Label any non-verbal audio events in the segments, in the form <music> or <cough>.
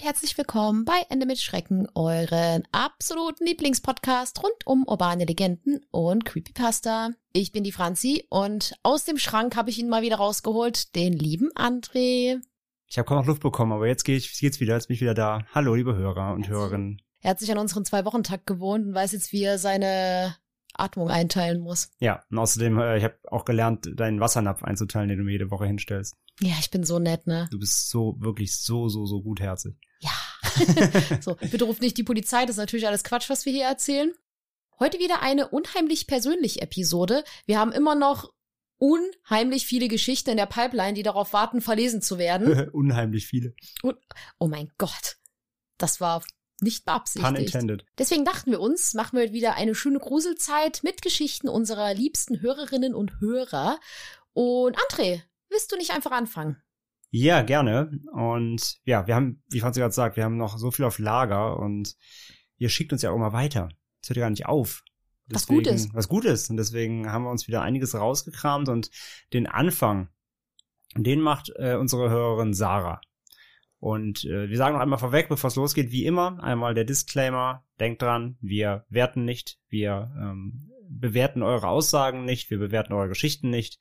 Und herzlich willkommen bei Ende mit Schrecken, euren absoluten Lieblingspodcast rund um urbane Legenden und Creepypasta. Ich bin die Franzi und aus dem Schrank habe ich ihn mal wieder rausgeholt, den lieben André. Ich habe kaum noch Luft bekommen, aber jetzt geht's, geht's wieder, jetzt bin ich wieder da. Hallo, liebe Hörer und Hörerinnen. Er hat sich an unseren Zwei-Wochen-Takt gewohnt und weiß jetzt, wie er seine Atmung einteilen muss. Ja, und außerdem, äh, ich habe auch gelernt, deinen Wassernapf einzuteilen, den du mir jede Woche hinstellst. Ja, ich bin so nett, ne? Du bist so, wirklich so, so, so gutherzig. <laughs> So, bitte ruft nicht die Polizei, das ist natürlich alles Quatsch, was wir hier erzählen. Heute wieder eine unheimlich persönliche Episode. Wir haben immer noch unheimlich viele Geschichten in der Pipeline, die darauf warten, verlesen zu werden. <laughs> Unheimlich viele. Und, oh mein Gott. Das war nicht Pun beabsichtigt. intended. Deswegen dachten wir uns, machen wir wieder eine schöne Gruselzeit mit Geschichten unserer liebsten Hörerinnen und Hörer. Und André, willst du nicht einfach anfangen? Ja, gerne. Und ja, wir haben, wie Franzi gerade sagt, wir haben noch so viel auf Lager und ihr schickt uns ja auch immer weiter. Das hört ja gar nicht auf. Was Gutes. Was Gutes. Und deswegen haben wir uns wieder einiges rausgekramt und den Anfang, den macht äh, unsere Hörerin Sarah. Und äh, wir sagen noch einmal vorweg, bevor es losgeht, wie immer, einmal der Disclaimer, denkt dran, wir werten nicht, wir ähm, bewerten eure Aussagen nicht, wir bewerten eure Geschichten nicht.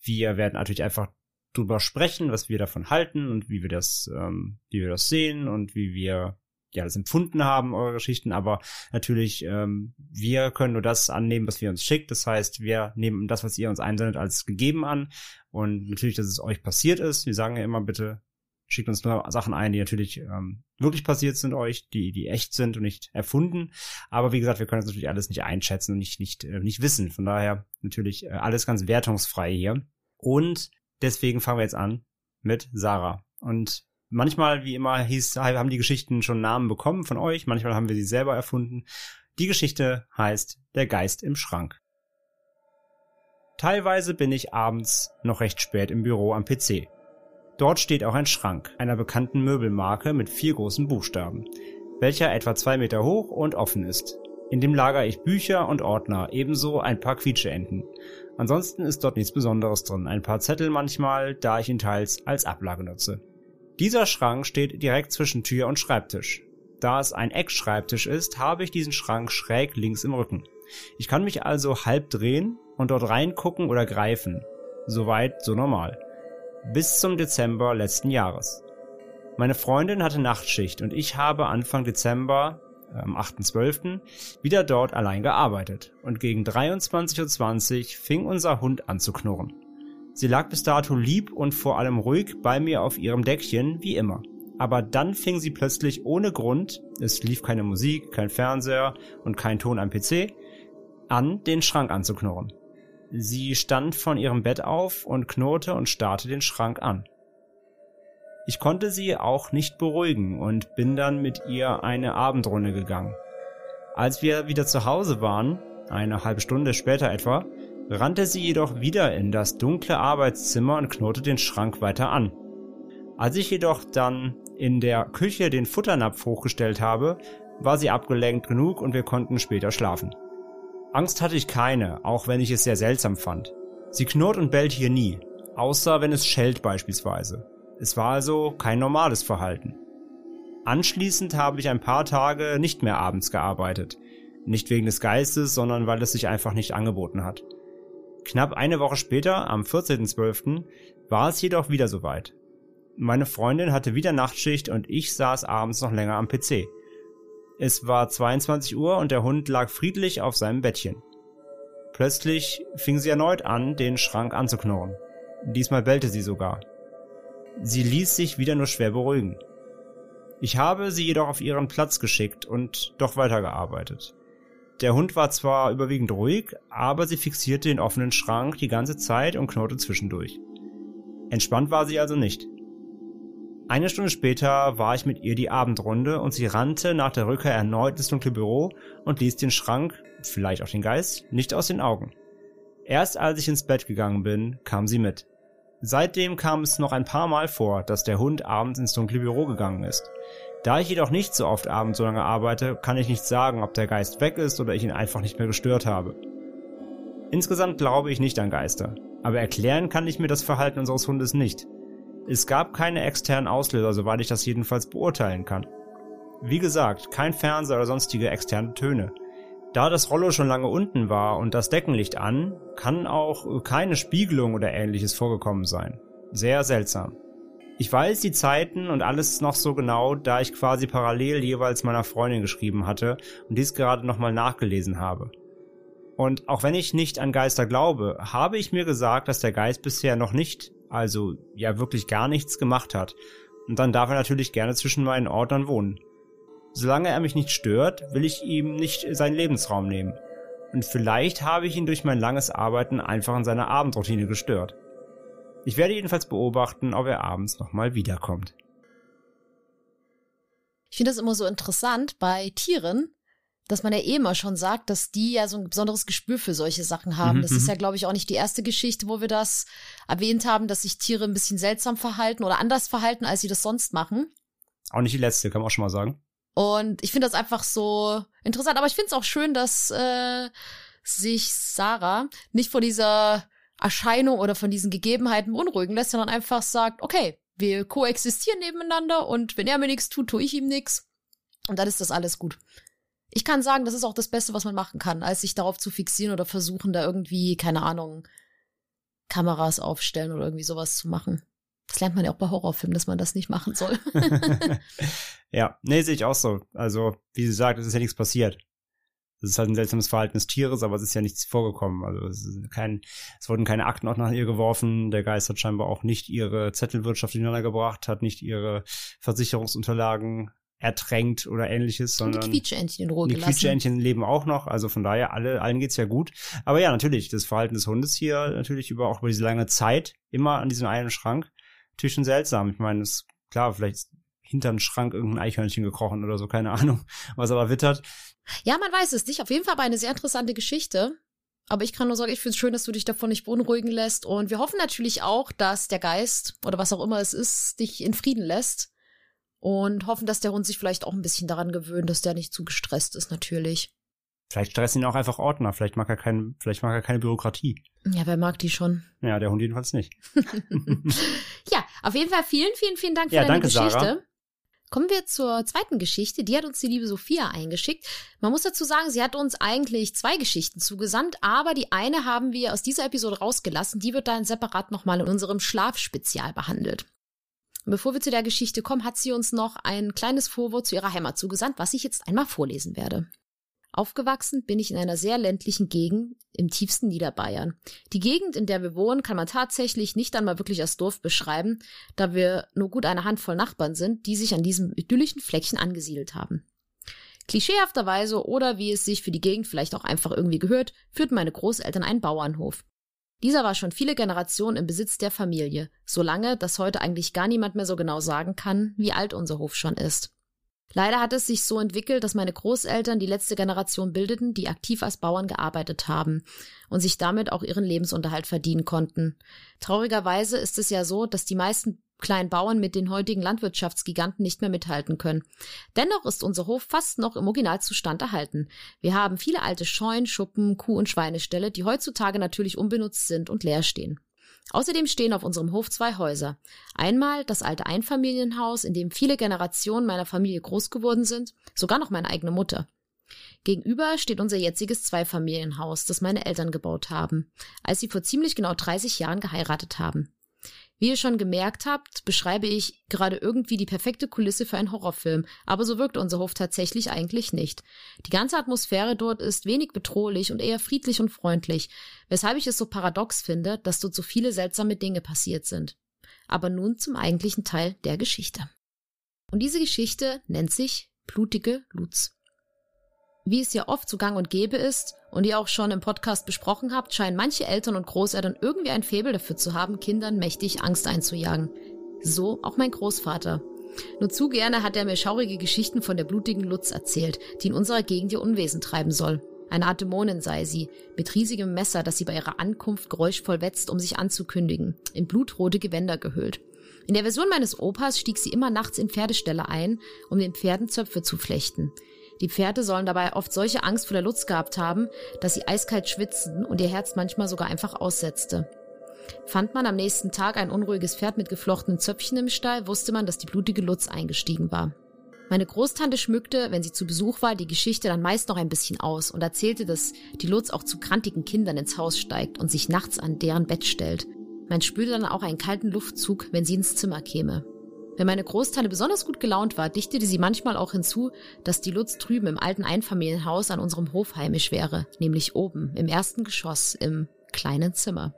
Wir werden natürlich einfach drüber sprechen, was wir davon halten und wie wir das, ähm, wie wir das sehen und wie wir ja das empfunden haben, eure Geschichten, aber natürlich, ähm, wir können nur das annehmen, was wir uns schickt. Das heißt, wir nehmen das, was ihr uns einsendet, als gegeben an. Und natürlich, dass es euch passiert ist. Wir sagen ja immer bitte, schickt uns nur Sachen ein, die natürlich ähm, wirklich passiert sind euch, die, die echt sind und nicht erfunden. Aber wie gesagt, wir können das natürlich alles nicht einschätzen und nicht, nicht, äh, nicht wissen. Von daher natürlich äh, alles ganz wertungsfrei hier. Und deswegen fangen wir jetzt an mit Sarah. Und manchmal, wie immer, hieß, haben die Geschichten schon Namen bekommen von euch. Manchmal haben wir sie selber erfunden. Die Geschichte heißt Der Geist im Schrank. Teilweise bin ich abends noch recht spät im Büro am PC. Dort steht auch ein Schrank einer bekannten Möbelmarke mit vier großen Buchstaben, welcher etwa zwei Meter hoch und offen ist. In dem lager ich Bücher und Ordner, ebenso ein paar Quietscheenten. Ansonsten ist dort nichts Besonderes drin, ein paar Zettel manchmal, da ich ihn teils als Ablage nutze. Dieser Schrank steht direkt zwischen Tür und Schreibtisch. Da es ein Eckschreibtisch ist, habe ich diesen Schrank schräg links im Rücken. Ich kann mich also halb drehen und dort reingucken oder greifen. Soweit so normal bis zum Dezember letzten Jahres. Meine Freundin hatte Nachtschicht und ich habe Anfang Dezember, am 8.12., wieder dort allein gearbeitet und gegen 23.20 Uhr fing unser Hund an zu knurren. Sie lag bis dato lieb und vor allem ruhig bei mir auf ihrem Deckchen, wie immer. Aber dann fing sie plötzlich ohne Grund, es lief keine Musik, kein Fernseher und kein Ton am PC, an, den Schrank anzuknurren. Sie stand von ihrem Bett auf und knurrte und starrte den Schrank an. Ich konnte sie auch nicht beruhigen und bin dann mit ihr eine Abendrunde gegangen. Als wir wieder zu Hause waren, eine halbe Stunde später etwa, rannte sie jedoch wieder in das dunkle Arbeitszimmer und knurrte den Schrank weiter an. Als ich jedoch dann in der Küche den Futternapf hochgestellt habe, war sie abgelenkt genug und wir konnten später schlafen. Angst hatte ich keine, auch wenn ich es sehr seltsam fand. Sie knurrt und bellt hier nie, außer wenn es schellt beispielsweise. Es war also kein normales Verhalten. Anschließend habe ich ein paar Tage nicht mehr abends gearbeitet. Nicht wegen des Geistes, sondern weil es sich einfach nicht angeboten hat. Knapp eine Woche später, am 14.12., war es jedoch wieder soweit. Meine Freundin hatte wieder Nachtschicht und ich saß abends noch länger am PC. Es war 22 Uhr und der Hund lag friedlich auf seinem Bettchen. Plötzlich fing sie erneut an, den Schrank anzuknurren. Diesmal bellte sie sogar. Sie ließ sich wieder nur schwer beruhigen. Ich habe sie jedoch auf ihren Platz geschickt und doch weitergearbeitet. Der Hund war zwar überwiegend ruhig, aber sie fixierte den offenen Schrank die ganze Zeit und knurrte zwischendurch. Entspannt war sie also nicht. Eine Stunde später war ich mit ihr die Abendrunde und sie rannte nach der Rückkehr erneut ins dunkle Büro und ließ den Schrank, vielleicht auch den Geist, nicht aus den Augen. Erst als ich ins Bett gegangen bin, kam sie mit. Seitdem kam es noch ein paar Mal vor, dass der Hund abends ins dunkle Büro gegangen ist. Da ich jedoch nicht so oft abends so lange arbeite, kann ich nicht sagen, ob der Geist weg ist oder ich ihn einfach nicht mehr gestört habe. Insgesamt glaube ich nicht an Geister, aber erklären kann ich mir das Verhalten unseres Hundes nicht. Es gab keine externen Auslöser, soweit ich das jedenfalls beurteilen kann. Wie gesagt, kein Fernseher oder sonstige externe Töne. Da das Rollo schon lange unten war und das Deckenlicht an, kann auch keine Spiegelung oder ähnliches vorgekommen sein. Sehr seltsam. Ich weiß die Zeiten und alles noch so genau, da ich quasi parallel jeweils meiner Freundin geschrieben hatte und dies gerade nochmal nachgelesen habe. Und auch wenn ich nicht an Geister glaube, habe ich mir gesagt, dass der Geist bisher noch nicht also ja wirklich gar nichts gemacht hat. Und dann darf er natürlich gerne zwischen meinen Ordnern wohnen. Solange er mich nicht stört, will ich ihm nicht seinen Lebensraum nehmen. Und vielleicht habe ich ihn durch mein langes Arbeiten einfach in seiner Abendroutine gestört. Ich werde jedenfalls beobachten, ob er abends nochmal wiederkommt. Ich finde das immer so interessant bei Tieren, dass man ja eh immer schon sagt, dass die ja so ein besonderes Gespür für solche Sachen haben. Mhm, das ist mhm. ja, glaube ich, auch nicht die erste Geschichte, wo wir das erwähnt haben, dass sich Tiere ein bisschen seltsam verhalten oder anders verhalten, als sie das sonst machen. Auch nicht die letzte, kann man auch schon mal sagen. Und ich finde das einfach so interessant. Aber ich finde es auch schön, dass äh, sich Sarah nicht von dieser Erscheinung oder von diesen Gegebenheiten beunruhigen lässt, sondern einfach sagt, okay, wir koexistieren nebeneinander und wenn er mir nichts tut, tue ich ihm nichts. Und dann ist das alles gut ich kann sagen, das ist auch das Beste, was man machen kann, als sich darauf zu fixieren oder versuchen, da irgendwie, keine Ahnung, Kameras aufstellen oder irgendwie sowas zu machen. Das lernt man ja auch bei Horrorfilmen, dass man das nicht machen soll. <laughs> ja, nee, sehe ich auch so. Also, wie sie sagt, es ist ja nichts passiert. Das ist halt ein seltsames Verhalten des Tieres, aber es ist ja nichts vorgekommen. Also es, kein, es wurden keine Akten auch nach ihr geworfen. Der Geist hat scheinbar auch nicht ihre Zettelwirtschaft durcheinander gebracht, hat nicht ihre Versicherungsunterlagen ertränkt oder ähnliches, sondern die Quietscheentchen in Ruhe die gelassen. Quietscheentchen leben auch noch, also von daher alle allen geht's ja gut. Aber ja, natürlich das Verhalten des Hundes hier natürlich über auch über diese lange Zeit immer an diesem einen Schrank natürlich schon seltsam. Ich meine, es klar, vielleicht hinter den Schrank irgendein Eichhörnchen gekrochen oder so, keine Ahnung, <laughs> was aber wittert. Ja, man weiß es nicht. Auf jeden Fall aber eine sehr interessante Geschichte. Aber ich kann nur sagen, ich finde es schön, dass du dich davon nicht beunruhigen lässt. Und wir hoffen natürlich auch, dass der Geist oder was auch immer es ist, dich in Frieden lässt und hoffen, dass der Hund sich vielleicht auch ein bisschen daran gewöhnt, dass der nicht zu gestresst ist, natürlich. Vielleicht stressen ihn auch einfach Ordner. Vielleicht mag er kein, vielleicht mag er keine Bürokratie. Ja, wer mag die schon? <laughs> Ja, der Hund jedenfalls nicht. <laughs> ja, auf jeden Fall vielen, vielen, vielen Dank für ja, deine danke, Geschichte. Sarah. Kommen wir zur zweiten Geschichte. Die hat uns die liebe Sophia eingeschickt. Man muss dazu sagen, sie hat uns eigentlich zwei Geschichten zugesandt, aber die eine haben wir aus dieser Episode rausgelassen. Die wird dann separat nochmal in unserem Schlafspezial behandelt. Und bevor wir zu der Geschichte kommen, hat sie uns noch ein kleines Vorwort zu ihrer Heimat zugesandt, was ich jetzt einmal vorlesen werde. Aufgewachsen bin ich in einer sehr ländlichen Gegend im tiefsten Niederbayern. Die Gegend, in der wir wohnen, kann man tatsächlich nicht einmal wirklich als Dorf beschreiben, da wir nur gut eine Handvoll Nachbarn sind, die sich an diesem idyllischen Fleckchen angesiedelt haben. Klischeehafterweise oder wie es sich für die Gegend vielleicht auch einfach irgendwie gehört, führten meine Großeltern einen Bauernhof. Dieser war schon viele Generationen im Besitz der Familie, so lange, dass heute eigentlich gar niemand mehr so genau sagen kann, wie alt unser Hof schon ist. Leider hat es sich so entwickelt, dass meine Großeltern die letzte Generation bildeten, die aktiv als Bauern gearbeitet haben und sich damit auch ihren Lebensunterhalt verdienen konnten. Traurigerweise ist es ja so, dass die meisten kleinen Bauern mit den heutigen Landwirtschaftsgiganten nicht mehr mithalten können. Dennoch ist unser Hof fast noch im Originalzustand erhalten. Wir haben viele alte Scheunen, Schuppen, Kuh- und Schweineställe, die heutzutage natürlich unbenutzt sind und leer stehen. Außerdem stehen auf unserem Hof zwei Häuser. Einmal das alte Einfamilienhaus, in dem viele Generationen meiner Familie groß geworden sind, sogar noch meine eigene Mutter. Gegenüber steht unser jetziges Zweifamilienhaus, das meine Eltern gebaut haben, als sie vor ziemlich genau 30 Jahren geheiratet haben. Wie ihr schon gemerkt habt, beschreibe ich gerade irgendwie die perfekte Kulisse für einen Horrorfilm, aber so wirkt unser Hof tatsächlich eigentlich nicht. Die ganze Atmosphäre dort ist wenig bedrohlich und eher friedlich und freundlich, weshalb ich es so paradox finde, dass dort so viele seltsame Dinge passiert sind. Aber nun zum eigentlichen Teil der Geschichte. Und diese Geschichte nennt sich Blutige Lutz. Wie es ja oft zu Gang und Gäbe ist und ihr auch schon im Podcast besprochen habt, scheinen manche Eltern und Großeltern irgendwie ein Faible dafür zu haben, Kindern mächtig Angst einzujagen. So auch mein Großvater. Nur zu gerne hat er mir schaurige Geschichten von der blutigen Lutz erzählt, die in unserer Gegend ihr Unwesen treiben soll. Eine Art Dämonin sei sie, mit riesigem Messer, das sie bei ihrer Ankunft geräuschvoll wetzt, um sich anzukündigen, in blutrote Gewänder gehüllt. In der Version meines Opas stieg sie immer nachts in Pferdeställe ein, um den Pferden Zöpfe zu flechten. Die Pferde sollen dabei oft solche Angst vor der Lutz gehabt haben, dass sie eiskalt schwitzten und ihr Herz manchmal sogar einfach aussetzte. Fand man am nächsten Tag ein unruhiges Pferd mit geflochtenen Zöpfchen im Stall, wusste man, dass die blutige Lutz eingestiegen war. Meine Großtante schmückte, wenn sie zu Besuch war, die Geschichte dann meist noch ein bisschen aus und erzählte, dass die Lutz auch zu krantigen Kindern ins Haus steigt und sich nachts an deren Bett stellt. Man spürte dann auch einen kalten Luftzug, wenn sie ins Zimmer käme. Wenn meine Großtante besonders gut gelaunt war, dichtete sie manchmal auch hinzu, dass die Lutz drüben im alten Einfamilienhaus an unserem Hof heimisch wäre, nämlich oben, im ersten Geschoss, im kleinen Zimmer.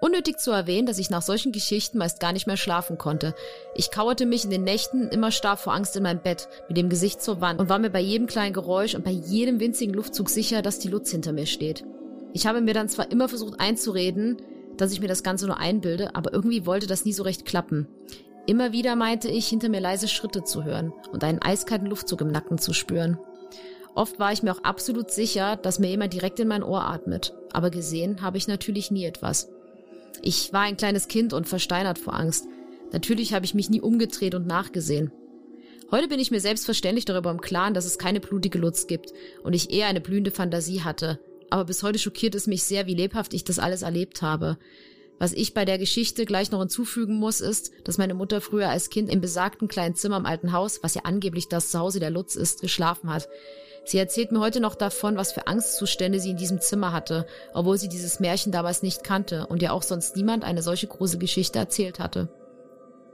Unnötig zu erwähnen, dass ich nach solchen Geschichten meist gar nicht mehr schlafen konnte. Ich kauerte mich in den Nächten immer starr vor Angst in mein Bett, mit dem Gesicht zur Wand und war mir bei jedem kleinen Geräusch und bei jedem winzigen Luftzug sicher, dass die Lutz hinter mir steht. Ich habe mir dann zwar immer versucht einzureden, dass ich mir das Ganze nur einbilde, aber irgendwie wollte das nie so recht klappen. Immer wieder meinte ich, hinter mir leise Schritte zu hören und einen eiskalten Luftzug im Nacken zu spüren. Oft war ich mir auch absolut sicher, dass mir jemand direkt in mein Ohr atmet, aber gesehen habe ich natürlich nie etwas. Ich war ein kleines Kind und versteinert vor Angst. Natürlich habe ich mich nie umgedreht und nachgesehen. Heute bin ich mir selbstverständlich darüber im Klaren, dass es keine blutige Lutz gibt und ich eher eine blühende Fantasie hatte. Aber bis heute schockiert es mich sehr, wie lebhaft ich das alles erlebt habe. Was ich bei der Geschichte gleich noch hinzufügen muss, ist, dass meine Mutter früher als Kind im besagten kleinen Zimmer im alten Haus, was ja angeblich das Zuhause der Lutz ist, geschlafen hat. Sie erzählt mir heute noch davon, was für Angstzustände sie in diesem Zimmer hatte, obwohl sie dieses Märchen damals nicht kannte und ja auch sonst niemand eine solche große Geschichte erzählt hatte.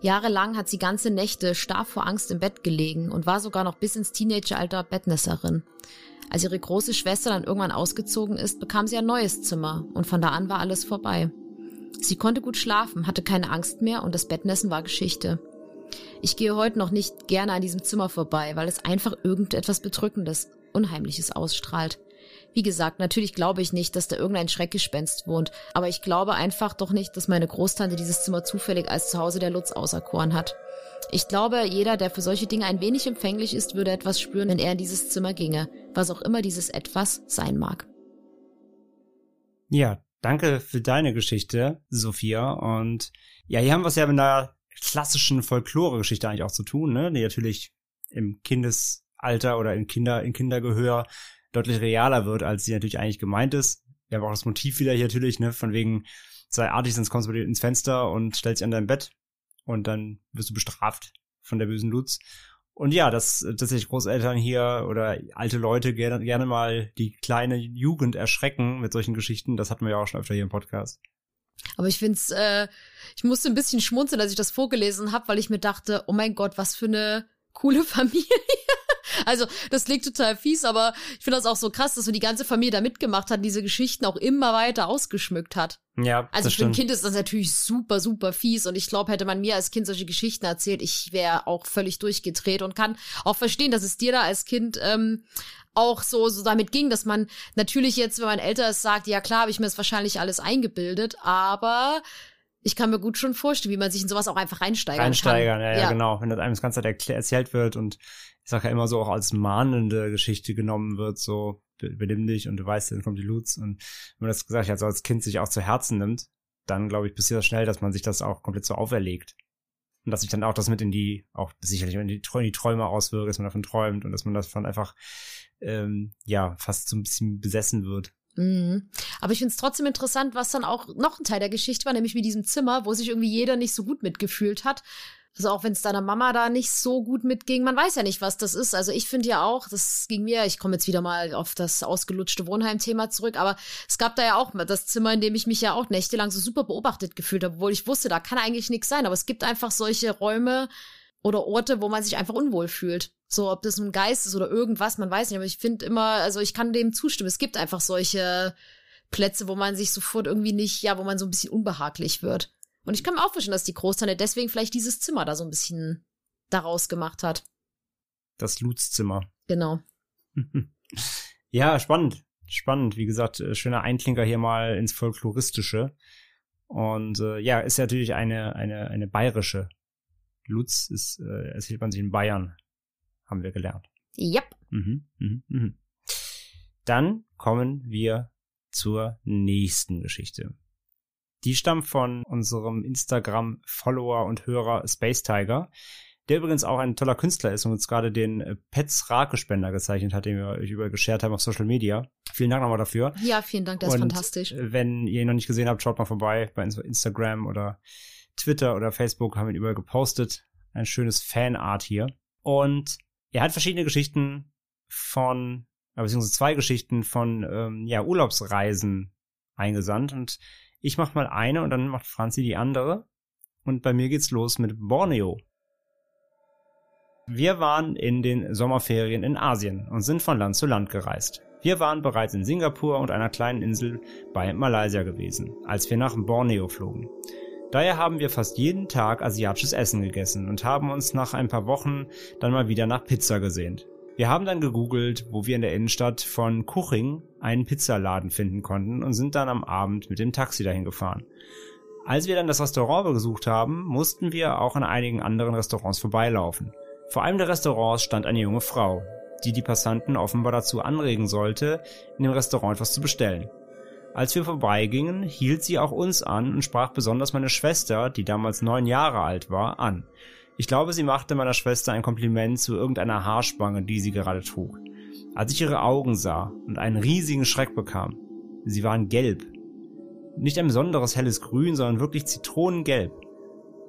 Jahrelang hat sie ganze Nächte starr vor Angst im Bett gelegen und war sogar noch bis ins Teenageralter Bettnässerin. Als ihre große Schwester dann irgendwann ausgezogen ist, bekam sie ein neues Zimmer und von da an war alles vorbei. Sie konnte gut schlafen, hatte keine Angst mehr und das Bettnässen war Geschichte. Ich gehe heute noch nicht gerne an diesem Zimmer vorbei, weil es einfach irgendetwas Bedrückendes, Unheimliches ausstrahlt. Wie gesagt, natürlich glaube ich nicht, dass da irgendein Schreckgespenst wohnt, aber ich glaube einfach doch nicht, dass meine Großtante dieses Zimmer zufällig als Zuhause der Lutz auserkoren hat. Ich glaube, jeder, der für solche Dinge ein wenig empfänglich ist, würde etwas spüren, wenn er in dieses Zimmer ginge, was auch immer dieses etwas sein mag. Ja, Danke für deine Geschichte, Sophia. Und ja, hier haben wir es ja mit einer klassischen Folklore-Geschichte eigentlich auch zu tun, ne? Die natürlich im Kindesalter oder in Kinder, in Kindergehör deutlich realer wird, als sie natürlich eigentlich gemeint ist. Wir haben auch das Motiv wieder hier natürlich, ne? Von wegen sei artig, sonst kommst du ins Fenster und stellst dich an dein Bett und dann wirst du bestraft von der bösen Lutz. Und ja, dass tatsächlich Großeltern hier oder alte Leute gerne, gerne mal die kleine Jugend erschrecken mit solchen Geschichten, das hatten wir ja auch schon öfter hier im Podcast. Aber ich find's, äh, ich musste ein bisschen schmunzeln, als ich das vorgelesen habe, weil ich mir dachte, oh mein Gott, was für eine coole <laughs> Familie. Also, das klingt total fies, aber ich finde das auch so krass, dass so die ganze Familie da mitgemacht hat, diese Geschichten auch immer weiter ausgeschmückt hat. Ja, Also für ein. Kind ist das natürlich super, super fies. Und ich glaube, hätte man mir als Kind solche Geschichten erzählt, ich wäre auch völlig durchgedreht und kann auch verstehen, dass es dir da als Kind ähm, auch so, so damit ging, dass man natürlich jetzt, wenn man älter ist, sagt, ja klar, habe ich mir das wahrscheinlich alles eingebildet, aber ich kann mir gut schon vorstellen, wie man sich in sowas auch einfach reinsteigern Reinsteigern, kann. ja, ja, genau. Wenn das einem das ganze Zeit erzählt wird und ich sag ja immer so auch als mahnende Geschichte genommen wird, so be- benimm dich und du weißt, dann kommt die Lutz und wenn man das gesagt hat, so als Kind sich auch zu Herzen nimmt, dann glaube ich passiert das schnell, dass man sich das auch komplett so auferlegt. Und dass sich dann auch das mit in die, auch sicherlich in die, in die Träume auswirkt, dass man davon träumt und dass man davon einfach, ähm, ja, fast so ein bisschen besessen wird. Mhm. Aber ich finde es trotzdem interessant, was dann auch noch ein Teil der Geschichte war, nämlich mit diesem Zimmer, wo sich irgendwie jeder nicht so gut mitgefühlt hat. Also auch wenn es deiner Mama da nicht so gut mitging, man weiß ja nicht, was das ist. Also ich finde ja auch, das ging mir, ich komme jetzt wieder mal auf das ausgelutschte Wohnheim-Thema zurück, aber es gab da ja auch das Zimmer, in dem ich mich ja auch nächtelang so super beobachtet gefühlt habe, obwohl ich wusste, da kann eigentlich nichts sein. Aber es gibt einfach solche Räume oder Orte, wo man sich einfach unwohl fühlt. So, ob das nun Geist ist oder irgendwas, man weiß nicht. Aber ich finde immer, also ich kann dem zustimmen. Es gibt einfach solche Plätze, wo man sich sofort irgendwie nicht, ja, wo man so ein bisschen unbehaglich wird. Und ich kann mir auch vorstellen, dass die Großtante deswegen vielleicht dieses Zimmer da so ein bisschen daraus gemacht hat. Das Lutzzimmer. Genau. <laughs> Ja, spannend. Spannend. Wie gesagt, äh, schöner Einklinker hier mal ins Folkloristische. Und äh, ja, ist ja natürlich eine, eine, eine bayerische. Lutz ist, äh, erzählt man sich in Bayern, haben wir gelernt. Yep. Mhm, mhm, mhm. Dann kommen wir zur nächsten Geschichte. Die stammt von unserem Instagram-Follower und Hörer Space Tiger, der übrigens auch ein toller Künstler ist und uns gerade den äh, Pets Rakespender gezeichnet hat, den wir euch über geshared haben auf Social Media. Vielen Dank nochmal dafür. Ja, vielen Dank, das ist Und, fantastisch. äh, Wenn ihr ihn noch nicht gesehen habt, schaut mal vorbei bei Ins- Instagram oder Twitter oder Facebook, haben wir ihn überall gepostet. Ein schönes Fanart hier. Und er hat verschiedene Geschichten von, äh, beziehungsweise zwei Geschichten von ähm, ja, Urlaubsreisen eingesandt. Und ich mach mal eine und dann macht Franzi die andere. Und bei mir geht's los mit Borneo. Wir waren in den Sommerferien in Asien und sind von Land zu Land gereist. Wir waren bereits in Singapur und einer kleinen Insel bei Malaysia gewesen, als wir nach Borneo flogen. Daher haben wir fast jeden Tag asiatisches Essen gegessen und haben uns nach ein paar Wochen dann mal wieder nach Pizza gesehnt. Wir haben dann gegoogelt, wo wir in der Innenstadt von Kuching einen Pizzaladen finden konnten und sind dann am Abend mit dem Taxi dahin gefahren. Als wir dann das Restaurant besucht haben, mussten wir auch an einigen anderen Restaurants vorbeilaufen. Vor einem der Restaurants stand eine junge Frau, die die Passanten offenbar dazu anregen sollte, in dem Restaurant etwas zu bestellen. Als wir vorbeigingen, hielt sie auch uns an und sprach besonders meine Schwester, die damals neun Jahre alt war, an. Ich glaube, sie machte meiner Schwester ein Kompliment zu irgendeiner Haarspange, die sie gerade trug. Als ich ihre Augen sah und einen riesigen Schreck bekam, sie waren gelb. Nicht ein besonderes helles Grün, sondern wirklich zitronengelb.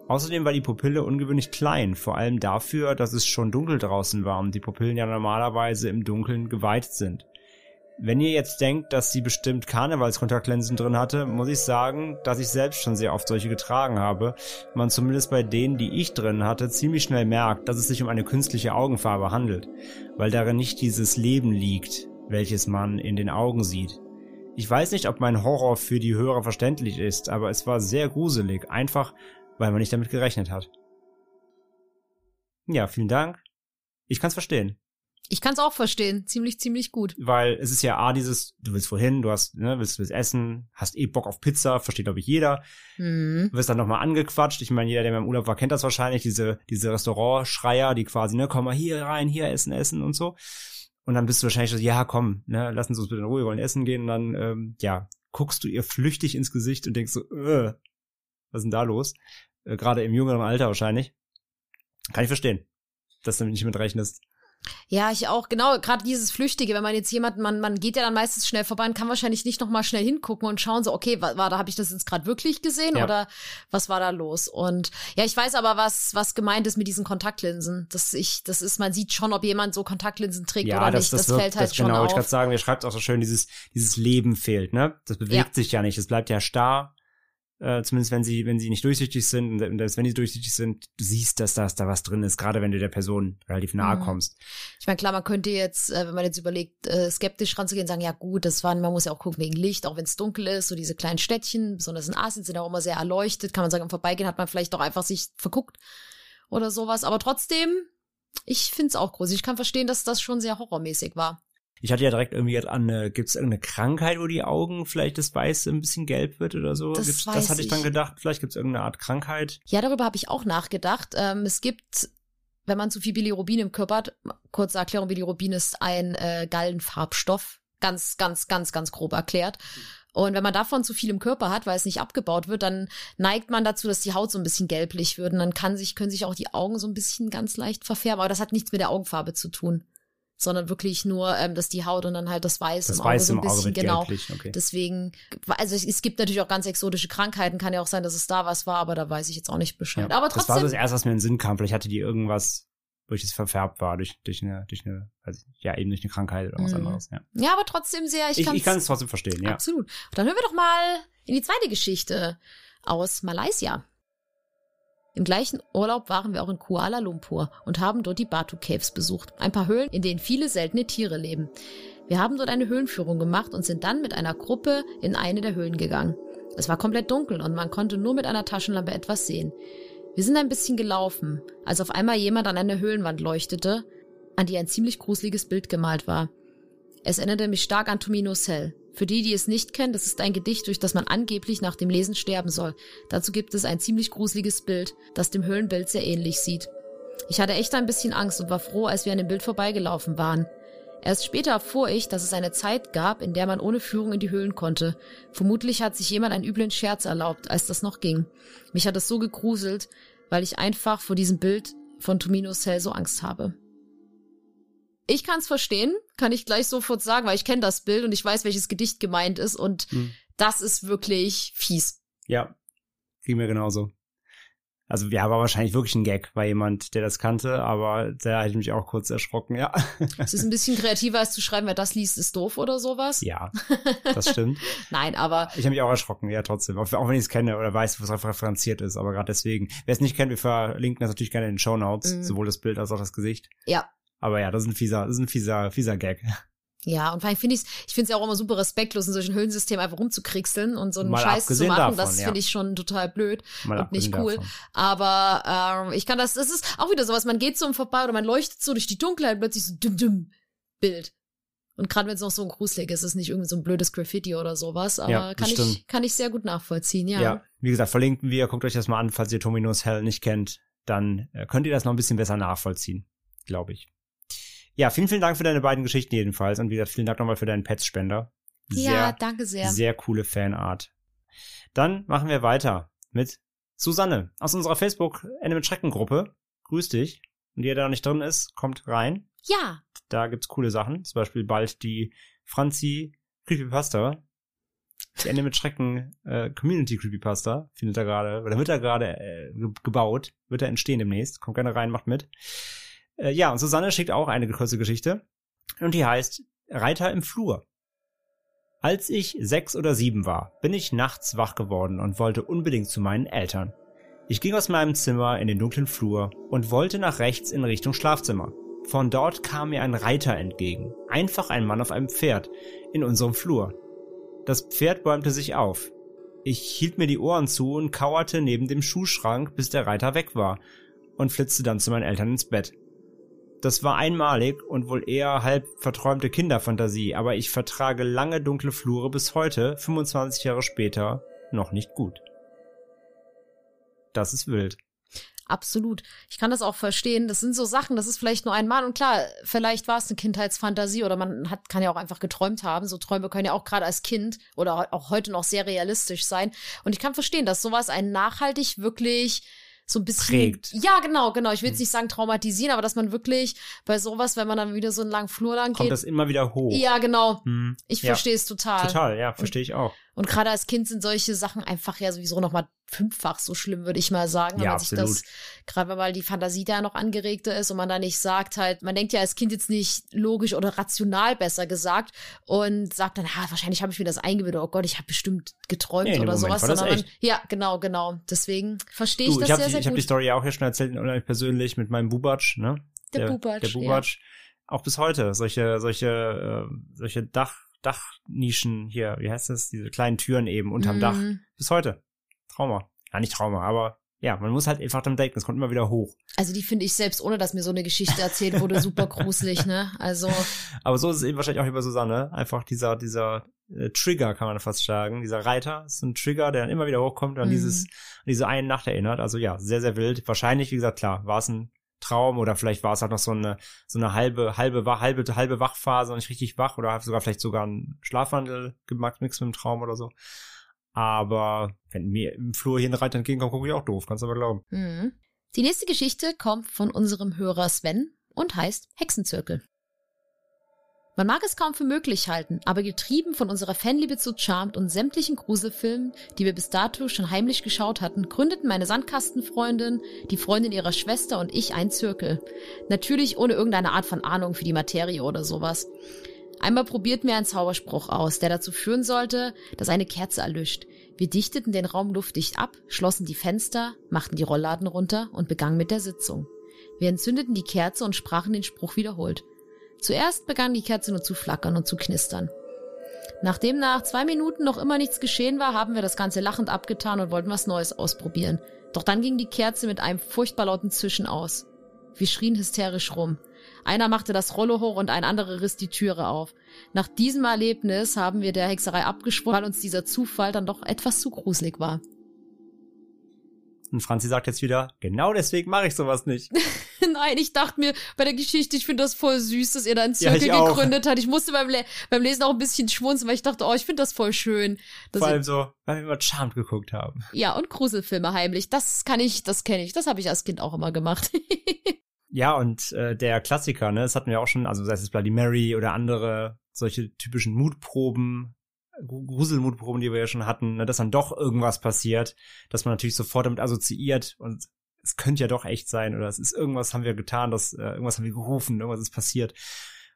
Außerdem war die Pupille ungewöhnlich klein, vor allem dafür, dass es schon dunkel draußen war und die Pupillen ja normalerweise im Dunkeln geweiht sind. Wenn ihr jetzt denkt, dass sie bestimmt Karnevalskontaktlinsen drin hatte, muss ich sagen, dass ich selbst schon sehr oft solche getragen habe. Man zumindest bei denen, die ich drin hatte, ziemlich schnell merkt, dass es sich um eine künstliche Augenfarbe handelt, weil darin nicht dieses Leben liegt, welches man in den Augen sieht. Ich weiß nicht, ob mein Horror für die Hörer verständlich ist, aber es war sehr gruselig, einfach weil man nicht damit gerechnet hat. Ja, vielen Dank. Ich kann's verstehen. Ich kann es auch verstehen. Ziemlich, ziemlich gut. Weil es ist ja A, dieses, du willst wohin, du hast, ne, willst, willst essen, hast eh Bock auf Pizza, versteht glaube ich jeder. Hm. Du wirst dann nochmal angequatscht. Ich meine, jeder, der mal im Urlaub war, kennt das wahrscheinlich, diese, diese Restaurantschreier, die quasi, ne, komm mal hier rein, hier essen, essen und so. Und dann bist du wahrscheinlich so, ja, komm, ne, lassen Sie uns bitte in Ruhe, wir wollen essen gehen. Und dann, ähm, ja, guckst du ihr flüchtig ins Gesicht und denkst so, äh, was ist denn da los? Äh, Gerade im jüngeren Alter wahrscheinlich. Kann ich verstehen, dass du damit nicht mit rechnest. Ja, ich auch. Genau, gerade dieses Flüchtige, wenn man jetzt jemanden, man, man geht ja dann meistens schnell vorbei und kann wahrscheinlich nicht noch mal schnell hingucken und schauen so, okay, war, war da habe ich das jetzt gerade wirklich gesehen Ja. oder was war da los? Und ja, ich weiß aber, was was gemeint ist mit diesen Kontaktlinsen. Das ich, das ist, man sieht schon, ob jemand so Kontaktlinsen trägt oder nicht. Das, wirkt- fällt halt das, schon genau, ich auf. gerade sagen, ihr schreibt auch so schön, dieses, dieses Leben fehlt, ne? Das bewegt Ja. sich ja nicht, es bleibt ja starr. Äh, zumindest wenn sie, wenn sie nicht durchsichtig sind, und selbst wenn sie durchsichtig sind, du siehst, dass da, da was drin ist, gerade wenn du der Person relativ nahe Mhm. kommst. Ich meine, klar, man könnte jetzt, äh, wenn man jetzt überlegt, äh, skeptisch ranzugehen, sagen, ja gut, das waren, man muss ja auch gucken wegen Licht, auch wenn es dunkel ist, so diese kleinen Städtchen, besonders in Asien sind auch immer sehr erleuchtet, kann man sagen, im Vorbeigehen hat man vielleicht doch einfach sich verguckt oder sowas. Aber trotzdem, ich find's auch gruselig. Ich kann verstehen, dass das schon sehr horrormäßig war. Ich hatte ja direkt irgendwie gedacht an, äh, gibt es irgendeine Krankheit, wo die Augen vielleicht das Weiße ein bisschen gelb wird oder so? Das das hatte ich dann gedacht, vielleicht gibt es irgendeine Art Krankheit. Ja, darüber habe ich auch nachgedacht. Ähm, es gibt, wenn man zu viel Bilirubin im Körper hat, kurze Erklärung, Bilirubin ist ein äh, Gallenfarbstoff. Ganz, ganz, ganz, ganz grob erklärt. Und wenn man davon zu viel im Körper hat, weil es nicht abgebaut wird, dann neigt man dazu, dass die Haut so ein bisschen gelblich wird. Und dann kann sich, können sich auch die Augen so ein bisschen ganz leicht verfärben. Aber das hat nichts mit der Augenfarbe zu tun. Sondern wirklich nur, ähm, dass die Haut und dann halt das Weiß Das im Auge Weiße so ein im Auge bisschen, genau. okay. Deswegen, also es, es gibt natürlich auch ganz exotische Krankheiten, kann ja auch sein, dass es da was war, aber da weiß ich jetzt auch nicht Bescheid. aber das war trotzdem, das erste, was mir in den Sinn kam. Vielleicht hatte die irgendwas, durch es verfärbt war, durch, durch eine, durch eine, weiß ich, nicht, ja, eben durch eine Krankheit oder was Mhm. anderes, ja. ja, aber trotzdem sehr, ich, Ich, ich kann es trotzdem verstehen, ja. Absolut. Dann hören wir doch mal in die zweite Geschichte aus Malaysia. Im gleichen Urlaub waren wir auch in Kuala Lumpur und haben dort die Batu Caves besucht. Ein paar Höhlen, in denen viele seltene Tiere leben. Wir haben dort eine Höhlenführung gemacht und sind dann mit einer Gruppe in eine der Höhlen gegangen. Es war komplett dunkel und man konnte nur mit einer Taschenlampe etwas sehen. Wir sind ein bisschen gelaufen, als auf einmal jemand an einer Höhlenwand leuchtete, an die ein ziemlich gruseliges Bild gemalt war. Es erinnerte mich stark an Tomino Cell. Für die, die es nicht kennen, das ist ein Gedicht, durch das man angeblich nach dem Lesen sterben soll. Dazu gibt es ein ziemlich gruseliges Bild, das dem Höhlenbild sehr ähnlich sieht. Ich hatte echt ein bisschen Angst und war froh, als wir an dem Bild vorbeigelaufen waren. Erst später erfuhr ich, dass es eine Zeit gab, in der man ohne Führung in die Höhlen konnte. Vermutlich hat sich jemand einen üblen Scherz erlaubt, als das noch ging. Mich hat es so gegruselt, weil ich einfach vor diesem Bild von Tomino Cell so Angst habe. Ich kann es verstehen, kann ich gleich sofort sagen, weil ich kenne das Bild und ich weiß, welches Gedicht gemeint ist und Hm. das ist wirklich fies. Ja, ging mir genauso. Also ja, war wahrscheinlich wirklich ein Gag, war jemand, der das kannte, aber hätte ich mich auch kurz erschrocken, ja. Es ist ein bisschen kreativer, als zu schreiben, wer das liest, ist doof oder sowas. ja, <laughs> das stimmt. Nein, aber Ich habe mich auch erschrocken, ja, trotzdem. Auch, auch wenn ich es kenne oder weiß, was referenziert ist, aber gerade deswegen. Wer es nicht kennt, wir verlinken das natürlich gerne in den Show Notes, Mhm. sowohl das Bild als auch das Gesicht. ja, Aber ja, das ist ein fieser, das ist ein fieser, fieser Gag. Ja, und vor allem finde ich ich finde es ja auch immer super respektlos, in solchen Höhlensystemen einfach rumzukrieseln und so einen Mal Scheiß zu machen. davon, das ja. finde ich schon total blöd Mal und nicht cool. davon. Aber ähm, ich kann das, das ist auch wieder sowas, man geht so im Vorbei oder man leuchtet so durch die Dunkelheit und plötzlich so dumm dumm Bild. Und gerade wenn es noch so ein gruselig ist, ist nicht irgendwie so ein blödes Graffiti oder sowas, aber Ja, kann ich, stimmt. kann ich sehr gut nachvollziehen, ja. Ja. wie gesagt, verlinken wir, guckt euch das mal an, falls ihr Tominos Hell nicht kennt, dann äh, könnt ihr das noch ein bisschen besser nachvollziehen, glaube ich. Ja, vielen, vielen Dank für deine beiden Geschichten jedenfalls und wie gesagt, vielen Dank nochmal für deinen Pets-Spender. Ja, danke sehr. sehr coole Fanart. Dann machen wir weiter mit Susanne aus unserer Facebook Ende mit Schrecken Gruppe. Grüß dich. Und die, der da nicht drin ist, kommt rein. Ja, Da gibt's coole Sachen. Zum Beispiel bald die Franzi Creepypasta. Die Ende mit Schrecken äh, Community Creepypasta findet er gerade, oder wird er gerade äh, ge- gebaut, wird er entstehen demnächst. Kommt gerne rein, macht mit. Äh, ja, und Susanne schickt auch eine kurze Geschichte. Und die heißt Reiter im Flur. Als ich sechs oder sieben war, bin ich nachts wach geworden und wollte unbedingt zu meinen Eltern. Ich ging aus meinem Zimmer in den dunklen Flur und wollte nach rechts in Richtung Schlafzimmer. Von dort kam mir ein Reiter entgegen, einfach ein Mann auf einem Pferd, in unserem Flur. Das Pferd bäumte sich auf. Ich hielt mir die Ohren zu und kauerte neben dem Schuhschrank, bis der Reiter weg war, und flitzte dann zu meinen Eltern ins Bett. Das war einmalig und wohl eher halb verträumte Kinderfantasie, aber ich vertrage lange dunkle Flure bis heute, 25 Jahre später, noch nicht gut. Das ist wild. Absolut. Ich kann das auch verstehen. Das sind so Sachen, das ist vielleicht nur einmal. Und klar, vielleicht war es eine Kindheitsfantasie oder man hat, kann ja auch einfach geträumt haben. So Träume können ja auch gerade als Kind oder auch heute noch sehr realistisch sein. Und ich kann verstehen, dass sowas einen nachhaltig wirklich so ein bisschen. Prägt. Ja, genau, genau. Ich will jetzt nicht sagen traumatisieren, aber dass man wirklich bei sowas, wenn man dann wieder so einen langen Flur lang Kommt geht. das immer wieder hoch. ja, genau. Hm, Ich ja. verstehe es total. Total, ja, verstehe ich auch. Und gerade als Kind sind solche Sachen einfach ja sowieso noch mal fünffach so schlimm, würde ich mal sagen, Ja, absolut. das, gerade mal die Fantasie da noch angeregter ist und man da nicht sagt halt, man denkt ja als Kind jetzt nicht logisch oder rational besser gesagt und sagt dann, ha, wahrscheinlich habe ich mir das eingebildet, oh Gott, ich habe bestimmt geträumt dem oder sowas, sondern man, ja, genau, genau. Deswegen verstehe ich Du, das ich habe sehr, die, sehr ich hab die. Story ja auch ja schon erzählt, äh, persönlich mit meinem Bubatsch, ne? Der Bubatsch, Der Bubatsch. Auch bis heute. Solche, solche, äh, solche Dach, Dachnischen hier, wie heißt das? Diese kleinen Türen eben unterm Mhm. Dach. Bis heute. Trauma. Ja, nicht Trauma, aber ja, man muss halt einfach dran denken, es kommt immer wieder hoch. Also die finde ich selbst, ohne dass mir so eine Geschichte erzählt wurde, <laughs> super gruselig, ne? Also, Aber so ist es eben wahrscheinlich auch über Susanne. Einfach dieser, dieser äh, Trigger, kann man fast sagen. Dieser Reiter ist ein Trigger, der dann immer wieder hochkommt und an Mhm. dieses, an diese eine Nacht erinnert. Also ja, sehr, sehr wild. Wahrscheinlich, wie gesagt, klar, war es ein Traum oder vielleicht war es halt noch so eine, so eine halbe, halbe, halbe, halbe Wachphase und nicht richtig wach oder sogar vielleicht sogar ein Schlafwandel gemacht, nichts mit dem Traum oder so. Aber wenn mir im Flur hier ein Reiter entgegenkommt, gucke ich auch doof, kannst du aber glauben. Mhm. Die nächste Geschichte kommt von unserem Hörer Sven und heißt Hexenzirkel. Man mag es kaum für möglich halten, aber getrieben von unserer Fanliebe zu Charmed und sämtlichen Gruselfilmen, die wir bis dato schon heimlich geschaut hatten, gründeten meine Sandkastenfreundin, die Freundin ihrer Schwester und ich einen Zirkel. Natürlich ohne irgendeine Art von Ahnung für die Materie oder sowas. Einmal probierten wir einen Zauberspruch aus, der dazu führen sollte, dass eine Kerze erlischt. Wir dichteten den Raum luftdicht ab, schlossen die Fenster, machten die Rollladen runter und begannen mit der Sitzung. Wir entzündeten die Kerze und sprachen den Spruch wiederholt. Zuerst begann die Kerze nur zu flackern und zu knistern. Nachdem nach zwei Minuten noch immer nichts geschehen war, haben wir das Ganze lachend abgetan und wollten was Neues ausprobieren. Doch dann ging die Kerze mit einem furchtbar lauten Zischen aus. Wir schrien hysterisch rum. Einer machte das Rollo hoch und ein anderer riss die Türe auf. Nach diesem Erlebnis haben wir der Hexerei abgeschworen, weil uns dieser Zufall dann doch etwas zu gruselig war. Und Franzi sagt jetzt wieder, genau deswegen mache ich sowas nicht. <laughs> Nein, ich dachte mir bei der Geschichte, ich finde das voll süß, dass ihr da einen Ja, Zirkel auch. gegründet habt. Ich musste beim, Le beim Lesen auch ein bisschen schmunzeln, weil ich dachte, oh, ich finde das voll schön. Vor allem so, weil wir immer Charmed geguckt haben. <laughs> ja, und Gruselfilme heimlich. Das kann ich, das kenne ich. Das habe ich als Kind auch immer gemacht. <laughs> Ja, und äh, der Klassiker, ne, das hatten wir auch schon, also sei es Bloody Mary oder andere solche typischen Mutproben, Gruselmutproben, die wir ja schon hatten, ne, dass dann doch irgendwas passiert, dass man natürlich sofort damit assoziiert und es könnte ja doch echt sein oder es ist irgendwas haben wir getan, das äh, irgendwas haben wir gerufen, irgendwas ist passiert.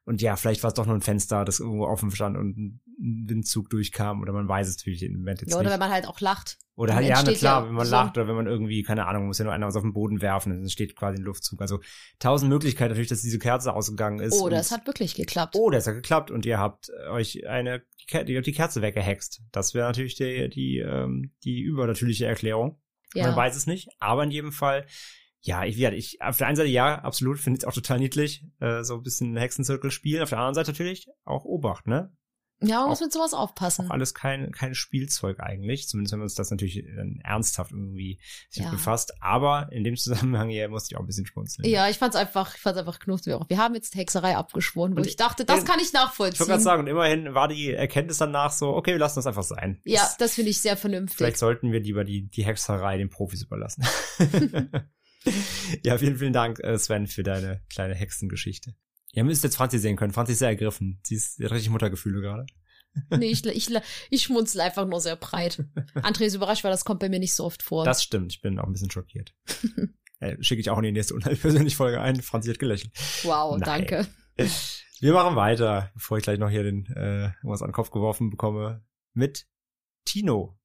Und ja, vielleicht war es doch nur ein Fenster, das irgendwo offen stand und ein Windzug durchkam oder man weiß es natürlich im Moment jetzt ja, oder nicht. wenn man halt auch lacht. Oder halt, ja, na klar, ja wenn man so- lacht oder wenn man irgendwie, keine Ahnung, muss ja nur einer was auf den Boden werfen, dann entsteht quasi ein Luftzug. Also tausend Möglichkeiten natürlich, dass diese Kerze ausgegangen ist. Oder und- es hat wirklich geklappt. Oh, das hat geklappt und ihr habt euch eine, die, die Kerze weggehext. Das wäre natürlich die, die, ähm, die übernatürliche Erklärung. ja. Man weiß es nicht, aber in jedem Fall, ja, ich, ja, ich auf der einen Seite ja, absolut, finde es auch total niedlich, äh, so ein bisschen Hexenzirkel spielen. Auf der anderen Seite natürlich auch Obacht, ne? ja, man muss auch- mit sowas aufpassen. auch alles kein, kein Spielzeug eigentlich. Zumindest wenn man uns das natürlich dann ernsthaft irgendwie sich Ja. befasst. Aber in dem Zusammenhang hier musste ich auch ein bisschen schmunzeln. Ja, ich fand's einfach, ich fand's einfach knusprig. Wir haben jetzt Hexerei abgeschworen, wo Und ich dachte, das in- kann ich Ich wollte nachvollziehen. gerade sagen, und immerhin war die Erkenntnis danach so, okay, wir lassen das einfach sein. ja, Das, das finde ich sehr vernünftig. vielleicht sollten wir lieber die, die Hexerei den Profis überlassen. <laughs> <laughs> <laughs> ja, vielen, vielen Dank, äh, Sven, für deine kleine Hexengeschichte. Ihr müsst jetzt Franzi sehen können. Franzi ist sehr ergriffen. Sie ist sie hat richtig Muttergefühle gerade. <laughs> Nee, ich, ich, ich schmunzel einfach nur sehr breit. André ist überrascht, weil das kommt bei mir nicht so oft vor. Das stimmt, ich bin auch ein bisschen schockiert. <laughs> äh, Schicke ich auch in die nächste persönliche Folge ein. Franzi hat gelächelt. wow, Nein. danke. Wir machen weiter, bevor ich gleich noch hier den äh, was an den Kopf geworfen bekomme, mit Tino.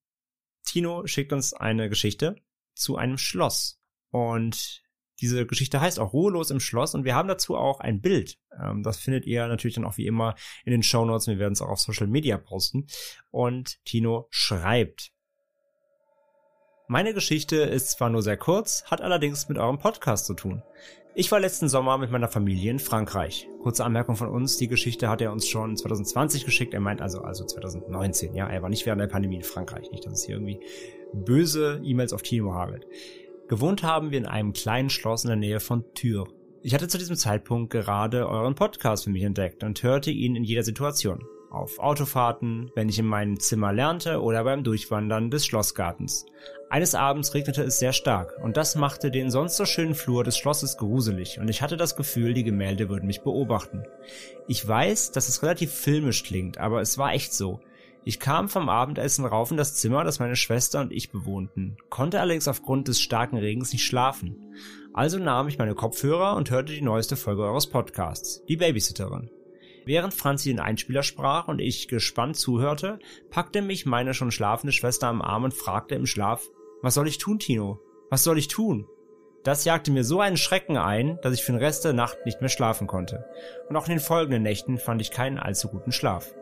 Tino schickt uns eine Geschichte zu einem Schloss. Und diese Geschichte heißt auch Ruhelos im Schloss und wir haben dazu auch ein Bild. Ähm, das findet ihr natürlich dann auch wie immer in den Shownotes. Wir werden es auch auf Social Media posten. Und Tino schreibt. Meine Geschichte ist zwar nur sehr kurz, hat allerdings mit eurem Podcast zu tun. Ich war letzten Sommer mit meiner Familie in Frankreich. Kurze Anmerkung von uns, die Geschichte hat er uns schon 2020 geschickt, er meint also also 2019, ja, er war nicht während der Pandemie in Frankreich, nicht, dass es hier irgendwie böse E-Mails auf Tino hagelt. Gewohnt haben wir in einem kleinen Schloss in der Nähe von Tours. Ich hatte zu diesem Zeitpunkt gerade euren Podcast für mich entdeckt und hörte ihn in jeder Situation. Auf Autofahrten, wenn ich in meinem Zimmer lernte oder beim Durchwandern des Schlossgartens. Eines Abends regnete es sehr stark und das machte den sonst so schönen Flur des Schlosses gruselig und ich hatte das Gefühl, die Gemälde würden mich beobachten. Ich weiß, dass es relativ filmisch klingt, aber es war echt so. Ich kam vom Abendessen rauf in das Zimmer, das meine Schwester und ich bewohnten, konnte allerdings aufgrund des starken Regens nicht schlafen. Also nahm ich meine Kopfhörer und hörte die neueste Folge eures Podcasts, die Babysitterin. Während Franzi den Einspieler sprach und ich gespannt zuhörte, packte mich meine schon schlafende Schwester am Arm und fragte im Schlaf, was soll ich tun, Tino? Was soll ich tun? Das jagte mir so einen Schrecken ein, dass ich für den Rest der Nacht nicht mehr schlafen konnte. Und auch in den folgenden Nächten fand ich keinen allzu guten Schlaf.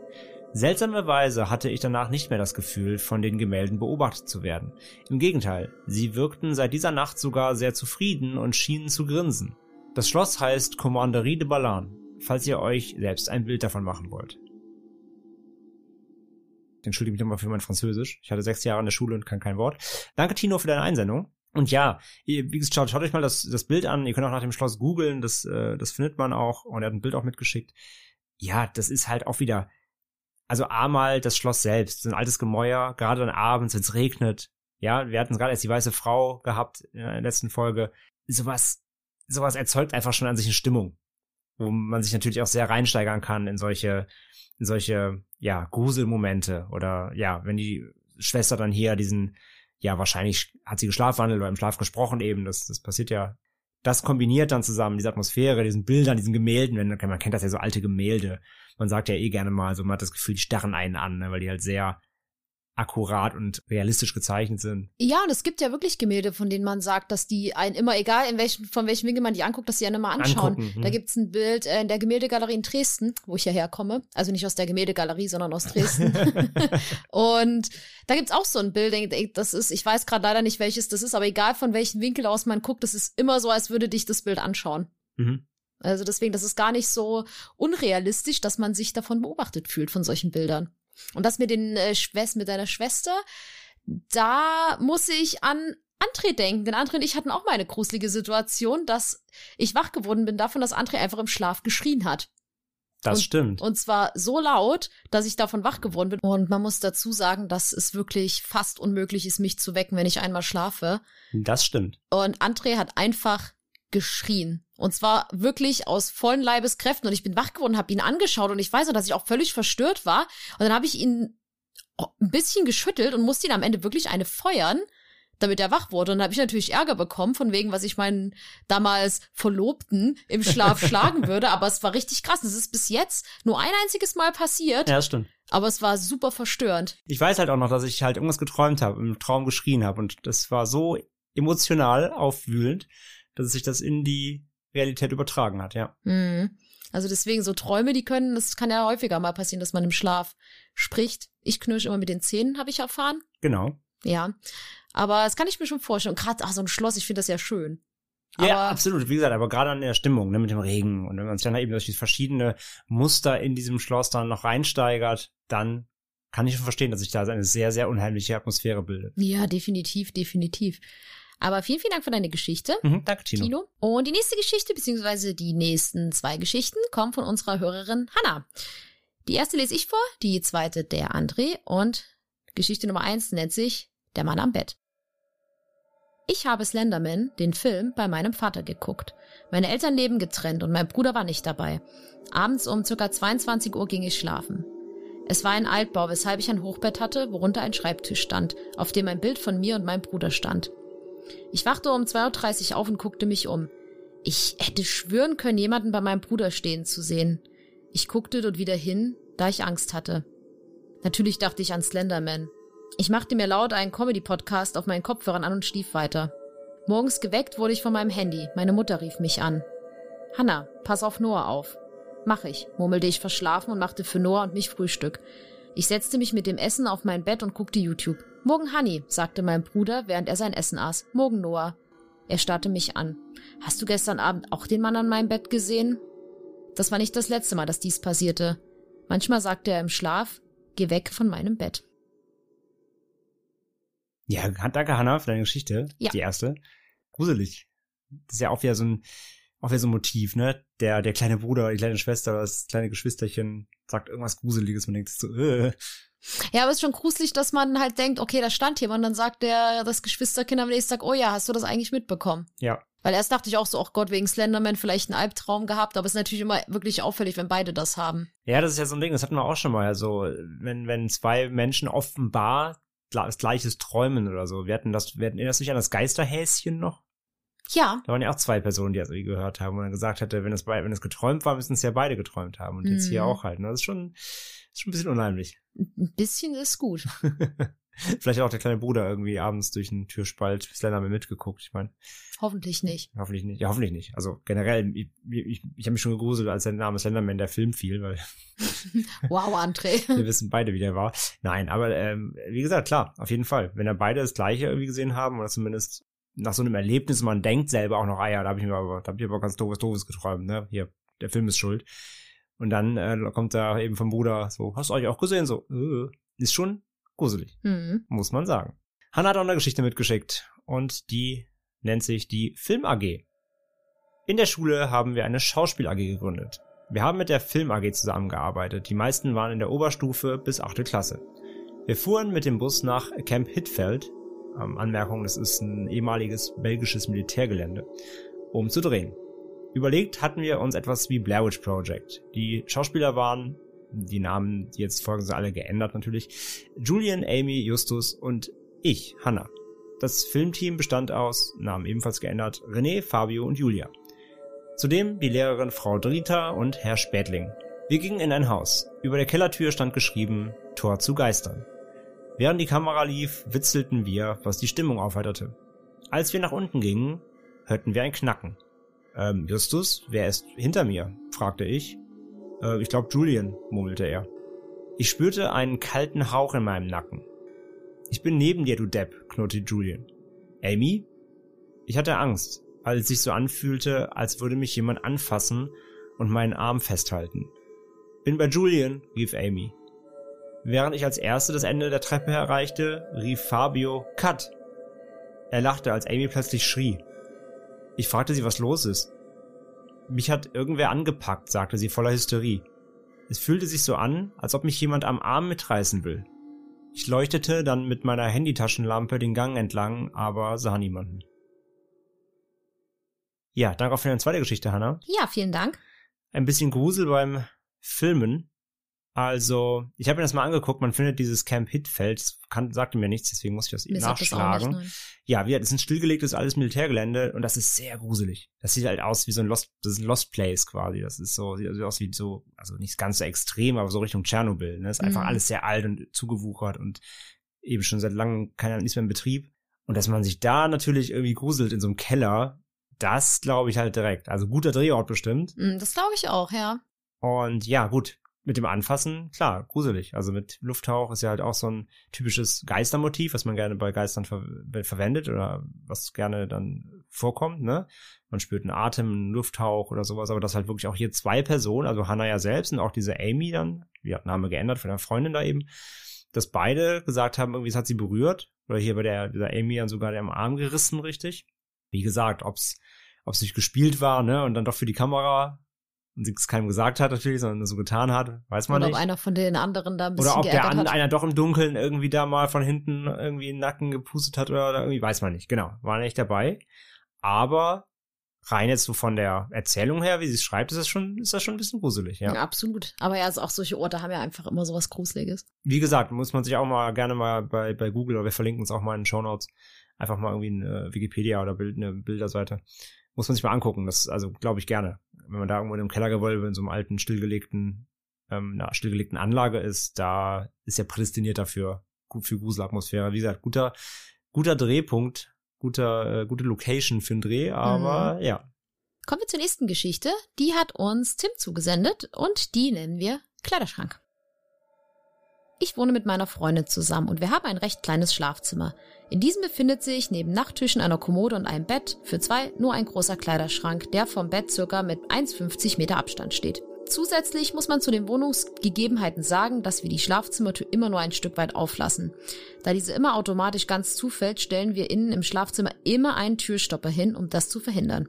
Seltsamerweise hatte ich danach nicht mehr das Gefühl, von den Gemälden beobachtet zu werden. Im Gegenteil, sie wirkten seit dieser Nacht sogar sehr zufrieden und schienen zu grinsen. Das Schloss heißt Commanderie de Ballan, falls ihr euch selbst ein Bild davon machen wollt. Ich entschuldige mich nochmal für mein Französisch. Ich hatte sechs Jahre in der Schule und kann kein Wort. Danke, Tino, für deine Einsendung. Und ja, wie gesagt, schaut, schaut euch mal das, das Bild an. Ihr könnt auch nach dem Schloss googeln, das, äh, das findet man auch. Und er hat ein Bild auch mitgeschickt. Ja, das ist halt auch wieder, also einmal das Schloss selbst, so ein altes Gemäuer, gerade dann abends, wenn es regnet. Ja, wir hatten gerade erst die weiße Frau gehabt in der letzten Folge. Sowas, sowas erzeugt einfach schon an sich eine Stimmung, wo man sich natürlich auch sehr reinsteigern kann in solche, in solche, ja, Gruselmomente oder ja, wenn die Schwester dann hier diesen, ja, wahrscheinlich hat sie geschlafwandelt oder im Schlaf gesprochen eben, das, das passiert ja. Das kombiniert dann zusammen, diese Atmosphäre, diesen Bildern, diesen Gemälden, wenn, man kennt das ja so alte Gemälde. Man sagt ja eh gerne mal, so man hat das Gefühl, die starren einen an, ne, weil die halt sehr akkurat und realistisch gezeichnet sind. Ja, und es gibt ja wirklich Gemälde, von denen man sagt, dass die einen immer, egal in welchen, von welchem Winkel man die anguckt, dass sie einen immer anschauen. Angucken, hm. Da gibt's ein Bild äh, in der Gemäldegalerie in Dresden, wo ich ja herkomme. Also nicht aus der Gemäldegalerie, sondern aus Dresden. <laughs> <laughs> und da gibt's auch so ein Bild, das ist, ich weiß gerade leider nicht, welches das ist, aber egal von welchem Winkel aus man guckt, das ist immer so, als würde dich das Bild anschauen. Mhm. Also deswegen, das ist gar nicht so unrealistisch, dass man sich davon beobachtet fühlt von solchen Bildern. Und das mit den äh, mit deiner Schwester, da muss ich an André denken. Denn André und ich hatten auch mal eine gruselige Situation, dass ich wach geworden bin davon, dass André einfach im Schlaf geschrien hat. Das und, stimmt. Und zwar so laut, dass ich davon wach geworden bin. Und man muss dazu sagen, dass es wirklich fast unmöglich ist, mich zu wecken, wenn ich einmal schlafe. Das stimmt. Und André hat einfach geschrien. Und zwar wirklich aus vollen Leibeskräften. Und ich bin wach geworden, habe ihn angeschaut und ich weiß noch, dass ich auch völlig verstört war. Und dann habe ich ihn ein bisschen geschüttelt und musste ihn am Ende wirklich eine feuern damit er wach wurde. Und da habe ich natürlich Ärger bekommen, von wegen, was ich meinen damals Verlobten im Schlaf <laughs> schlagen würde. Aber es war richtig krass. Es ist bis jetzt nur ein einziges Mal passiert. Ja, das stimmt. Aber es war super verstörend. Ich weiß halt auch noch, dass ich halt irgendwas geträumt habe, im Traum geschrien habe. Und das war so emotional aufwühlend, dass sich das in die Realität übertragen hat, ja. Mhm. Also deswegen so Träume, die können, das kann ja häufiger mal passieren, dass man im Schlaf spricht. Ich knirsche immer mit den Zähnen, habe ich erfahren. Genau. Ja. Aber das kann ich mir schon vorstellen. Gerade, ach, so ein Schloss, ich finde das ja schön. Ja, Aber- absolut. Wie gesagt, aber gerade an der Stimmung, ne, mit dem Regen und wenn man sich dann eben durch die verschiedene Muster in diesem Schloss dann noch reinsteigert, dann kann ich schon verstehen, dass sich da eine sehr, sehr unheimliche Atmosphäre bildet. Ja, definitiv, definitiv. Aber vielen, vielen Dank für deine Geschichte. Mhm, danke, Tino. Tino. Und die nächste Geschichte, beziehungsweise die nächsten zwei Geschichten, kommen von unserer Hörerin Hannah. Die erste lese ich vor, die zweite der André und Geschichte Nummer eins nennt sich Der Mann am Bett. Ich habe Slenderman, den Film, bei meinem Vater geguckt. Meine Eltern leben getrennt und mein Bruder war nicht dabei. Abends um ca. 22 Uhr ging ich schlafen. Es war ein Altbau, weshalb ich ein Hochbett hatte, worunter ein Schreibtisch stand, auf dem ein Bild von mir und meinem Bruder stand. Ich wachte um 2.30 Uhr auf und guckte mich um. Ich hätte schwören können, jemanden bei meinem Bruder stehen zu sehen. Ich guckte dort wieder hin, da ich Angst hatte. Natürlich dachte ich an Slenderman. Ich machte mir laut einen Comedy-Podcast auf meinen Kopfhörern an und schlief weiter. Morgens geweckt wurde ich von meinem Handy. Meine Mutter rief mich an. Hanna, pass auf Noah auf. Mach ich, murmelte ich verschlafen und machte für Noah und mich Frühstück. Ich setzte mich mit dem Essen auf mein Bett und guckte YouTube. Morgen, Honey, sagte mein Bruder, während er sein Essen aß. Morgen, Noah. Er starrte mich an. Hast du gestern Abend auch den Mann an meinem Bett gesehen? Das war nicht das letzte Mal, dass dies passierte. Manchmal sagte er im Schlaf, geh weg von meinem Bett. Ja, danke, Hannah, für deine Geschichte. Ja. Die erste. Gruselig. Das ist ja auch wieder so ein, auch wieder so ein Motiv, ne? Der, der kleine Bruder, die kleine Schwester, das kleine Geschwisterchen sagt irgendwas Gruseliges. Man denkt so, äh. Ja, aber es ist schon gruselig, dass man halt denkt, okay, da stand jemand, dann sagt der, das Geschwisterkind am nächsten Tag, oh ja, hast du das eigentlich mitbekommen? Ja. Weil erst dachte ich auch so, ach Gott, wegen Slenderman vielleicht einen Albtraum gehabt, aber es ist natürlich immer wirklich auffällig, wenn beide das haben. Ja, das ist ja so ein Ding, das hatten wir auch schon mal. Also, wenn, wenn zwei Menschen offenbar das gleiches träumen oder so. Wir hatten das, wir hatten, erinnerst du dich an das Geisterhäschen noch? Ja, Da waren ja auch zwei Personen, die das irgendwie gehört haben und dann gesagt hatte, wenn es, wenn es geträumt war, müssen es ja beide geträumt haben. Und jetzt hier Mhm. auch halt. Ne? Das ist schon, ist schon ein bisschen unheimlich. ein bisschen ist gut. <laughs> Vielleicht hat auch der kleine Bruder irgendwie abends durch einen Türspalt Slenderman mitgeguckt. Ich meine, Hoffentlich nicht. hoffentlich nicht. Ja, hoffentlich nicht. Also generell, ich, ich, ich habe mich schon gegruselt, als der Name Slenderman der Film fiel, weil <laughs> Wow, André. <laughs> wir wissen beide, wie der war. Nein, aber ähm, wie gesagt, klar, auf jeden Fall. Wenn er beide das Gleiche irgendwie gesehen haben oder zumindest nach so einem Erlebnis, man denkt selber auch noch, ah ja, da habe ich mir aber, da habe ich aber ganz doofes, doofes geträumt, ne? Hier, der Film ist schuld. Und dann äh, kommt da eben vom Bruder so, hast du euch auch gesehen? So, äh, ist schon gruselig, Hm. muss man sagen. Hannah hat auch eine Geschichte mitgeschickt und die nennt sich die Film AG. In der Schule haben wir eine Schauspiel AG gegründet. Wir haben mit der Film AG zusammengearbeitet. Die meisten waren in der Oberstufe bis 8. Klasse. Wir fuhren mit dem Bus nach Camp Hittfeld, ähm, Anmerkung, das ist ein ehemaliges belgisches Militärgelände, um zu drehen. Überlegt hatten wir uns etwas wie Blair Witch Project. Die Schauspieler waren, die Namen, die jetzt folgen, sind alle geändert natürlich, Julian, Amy, Justus und ich, Hannah. Das Filmteam bestand aus, Namen ebenfalls geändert, René, Fabio und Julia. Zudem die Lehrerin Frau Drita und Herr Spätling. Wir gingen in ein Haus. Über der Kellertür stand geschrieben Tor zu Geistern. Während die Kamera lief, witzelten wir, was die Stimmung aufheiterte. Als wir nach unten gingen, hörten wir ein Knacken. Ähm, Justus, wer ist hinter mir? fragte ich. Äh, ich glaube Julian, murmelte er. Ich spürte einen kalten Hauch in meinem Nacken. Ich bin neben dir, du Depp, knurrte Julian. Amy? Ich hatte Angst. weil es sich so anfühlte, als würde mich jemand anfassen und meinen Arm festhalten. Bin bei Julian, rief Amy. Während ich als Erste das Ende der Treppe erreichte, rief Fabio Cut. Er lachte, als Amy plötzlich schrie. Ich fragte sie, was los ist. Mich hat irgendwer angepackt, sagte sie voller Hysterie. Es fühlte sich so an, als ob mich jemand am Arm mitreißen will. Ich leuchtete dann mit meiner Handytaschenlampe den Gang entlang, aber sah niemanden. Ja, danke für eine zweite Geschichte, Hannah. Ja, vielen Dank. Ein bisschen Grusel beim Filmen. Also, ich habe mir das mal angeguckt, man findet dieses Camp Hitfeld, das kann, sagte mir nichts, deswegen muss ich das Mir nachschlagen. nicht, ja, wie, das ist ein stillgelegtes alles Militärgelände und das ist sehr gruselig. Das sieht halt aus wie so ein Lost, das ist ein Lost Place quasi. Das ist so, sieht aus wie so, also nicht ganz so extrem, aber so Richtung Tschernobyl. Ne? Das ist einfach Mhm. alles sehr alt und zugewuchert und eben schon seit langem keiner nichts mehr in Betrieb. Und dass man sich da natürlich irgendwie gruselt in so einem Keller, das glaube ich halt direkt. Also guter Drehort bestimmt. Mm, Das glaube ich auch, ja. Und ja, gut, mit dem Anfassen, klar, gruselig. Also mit Lufttauch ist ja halt auch so ein typisches Geistermotiv, was man gerne bei Geistern ver verwendet oder was gerne dann vorkommt, ne? Man spürt einen Atem, einen Lufttauch oder sowas, aber das halt wirklich auch hier zwei Personen, also Hannah ja selbst und auch diese Amy dann, die hat Name geändert von der Freundin da eben, dass beide gesagt haben, irgendwie es hat sie berührt. Oder hier bei der, dieser Amy dann sogar am Arm gerissen, richtig. Wie gesagt, ob's, ob's nicht gespielt war, ne, und dann doch für die Kamera und sie es keinem gesagt hat natürlich, sondern nur so getan hat, weiß man Oder ob nicht. einer von den anderen da ein bisschen Oder ob der an, hat. einer doch im Dunkeln irgendwie da mal von hinten irgendwie in den Nacken gepustet hat oder, oder irgendwie, weiß man nicht. Genau, war nicht dabei. Aber rein jetzt so von der Erzählung her, wie sie es schreibt, ist das schon, ist das schon ein bisschen gruselig, ja. Ja, absolut. Aber ja, also auch solche Orte haben ja einfach immer sowas Gruseliges. Wie gesagt, muss man sich auch mal gerne mal bei, bei Google oder wir verlinken uns auch mal in den Show Notes einfach mal irgendwie eine Wikipedia oder Bild, eine Bilderseite. Muss man sich mal angucken. Das, also, glaube ich gerne. Wenn man da irgendwo in einem Kellergewölbe in so einem alten, stillgelegten, ähm, einer stillgelegten Anlage ist, da ist ja prädestiniert dafür. Gut für Gruselatmosphäre. Wie gesagt, guter, guter Drehpunkt, guter, äh, gute Location für einen Dreh, aber ja. Kommen wir zur nächsten Geschichte. Die hat uns Tim zugesendet und die nennen wir Kleiderschrank. Ich wohne mit meiner Freundin zusammen und wir haben ein recht kleines Schlafzimmer. In diesem befindet sich neben Nachttischen, einer Kommode und einem Bett für zwei nur ein großer Kleiderschrank, der vom Bett circa mit 1,50 Meter Abstand steht. Zusätzlich muss man zu den Wohnungsgegebenheiten sagen, dass wir die Schlafzimmertür immer nur ein Stück weit auflassen. Da diese immer automatisch ganz zufällt, stellen wir innen im Schlafzimmer immer einen Türstopper hin, um das zu verhindern.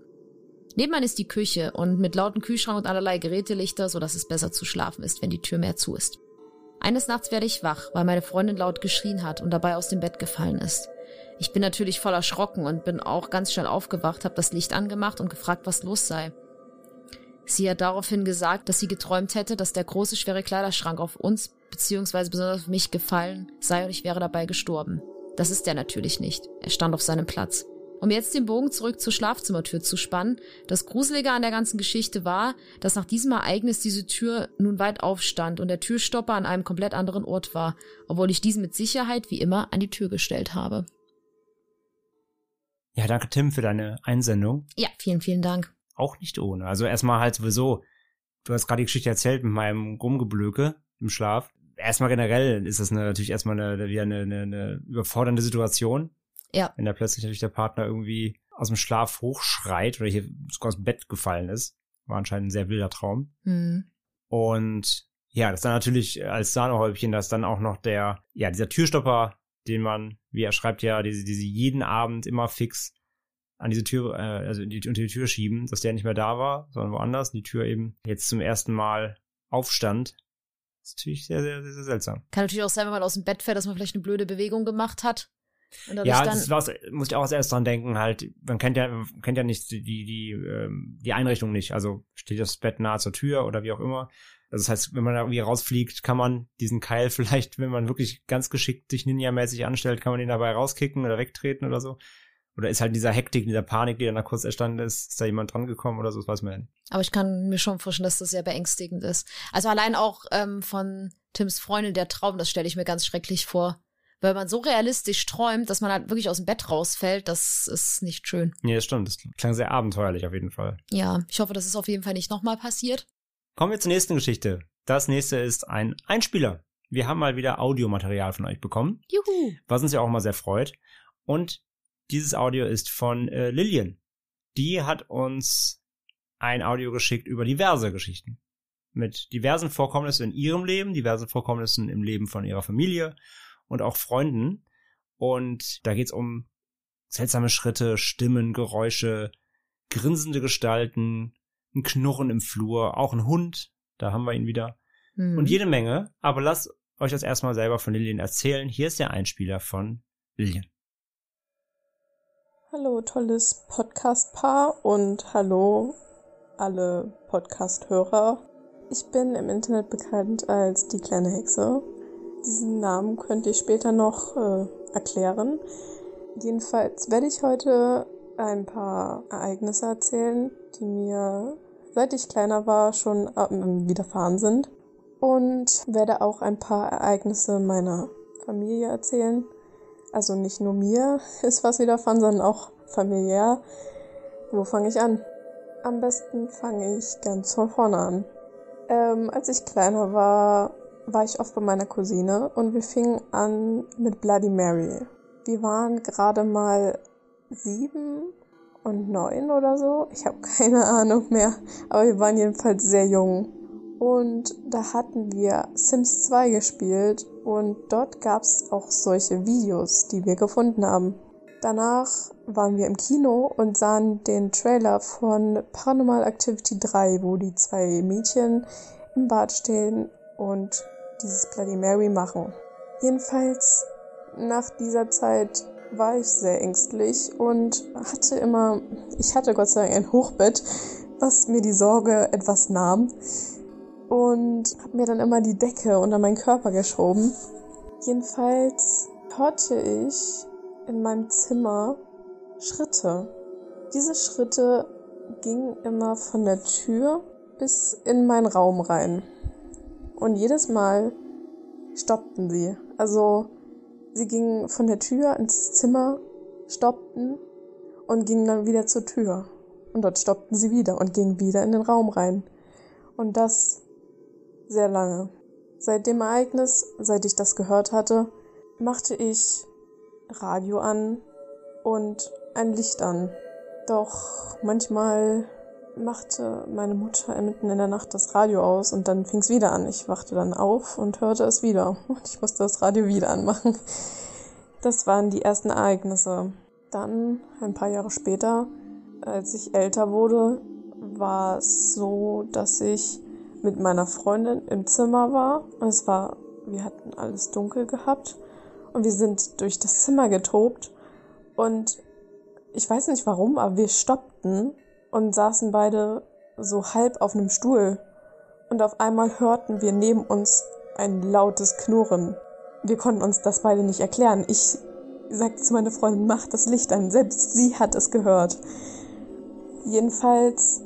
Nebenan ist die Küche und mit lauten Kühlschrank und allerlei Gerätelichter, so dass es besser zu schlafen ist, wenn die Tür mehr zu ist. Eines Nachts werde ich wach, weil meine Freundin laut geschrien hat und dabei aus dem Bett gefallen ist. Ich bin natürlich voll erschrocken und bin auch ganz schnell aufgewacht, habe das Licht angemacht und gefragt, was los sei. Sie hat daraufhin gesagt, dass sie geträumt hätte, dass der große, schwere Kleiderschrank auf uns bzw. besonders auf mich gefallen sei und ich wäre dabei gestorben. Das ist er natürlich nicht. Er stand auf seinem Platz. Um jetzt den Bogen zurück zur Schlafzimmertür zu spannen, das Gruselige an der ganzen Geschichte war, dass nach diesem Ereignis diese Tür nun weit aufstand und der Türstopper an einem komplett anderen Ort war, obwohl ich diesen mit Sicherheit wie immer an die Tür gestellt habe. Ja, danke Tim für deine Einsendung. Ja, vielen, vielen Dank. Auch nicht ohne. Also erstmal halt sowieso, du hast gerade die Geschichte erzählt mit meinem Rumgeblöke im Schlaf. Erstmal generell ist das eine, natürlich erstmal eine, wieder eine, eine, eine überfordernde Situation. Ja. Wenn da plötzlich natürlich der Partner irgendwie aus dem Schlaf hochschreit oder hier sogar aus dem Bett gefallen ist. War anscheinend ein sehr wilder Traum. Hm. Und ja, das dann natürlich als Sahnehäubchen, dass dann auch noch der, ja, dieser Türstopper, den man, wie er schreibt ja, diese, diese jeden Abend immer fix an diese Tür, äh, also die, unter die Tür schieben, dass der nicht mehr da war, sondern woanders, die Tür eben jetzt zum ersten Mal aufstand. Das ist natürlich sehr, sehr, sehr, sehr seltsam. Kann natürlich auch sein, wenn man aus dem Bett fällt, dass man vielleicht eine blöde Bewegung gemacht hat. Ja, das war's, muss ich auch als erstes dran denken, halt, man kennt ja, man kennt ja nicht die, die, ähm, die Einrichtung nicht. Also steht das Bett nahe zur Tür oder wie auch immer. Also das heißt, wenn man da irgendwie rausfliegt, kann man diesen Keil <laughs> vielleicht, wenn man wirklich ganz geschickt sich Ninja-mäßig anstellt, kann man ihn dabei rauskicken oder wegtreten oder so. Oder ist halt in dieser Hektik, in dieser Panik, die dann da kurz erstanden ist, ist da jemand dran gekommen oder so, das weiß man nicht. Aber ich kann mir schon vorstellen, dass das sehr beängstigend ist. Also allein auch ähm, von Tims Freundin der Traum, das stelle ich mir ganz schrecklich vor. Weil man so realistisch träumt, dass man halt wirklich aus dem Bett rausfällt, das ist nicht schön. Nee, das stimmt. Das klang sehr abenteuerlich auf jeden Fall. Ja, ich hoffe, dass es auf jeden Fall nicht nochmal passiert. Kommen wir zur nächsten Geschichte. Das nächste ist ein Einspieler. Wir haben mal wieder Audiomaterial von euch bekommen. Juhu. was uns ja auch mal sehr freut. Und dieses Audio ist von äh, Lillian. Die hat uns ein Audio geschickt über diverse Geschichten. Mit diversen Vorkommnissen in ihrem Leben, diversen Vorkommnissen im Leben von ihrer Familie und auch Freunden. Und da geht's um seltsame Schritte, Stimmen, Geräusche, grinsende Gestalten, ein Knurren im Flur, auch ein Hund, da haben wir ihn wieder. Mhm. Und jede Menge, aber lasst euch das erstmal selber von Lillian erzählen. Hier ist der Einspieler von Lillian. Hallo, tolles Podcast-Paar und hallo alle Podcast-Hörer. Ich bin im Internet bekannt als die kleine Hexe. Diesen Namen könnte ich später noch äh, erklären. Jedenfalls werde ich heute ein paar Ereignisse erzählen, die mir seit ich kleiner war schon ähm, widerfahren sind. Und werde auch ein paar Ereignisse meiner Familie erzählen. Also nicht nur mir <laughs> ist was widerfahren, sondern auch familiär. Wo fange ich an? Am besten fange ich ganz von vorne an. Ähm, als ich kleiner war, war ich oft bei meiner Cousine und wir fingen an mit Bloody Mary. Wir waren gerade mal sieben und neun oder so. Ich habe <laughs> keine Ahnung mehr. Aber wir waren jedenfalls sehr jung. Und da hatten wir Sims 2 gespielt und dort gab es auch solche Videos, die wir gefunden haben. Danach waren wir im Kino und sahen den Trailer von Paranormal Activity 3, wo die zwei Mädchen im Bad stehen und dieses Bloody Mary machen. Jedenfalls nach dieser Zeit war ich sehr ängstlich und hatte immer, ich hatte Gott sei Dank ein Hochbett, was mir die Sorge etwas nahm und habe mir dann immer die Decke unter meinen Körper geschoben. Jedenfalls hörte ich in meinem Zimmer Schritte. Diese Schritte gingen immer von der Tür bis in meinen Raum rein. Und jedes Mal stoppten sie. Also sie gingen von der Tür ins Zimmer, stoppten und gingen dann wieder zur Tür. Und dort stoppten sie wieder und gingen wieder in den Raum rein. Und das sehr lange. Seit dem Ereignis, seit ich das gehört hatte, machte ich Radio an und ein Licht an. Doch manchmal machte meine Mutter mitten in der Nacht das Radio aus und dann fing es wieder an. Ich wachte dann auf und hörte es wieder <laughs> und ich musste das Radio wieder anmachen. Das waren die ersten Ereignisse. Dann, ein paar Jahre später, als ich älter wurde, war es so, dass ich mit meiner Freundin im Zimmer war. Es war, wir hatten alles dunkel gehabt und wir sind durch das Zimmer getobt und ich weiß nicht warum, aber wir stoppten und saßen beide so halb auf einem Stuhl und auf einmal hörten wir neben uns ein lautes Knurren. Wir konnten uns das beide nicht erklären. Ich sagte zu meiner Freundin, mach das Licht an. Selbst sie hat es gehört. Jedenfalls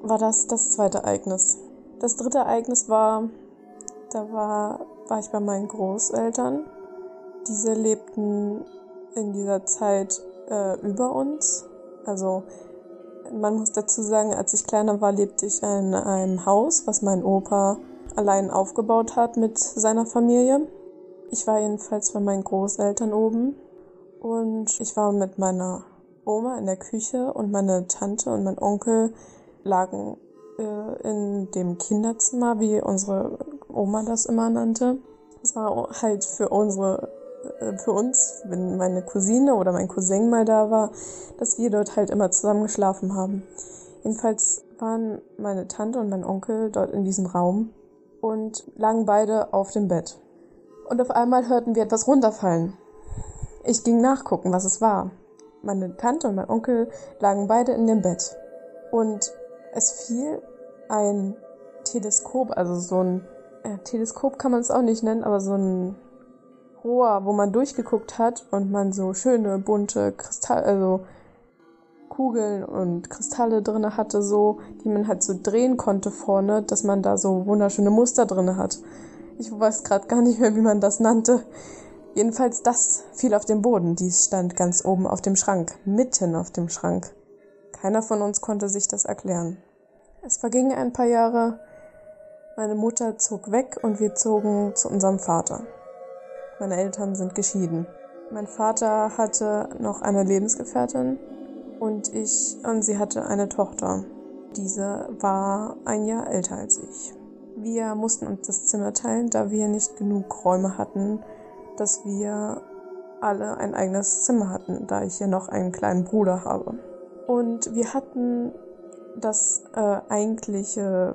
war das das zweite Ereignis. Das dritte Ereignis war, da war, war ich bei meinen Großeltern. Diese lebten in dieser Zeit äh, über uns. Also man muss dazu sagen, als ich kleiner war, lebte ich in einem Haus, was mein Opa allein aufgebaut hat mit seiner Familie. Ich war jedenfalls bei meinen Großeltern oben und ich war mit meiner Oma in der Küche und meine Tante und mein Onkel lagen äh, in dem Kinderzimmer, wie unsere Oma das immer nannte. Das war halt für unsere für uns, wenn meine Cousine oder mein Cousin mal da war, dass wir dort halt immer zusammen geschlafen haben. Jedenfalls waren meine Tante und mein Onkel dort in diesem Raum und lagen beide auf dem Bett. Und auf einmal hörten wir etwas runterfallen. Ich ging nachgucken, was es war. Meine Tante und mein Onkel lagen beide in dem Bett. Und es fiel ein Teleskop, also so ein äh, Teleskop kann man es auch nicht nennen, aber so ein Rohr, wo man durchgeguckt hat und man so schöne bunte Kristalle, also Kugeln und Kristalle drinne hatte, so, die man halt so drehen konnte vorne, dass man da so wunderschöne Muster drinne hat. Ich weiß gerade gar nicht mehr, wie man das nannte. Jedenfalls das fiel auf den Boden. Dies stand ganz oben auf dem Schrank, mitten auf dem Schrank. Keiner von uns konnte sich das erklären. Es vergingen ein paar Jahre. Meine Mutter zog weg und wir zogen zu unserem Vater. Meine Eltern sind geschieden. Mein Vater hatte noch eine Lebensgefährtin Und ich, und sie hatte eine Tochter. Diese war ein Jahr älter als ich. Wir mussten uns das Zimmer teilen, da wir nicht genug Räume hatten, dass wir alle ein eigenes Zimmer hatten, da ich ja noch einen kleinen Bruder habe. Und wir hatten das äh, eigentliche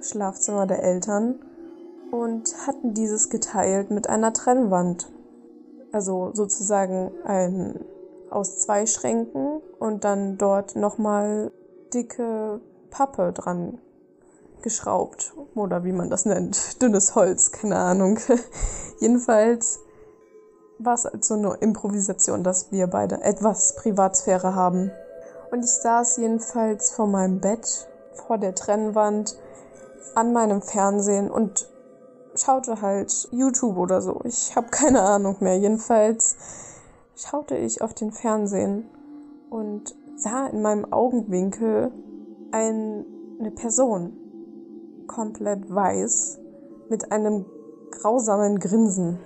Schlafzimmer der Eltern und hatten dieses geteilt mit einer Trennwand. Also sozusagen ein aus zwei Schränken und dann dort nochmal dicke Pappe dran geschraubt oder wie man das nennt, <laughs> dünnes Holz, keine Ahnung. <laughs> Jedenfalls war es halt so eine Improvisation, dass wir beide etwas Privatsphäre haben. Und ich saß jedenfalls vor meinem Bett, vor der Trennwand, an meinem Fernsehen und schaute halt YouTube oder so. Ich habe keine Ahnung mehr. Jedenfalls schaute ich auf den Fernsehen und sah in meinem Augenwinkel ein, eine Person, komplett weiß, mit einem grausamen Grinsen.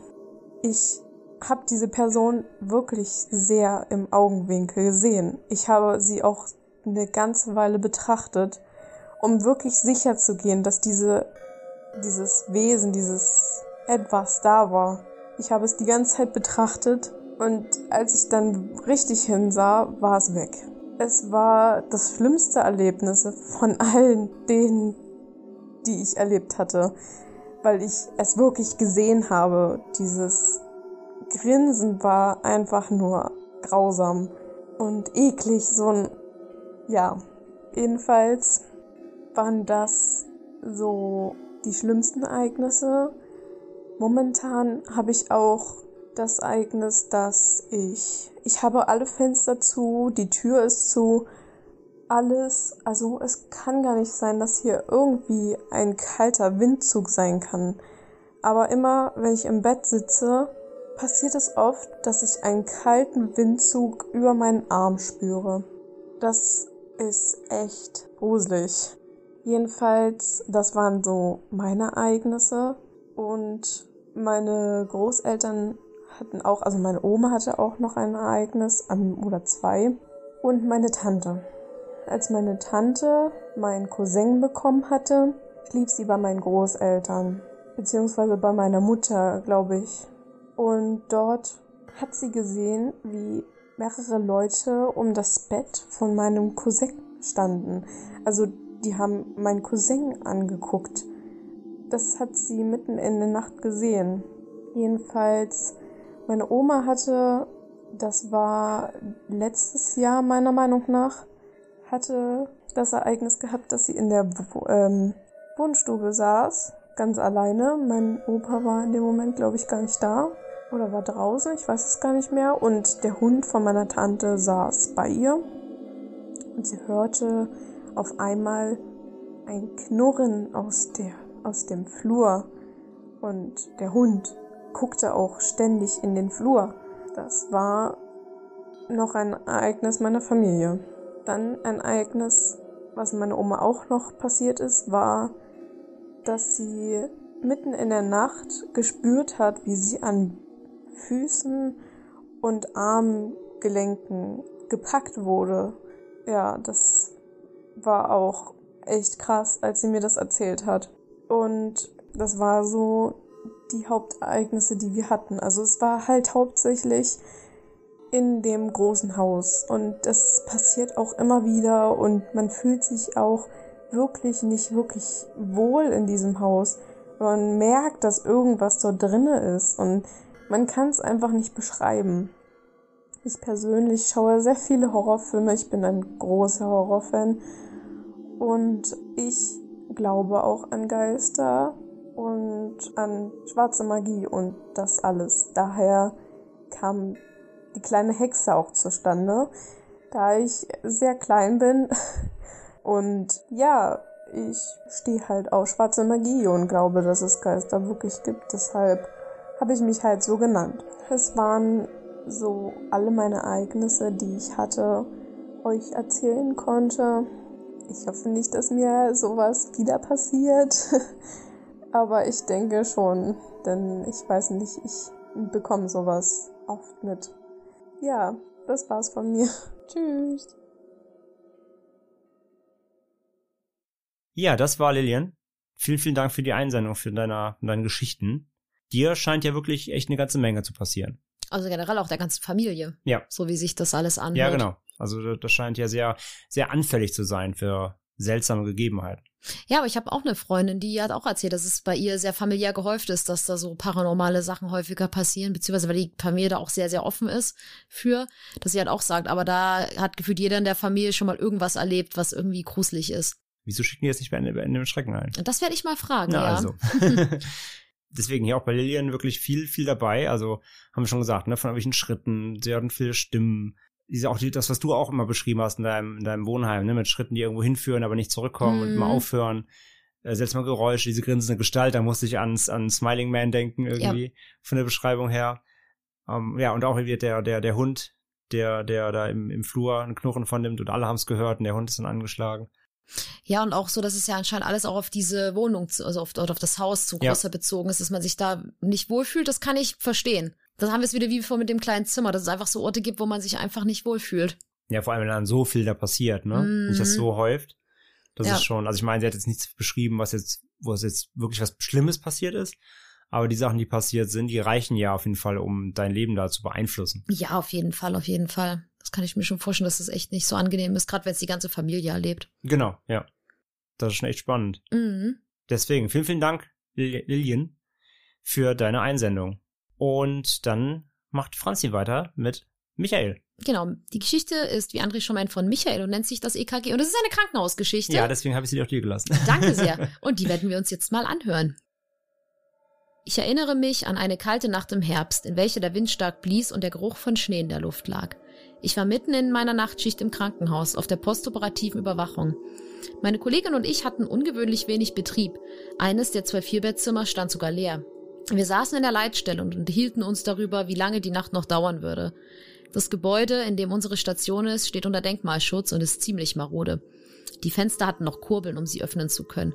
Ich habe diese Person wirklich sehr im Augenwinkel gesehen. Ich habe sie auch eine ganze Weile betrachtet, um wirklich sicher zu gehen, dass diese, dieses Wesen, dieses etwas da war. Ich habe es die ganze Zeit betrachtet und als ich dann richtig hinsah, war es weg. Es war das schlimmste Erlebnis von <laughs> allen denen, die ich erlebt hatte, weil ich es wirklich gesehen habe. Dieses Grinsen war einfach nur grausam und eklig, so ein, ja, jedenfalls waren das so die schlimmsten Ereignisse. Momentan habe ich auch das Ereignis, dass ich, ich habe alle Fenster zu, die Tür ist zu, alles, also es kann gar nicht sein, dass hier irgendwie ein kalter Windzug sein kann. Aber immer, wenn ich im Bett sitze, passiert es oft, dass ich einen kalten Windzug über meinen Arm spüre. Das ist echt gruselig. Jedenfalls, das waren so meine Ereignisse und meine Großeltern hatten auch, also meine Oma hatte auch noch ein Ereignis oder zwei und meine Tante. Als meine Tante meinen Cousin bekommen hatte, blieb sie bei meinen Großeltern, beziehungsweise bei meiner Mutter, glaube ich. Und dort hat sie gesehen, wie mehrere Leute um das Bett von meinem Cousin standen. Also die haben meinen Cousin angeguckt. Das hat sie mitten in der Nacht gesehen. Jedenfalls, meine Oma hatte, das war letztes Jahr meiner Meinung nach, hatte das Ereignis gehabt, dass sie in der ähm, Wohnstube saß, ganz alleine. Mein Opa war in dem Moment, glaube ich, gar nicht da oder war draußen, ich weiß es gar nicht mehr. Und der Hund von meiner Tante saß bei ihr und sie hörte auf einmal ein Knurren aus der aus dem Flur und der Hund guckte auch ständig in den Flur. Das war noch ein Ereignis meiner Familie. Dann ein Ereignis, was meiner Oma auch noch passiert ist, war, dass sie mitten in der Nacht gespürt hat, wie sie an Füßen und Armgelenken gepackt wurde. Ja, das war auch echt krass, als sie mir das erzählt hat. Und das war so die Hauptereignisse, die wir hatten. Also es war halt hauptsächlich in dem großen Haus. Und das passiert auch immer wieder und man fühlt sich auch wirklich nicht wirklich wohl in diesem Haus. Man merkt, dass irgendwas dort drinne ist und man kann es einfach nicht beschreiben. Ich persönlich schaue sehr viele Horrorfilme. Ich bin ein großer Horrorfan und ich glaube auch an Geister und an schwarze Magie und das alles. Daher kam die kleine Hexe auch zustande, da ich sehr klein bin. <laughs> Und ja, ich stehe halt auf schwarze Magie und glaube, dass es Geister wirklich gibt. Deshalb habe ich mich halt so genannt. Es waren so alle meine Ereignisse, die ich hatte, euch erzählen konnte. Ich hoffe nicht, dass mir sowas wieder passiert, <laughs> aber ich denke schon, denn ich weiß nicht, ich bekomme sowas oft mit. Ja, das war's von mir. <laughs> Tschüss. Ja, das war Lilian. Vielen, vielen Dank für die Einsendung, für deine, deine Geschichten. Dir scheint ja wirklich echt eine ganze Menge zu passieren. Also generell auch der ganzen Familie. Ja. So wie sich das alles anhört. Ja, genau. Also das scheint ja sehr, sehr anfällig zu sein für seltsame Gegebenheiten. Ja, aber ich habe auch eine Freundin, die hat auch erzählt, dass es bei ihr sehr familiär gehäuft ist, dass da so paranormale Sachen häufiger passieren, beziehungsweise weil die Familie da auch sehr, sehr offen ist für, dass sie halt auch sagt, aber da hat gefühlt jeder in der Familie schon mal irgendwas erlebt, was irgendwie gruselig ist. Wieso schicken die jetzt nicht bei Ende, bei Ende Schrecken ein? Das werde ich mal fragen, Na, ja. also. <laughs> <laughs> Deswegen hier auch bei Lilian wirklich viel, viel dabei. Also haben wir schon gesagt, ne, von irgendwelchen Schritten, sie hatten viele Stimmen. Diese auch die, das, was du auch immer beschrieben hast in deinem, in deinem Wohnheim, ne, mit Schritten, die irgendwo hinführen, aber nicht zurückkommen und Mhm. immer aufhören. Äh, seltsame Geräusche, diese grinsende Gestalt, da musste ich ans, an Smiling Man denken irgendwie, von der Beschreibung her. Ähm, ja, und auch wie der, der, der Hund, der, der da im, im Flur einen Knurren von nimmt und alle haben es gehört und der Hund ist dann angeschlagen. Ja, und auch so, dass es ja anscheinend alles auch auf diese Wohnung, also auf, auf das Haus zu Ja. größer bezogen ist, dass man sich da nicht wohlfühlt, das kann ich verstehen. Dann haben wir es wieder wie vor mit dem kleinen Zimmer, dass es einfach so Orte gibt, wo man sich einfach nicht wohlfühlt. Ja, vor allem, wenn dann so viel da passiert, ne? Mhm. Wenn sich das so häuft. Das Ja. ist schon, also ich meine, sie hat jetzt nichts beschrieben, was jetzt, wo es jetzt wirklich was Schlimmes passiert ist. Aber die Sachen, die passiert sind, die reichen ja auf jeden Fall, um dein Leben da zu beeinflussen. Ja, auf jeden Fall, auf jeden Fall. Das kann ich mir schon vorstellen, dass das echt nicht so angenehm ist, gerade wenn es die ganze Familie erlebt. Genau, ja. Das ist schon echt spannend. Mhm. Deswegen, vielen, vielen Dank, Lil- Lillian, für deine Einsendung. Und dann macht Franzi weiter mit Michael. Genau. Die Geschichte ist, wie André schon meint, von Michael und nennt sich das EKG. Und es ist eine Krankenhausgeschichte. Ja, deswegen habe ich sie auch dir gelassen. <laughs> Danke sehr. <laughs> Und die werden wir uns jetzt mal anhören. Ich erinnere mich an eine kalte Nacht im Herbst, in welcher der Wind stark blies und der Geruch von Schnee in der Luft lag. Ich war mitten in meiner Nachtschicht im Krankenhaus auf der postoperativen Überwachung. Meine Kollegin und ich hatten ungewöhnlich wenig Betrieb. Eines der zwei Vierbettzimmer stand sogar leer. Wir saßen in der Leitstelle und unterhielten uns darüber, wie lange die Nacht noch dauern würde. Das Gebäude, in dem unsere Station ist, steht unter Denkmalschutz und ist ziemlich marode. Die Fenster hatten noch Kurbeln, um sie öffnen zu können.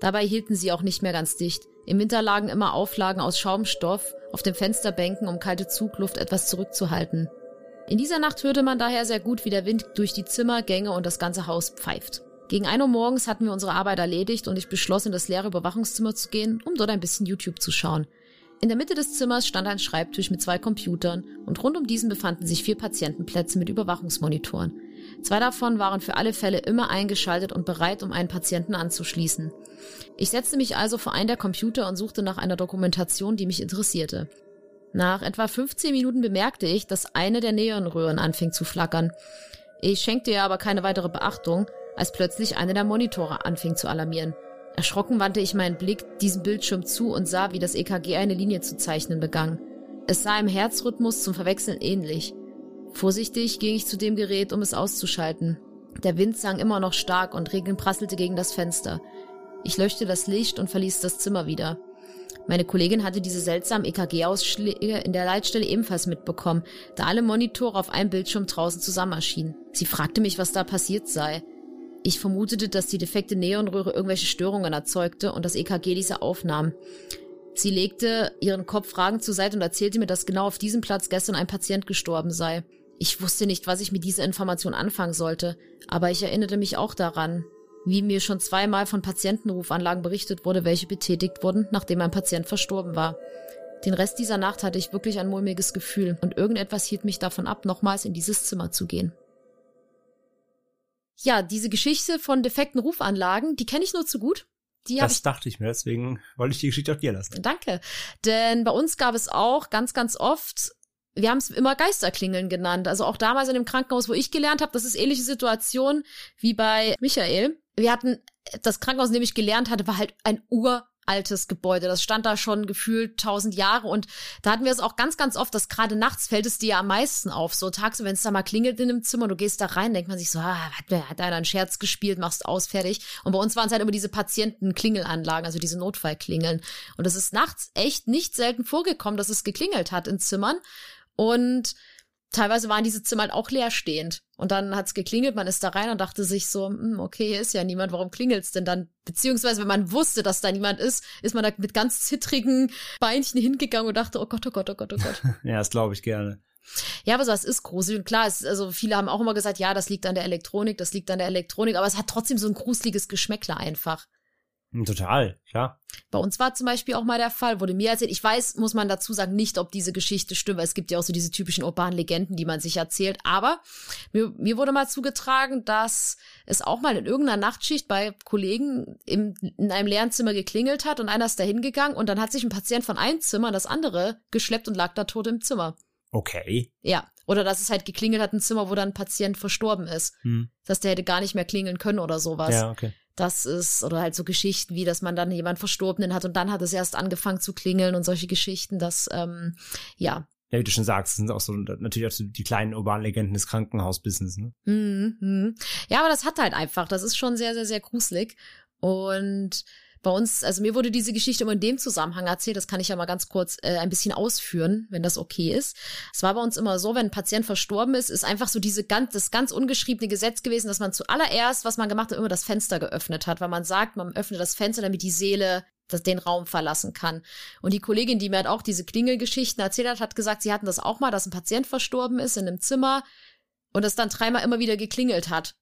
Dabei hielten sie auch nicht mehr ganz dicht. Im Winter lagen immer Auflagen aus Schaumstoff auf den Fensterbänken, um kalte Zugluft etwas zurückzuhalten. In dieser Nacht hörte man daher sehr gut, wie der Wind durch die Zimmer, Gänge und das ganze Haus pfeift. Gegen ein Uhr morgens hatten wir unsere Arbeit erledigt und ich beschloss, in das leere Überwachungszimmer zu gehen, um dort ein bisschen YouTube zu schauen. In der Mitte des Zimmers stand ein Schreibtisch mit zwei Computern und rund um diesen befanden sich vier Patientenplätze mit Überwachungsmonitoren. Zwei davon waren für alle Fälle immer eingeschaltet und bereit, um einen Patienten anzuschließen. Ich setzte mich also vor einen der Computer und suchte nach einer Dokumentation, die mich interessierte. Nach etwa 15 Minuten bemerkte ich, dass eine der Neonröhren anfing zu flackern. Ich schenkte ihr aber keine weitere Beachtung, als plötzlich einer der Monitore anfing zu alarmieren. Erschrocken wandte ich meinen Blick diesem Bildschirm zu und sah, wie das EKG eine Linie zu zeichnen begann. Es sah im Herzrhythmus zum Verwechseln ähnlich. Vorsichtig ging ich zu dem Gerät, um es auszuschalten. Der Wind sang immer noch stark und Regen prasselte gegen das Fenster. Ich löschte das Licht und verließ das Zimmer wieder. Meine Kollegin hatte diese seltsamen EKG-Ausschläge in der Leitstelle ebenfalls mitbekommen, da alle Monitore auf einem Bildschirm draußen zusammen erschienen. Sie fragte mich, was da passiert sei. Ich vermutete, dass die defekte Neonröhre irgendwelche Störungen erzeugte und das EKG diese aufnahm. Sie legte ihren Kopf fragend zur Seite und erzählte mir, dass genau auf diesem Platz gestern ein Patient gestorben sei. Ich wusste nicht, was ich mit dieser Information anfangen sollte, aber ich erinnerte mich auch daran, wie mir schon zweimal von Patientenrufanlagen berichtet wurde, welche betätigt wurden, nachdem ein Patient verstorben war. Den Rest dieser Nacht hatte ich wirklich ein mulmiges Gefühl und irgendetwas hielt mich davon ab, nochmals in dieses Zimmer zu gehen. Ja, diese Geschichte von defekten Rufanlagen, die kenne ich nur zu gut. Die Das ich dachte ich mir, deswegen wollte ich die Geschichte auch dir lassen. Danke. Denn bei uns gab es auch ganz, ganz oft, wir haben es immer Geisterklingeln genannt. Also auch damals in dem Krankenhaus, wo ich gelernt habe, das ist ähnliche Situation wie bei Michael. Wir hatten, das Krankenhaus, in dem ich gelernt hatte, war halt ein uraltes Gebäude. Das stand da schon gefühlt tausend Jahre und da hatten wir es auch ganz, ganz oft, dass gerade nachts fällt es dir ja am meisten auf. So tagsüber, wenn es da mal klingelt in einem Zimmer, du gehst da rein, denkt man sich so, ah, hat, hat einer einen Scherz gespielt, machst aus, fertig. Und bei uns waren es halt immer diese Patientenklingelanlagen, also diese Notfallklingeln. Und es ist nachts echt nicht selten vorgekommen, dass es geklingelt hat in Zimmern. Und teilweise waren diese Zimmer halt auch leerstehend. Und dann hat's geklingelt, man ist da rein und dachte sich so, hm, okay, hier ist ja niemand, warum klingelt's denn dann? Beziehungsweise, wenn man wusste, dass da niemand ist, ist man da mit ganz zittrigen Beinchen hingegangen und dachte, oh Gott, oh Gott, oh Gott, oh Gott. <laughs> Ja, das glaube ich gerne. Ja, aber das ist gruselig. Und klar, es, also viele haben auch immer gesagt, ja, das liegt an der Elektronik, das liegt an der Elektronik, aber es hat trotzdem so ein gruseliges Geschmäckler einfach. Hm, Total, klar. Bei uns war zum Beispiel auch mal der Fall, wurde mir erzählt, ich weiß, muss man dazu sagen, nicht, ob diese Geschichte stimmt, weil es gibt ja auch so diese typischen urbanen Legenden, die man sich erzählt, aber mir, mir wurde mal zugetragen, dass es auch mal in irgendeiner Nachtschicht bei Kollegen im, in einem leeren Zimmer geklingelt hat und einer ist da hingegangen und dann hat sich ein Patient von einem Zimmer in das andere geschleppt und lag da tot im Zimmer. Okay. Ja. Oder dass es halt geklingelt hat, ein Zimmer, wo dann ein Patient verstorben ist. Hm. Dass der hätte gar nicht mehr klingeln können oder sowas. Ja, okay. Das ist, oder halt so Geschichten wie, dass man dann jemand Verstorbenen hat und dann hat es erst angefangen zu klingeln und solche Geschichten, das, ähm, ja. Ja, wie du schon sagst, sind auch so natürlich auch so die kleinen urbanen Legenden des Krankenhausbusiness, ne? Mhm, mhm. Ja, aber das hat halt einfach, das ist schon sehr, sehr, sehr gruselig. Und bei uns, also mir wurde diese Geschichte immer in dem Zusammenhang erzählt, das kann ich ja mal ganz kurz äh, ein bisschen ausführen, wenn das okay ist. Es war bei uns immer so, wenn ein Patient verstorben ist, ist einfach so diese ganz, das ganz ungeschriebene Gesetz gewesen, dass man zuallererst, was man gemacht hat, immer das Fenster geöffnet hat, weil man sagt, man öffnet das Fenster, damit die Seele das, den Raum verlassen kann. Und die Kollegin, die mir halt auch diese Klingelgeschichten erzählt hat, hat gesagt, sie hatten das auch mal, dass ein Patient verstorben ist in einem Zimmer und es dann dreimal immer wieder geklingelt hat.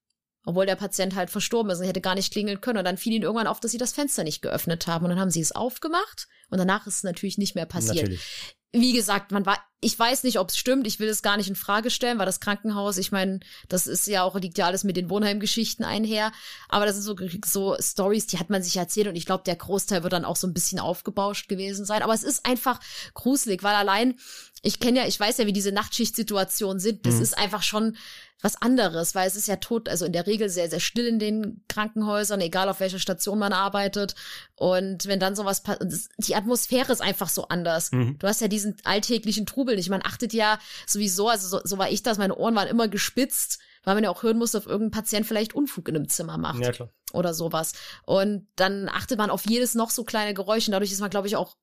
Obwohl der Patient halt verstorben ist und hätte gar nicht klingeln können. Und dann fiel ihnen irgendwann auf, dass sie das Fenster nicht geöffnet haben. Und dann haben sie es aufgemacht und danach ist es natürlich nicht mehr passiert. Natürlich. Wie gesagt, man war, ich weiß nicht, ob es stimmt, ich will es gar nicht in Frage stellen, weil das Krankenhaus, ich meine, das ist ja auch, liegt ja alles mit den Wohnheimgeschichten einher. Aber das sind so, so Stories, die hat man sich erzählt und ich glaube, der Großteil wird dann auch so ein bisschen aufgebauscht gewesen sein. Aber es ist einfach gruselig, weil allein, ich kenne ja, ich weiß ja, wie diese Nachtschicht-Situationen sind. Das Mhm. ist einfach schon was anderes, weil es ist ja tot, also in der Regel sehr, sehr still in den Krankenhäusern, egal auf welcher Station man arbeitet. Und wenn dann sowas passiert, die Atmosphäre ist einfach so anders. Mhm. Du hast ja diesen alltäglichen Trubel nicht. Man achtet ja sowieso, also so, so war ich das, meine Ohren waren immer gespitzt, weil man ja auch hören musste, ob irgendein Patient vielleicht Unfug in einem Zimmer macht Ja, klar. oder sowas. Und dann achtet man auf jedes noch so kleine Geräusch und dadurch ist man, glaube ich, auch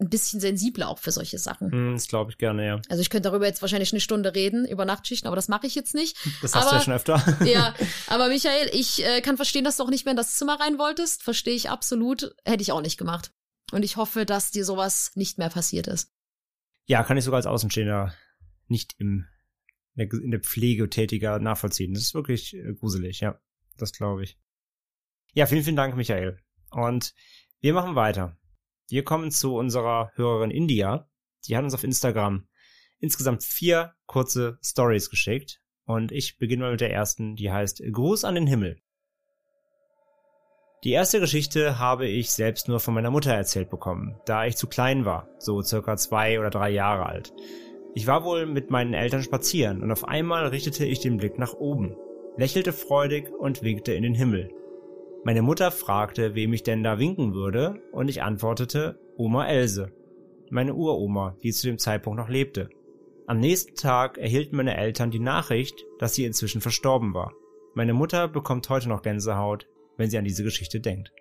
ein bisschen sensibler auch für solche Sachen. Hm, das glaube ich gerne, ja. Also ich könnte darüber jetzt wahrscheinlich eine Stunde reden, über Nachtschichten, aber das mache ich jetzt nicht. Das hast du Aber- ja schon öfter. <laughs> Ja, <laughs> aber Michael, ich äh, kann verstehen, dass du auch nicht mehr in das Zimmer rein wolltest. Verstehe ich absolut. Hätte ich auch nicht gemacht. Und ich hoffe, dass dir sowas nicht mehr passiert ist. Ja, kann ich sogar als Außenstehender nicht im, in der- in der Pflege tätiger nachvollziehen. Das ist wirklich äh, gruselig, ja. Das glaube ich. Ja, vielen, vielen Dank, Michael. Und wir machen weiter. Wir kommen zu unserer Hörerin India. Die hat uns auf Instagram insgesamt vier kurze Stories geschickt. Und ich beginne mal mit der ersten, die heißt Gruß an den Himmel. Die erste Geschichte habe ich selbst nur von meiner Mutter erzählt bekommen, da ich zu klein war, so circa zwei oder drei Jahre alt. Ich war wohl mit meinen Eltern spazieren und auf einmal richtete ich den Blick nach oben, lächelte freudig und winkte in den Himmel. Meine Mutter fragte, wem ich denn da winken würde, und ich antwortete Oma Else, meine Uroma, die zu dem Zeitpunkt noch lebte. Am nächsten Tag erhielten meine Eltern die Nachricht, dass sie inzwischen verstorben war. Meine Mutter bekommt heute noch Gänsehaut, wenn sie an diese Geschichte denkt.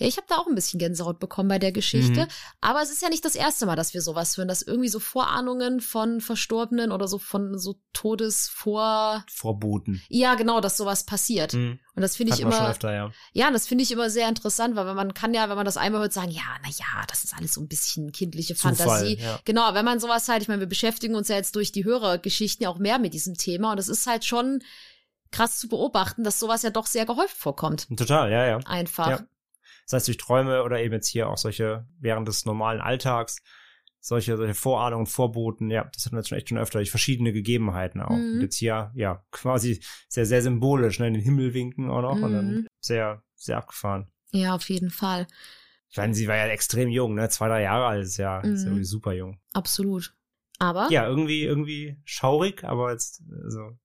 Ja, ich habe da auch ein bisschen Gänsehaut bekommen bei der Geschichte. Mhm. Aber es ist ja nicht das erste Mal, dass wir sowas hören, dass irgendwie so Vorahnungen von Verstorbenen oder so von so Todesvor... Vorboten. Ja, genau, dass sowas passiert. Mhm. Und das finde ich immer, öfter, ja. ja, das finde ich immer sehr interessant, weil man kann ja, wenn man das einmal hört, sagen, ja, na ja, das ist alles so ein bisschen kindliche Zufall, Fantasie. ja. Genau, wenn man sowas halt, ich meine, wir beschäftigen uns ja jetzt durch die Hörergeschichten ja auch mehr mit diesem Thema und es ist halt schon krass zu beobachten, dass sowas ja doch sehr gehäuft vorkommt. Total, ja, ja. Einfach. Ja. Das heißt durch Träume oder eben jetzt hier auch solche während des normalen Alltags, solche, solche Vorahnungen, Vorboten, ja, das hatten wir jetzt schon echt schon öfter, durch verschiedene Gegebenheiten auch. Mhm. Und jetzt hier, ja, quasi sehr, sehr symbolisch, ne, in den Himmel winken auch noch und dann Mhm. sehr, sehr abgefahren. Ja, auf jeden Fall. Ich meine, sie war ja extrem jung, ne, zwei, drei Jahre alt, ist ja, ist Mhm. irgendwie super jung. Absolut. Aber Ja, irgendwie, irgendwie schaurig, aber jetzt, also,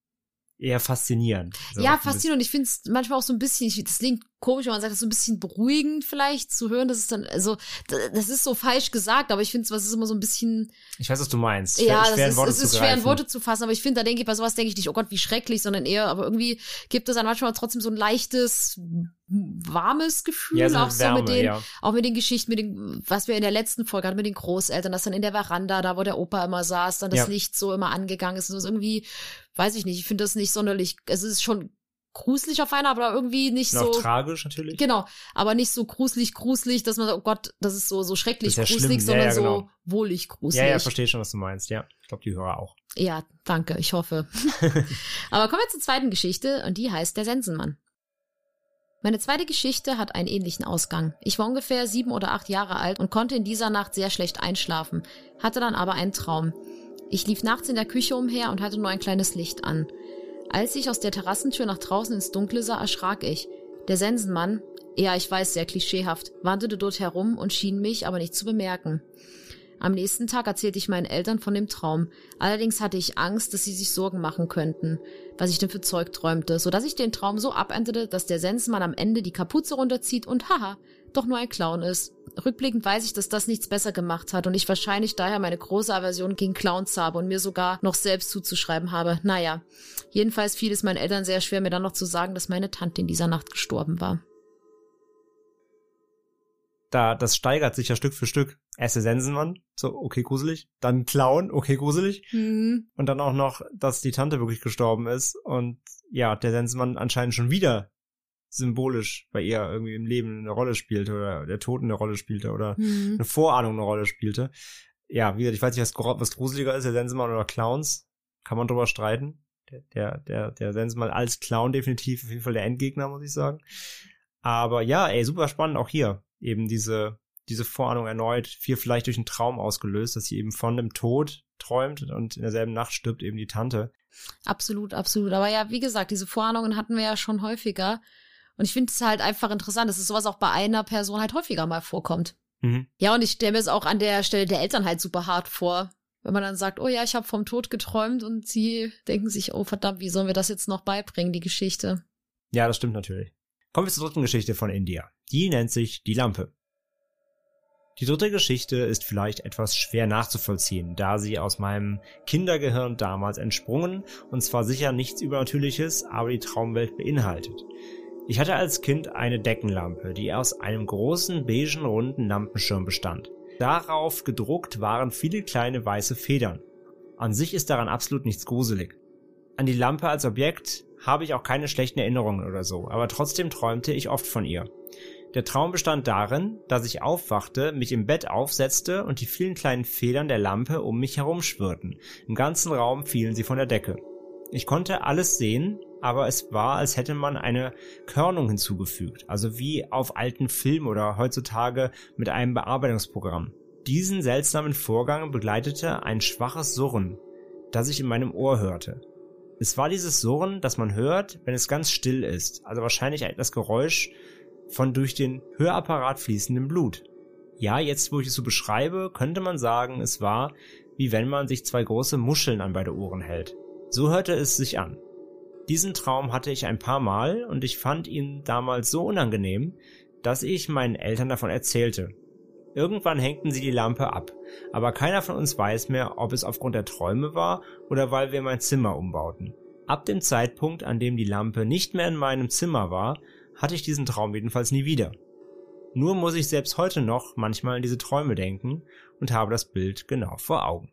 eher faszinierend. So ja, faszinierend. Und ich finde es manchmal auch so ein bisschen, ich, das klingt komisch, wenn man sagt, das ist so ein bisschen beruhigend vielleicht zu hören. Das ist dann, also, das ist so falsch gesagt, aber ich finde, was ist immer so ein bisschen, Ich weiß, was du meinst. ja, schwer das ist, Worte es ist schwer in. Worte zu fassen, aber ich finde, da denke ich, bei sowas denke ich nicht, oh Gott, wie schrecklich, sondern eher, aber irgendwie gibt es dann manchmal trotzdem so ein leichtes, warmes Gefühl, Ja, so auch so Wärme, mit den, ja. auch mit den Geschichten, mit den, was wir in der letzten Folge hatten, mit den Großeltern, dass dann in der Veranda, da wo der Opa immer saß, dann das Ja. Licht so immer angegangen ist. Und ist irgendwie, weiß ich nicht, ich finde das nicht sonderlich, es ist schon gruselig auf einer, aber irgendwie nicht Und so. tragisch natürlich. Genau, aber nicht so gruselig, gruselig, dass man sagt, oh Gott, das ist so, so schrecklich ja gruselig. Ja, sondern ja, genau. so wohlig gruselig. Ja, ja, verstehe schon, was du meinst, ja. Ich glaube, die Hörer auch. Ja, danke, ich hoffe. <laughs> Aber kommen wir zur zweiten Geschichte und die heißt Der Sensenmann. Meine zweite Geschichte hat einen ähnlichen Ausgang. Ich war ungefähr sieben oder acht Jahre alt und konnte in dieser Nacht sehr schlecht einschlafen, hatte dann aber einen Traum. Ich lief nachts in der Küche umher und hatte nur ein kleines Licht an. Als ich aus der Terrassentür nach draußen ins Dunkle sah, erschrak ich. Der Sensenmann, ja, ich weiß, sehr klischeehaft, wanderte dort herum und schien mich aber nicht zu bemerken. Am nächsten Tag erzählte ich meinen Eltern von dem Traum. Allerdings hatte ich Angst, dass sie sich Sorgen machen könnten, was ich denn für Zeug träumte, so dass ich den Traum so abendete, dass der Sensenmann am Ende die Kapuze runterzieht und haha, doch nur ein Clown ist. Rückblickend weiß ich, dass das nichts besser gemacht hat und ich wahrscheinlich daher meine große Aversion gegen Clowns habe und mir sogar noch selbst zuzuschreiben habe. Naja, jedenfalls fiel es meinen Eltern sehr schwer, mir dann noch zu sagen, dass meine Tante in dieser Nacht gestorben war da, das steigert sich ja Stück für Stück. Erst der Sensenmann, so, okay, gruselig. Dann Clown, okay, gruselig. Mhm. Und dann auch noch, dass die Tante wirklich gestorben ist. Und ja, der Sensenmann anscheinend schon wieder symbolisch bei ihr irgendwie im Leben eine Rolle spielte oder der Tod eine Rolle spielte oder Mhm. eine Vorahnung eine Rolle spielte. Ja, wie gesagt, ich weiß nicht, was, was gruseliger ist, der Sensenmann oder Clowns. Kann man drüber streiten. Der, der, der, der Sensenmann als Clown definitiv auf jeden Fall der Endgegner, muss ich sagen. Aber ja, ey, super spannend auch hier. Eben diese, diese Vorahnung erneut, viel vielleicht durch einen Traum ausgelöst, dass sie eben von dem Tod träumt und in derselben Nacht stirbt eben die Tante. Absolut, absolut. Aber ja, wie gesagt, diese Vorahnungen hatten wir ja schon häufiger. Und ich finde es halt einfach interessant, dass es sowas auch bei einer Person halt häufiger mal vorkommt. Mhm. Ja, und ich stelle mir es auch an der Stelle der Eltern halt super hart vor. Wenn man dann sagt, oh ja, ich habe vom Tod geträumt und sie denken sich, oh verdammt, wie sollen wir das jetzt noch beibringen, die Geschichte? Ja, das stimmt natürlich. Kommen wir zur dritten Geschichte von India. Die nennt sich Die Lampe. Die dritte Geschichte ist vielleicht etwas schwer nachzuvollziehen, da sie aus meinem Kindergehirn damals entsprungen und zwar sicher nichts Übernatürliches, aber die Traumwelt beinhaltet. Ich hatte als Kind eine Deckenlampe, die aus einem großen beigen runden Lampenschirm bestand. Darauf gedruckt waren viele kleine weiße Federn. An sich ist daran absolut nichts gruselig. An die Lampe als Objekt habe ich auch keine schlechten Erinnerungen oder so, aber trotzdem träumte ich oft von ihr. Der Traum bestand darin, dass ich aufwachte, mich im Bett aufsetzte und die vielen kleinen Federn der Lampe um mich herum schwirrten. Im ganzen Raum fielen sie von der Decke. Ich konnte alles sehen, aber es war, als hätte man eine Körnung hinzugefügt, also wie auf alten Filmen oder heutzutage mit einem Bearbeitungsprogramm. Diesen seltsamen Vorgang begleitete ein schwaches Surren, das ich in meinem Ohr hörte. Es war dieses Surren, das man hört, wenn es ganz still ist, also wahrscheinlich das Geräusch von durch den Hörapparat fließendem Blut. Ja, jetzt wo ich es so beschreibe, könnte man sagen, es war, wie wenn man sich zwei große Muscheln an beide Ohren hält. So hörte es sich an. Diesen Traum hatte ich ein paar Mal und ich fand ihn damals so unangenehm, dass ich meinen Eltern davon erzählte. Irgendwann hängten sie die Lampe ab, aber keiner von uns weiß mehr, ob es aufgrund der Träume war oder weil wir mein Zimmer umbauten. Ab dem Zeitpunkt, an dem die Lampe nicht mehr in meinem Zimmer war, hatte ich diesen Traum jedenfalls nie wieder. Nur muss ich selbst heute noch manchmal an diese Träume denken und habe das Bild genau vor Augen.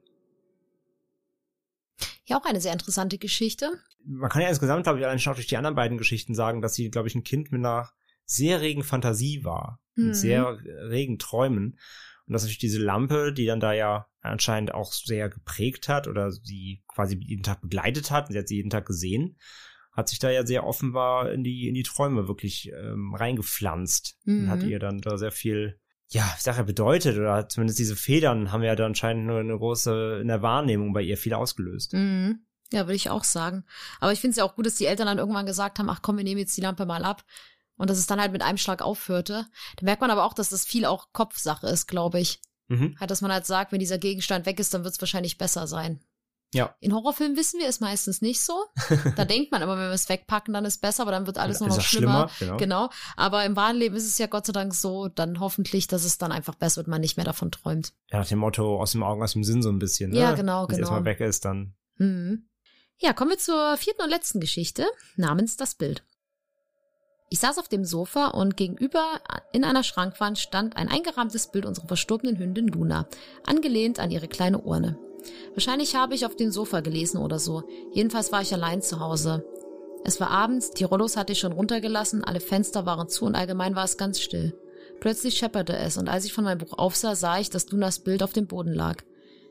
Ja, auch eine sehr interessante Geschichte. Man kann ja insgesamt, glaube ich, allein schon auch durch die anderen beiden Geschichten sagen, dass sie, glaube ich, ein Kind mit einer sehr regen Fantasie war Mhm. und sehr regen Träumen. Und dass natürlich diese Lampe, die dann da ja anscheinend auch sehr geprägt hat oder sie quasi jeden Tag begleitet hat, sie hat sie jeden Tag gesehen, hat sich da ja sehr offenbar in die, in die Träume wirklich ähm, reingepflanzt Mhm. und hat ihr dann da sehr viel, ja, ja, bedeutet oder zumindest diese Federn haben ja da anscheinend nur eine große, in der Wahrnehmung bei ihr viel ausgelöst. Mhm. Ja, würde ich auch sagen. Aber ich finde es ja auch gut, dass die Eltern dann irgendwann gesagt haben, ach komm, wir nehmen jetzt die Lampe mal ab. Und dass es dann halt mit einem Schlag aufhörte. Da merkt man aber auch, dass das viel auch Kopfsache ist, glaube ich. Mhm. Halt, dass man halt sagt, wenn dieser Gegenstand weg ist, dann wird es wahrscheinlich besser sein. Ja. In Horrorfilmen wissen wir es meistens nicht so. <laughs> Da denkt man immer, wenn wir es wegpacken, dann ist besser, aber dann wird alles nur noch auch schlimmer. genau. Genau. Aber im wahren Leben ist es ja Gott sei Dank so, dann hoffentlich, dass es dann einfach besser wird, man nicht mehr davon träumt. Ja, nach dem Motto aus dem Augen, aus dem Sinn so ein bisschen. Ne? Ja, genau, Wenn es genau. erstmal weg ist, dann. Mhm. Ja, kommen wir zur vierten und letzten Geschichte namens Das Bild. Ich saß auf dem Sofa und gegenüber in einer Schrankwand stand ein eingerahmtes Bild unserer verstorbenen Hündin Luna, angelehnt an ihre kleine Urne. Wahrscheinlich habe ich auf dem Sofa gelesen oder so. Jedenfalls war ich allein zu Hause. Es war abends, die Rollos hatte ich schon runtergelassen, alle Fenster waren zu und allgemein war es ganz still. Plötzlich schepperte es und als ich von meinem Buch aufsah, sah ich, dass Lunas Bild auf dem Boden lag.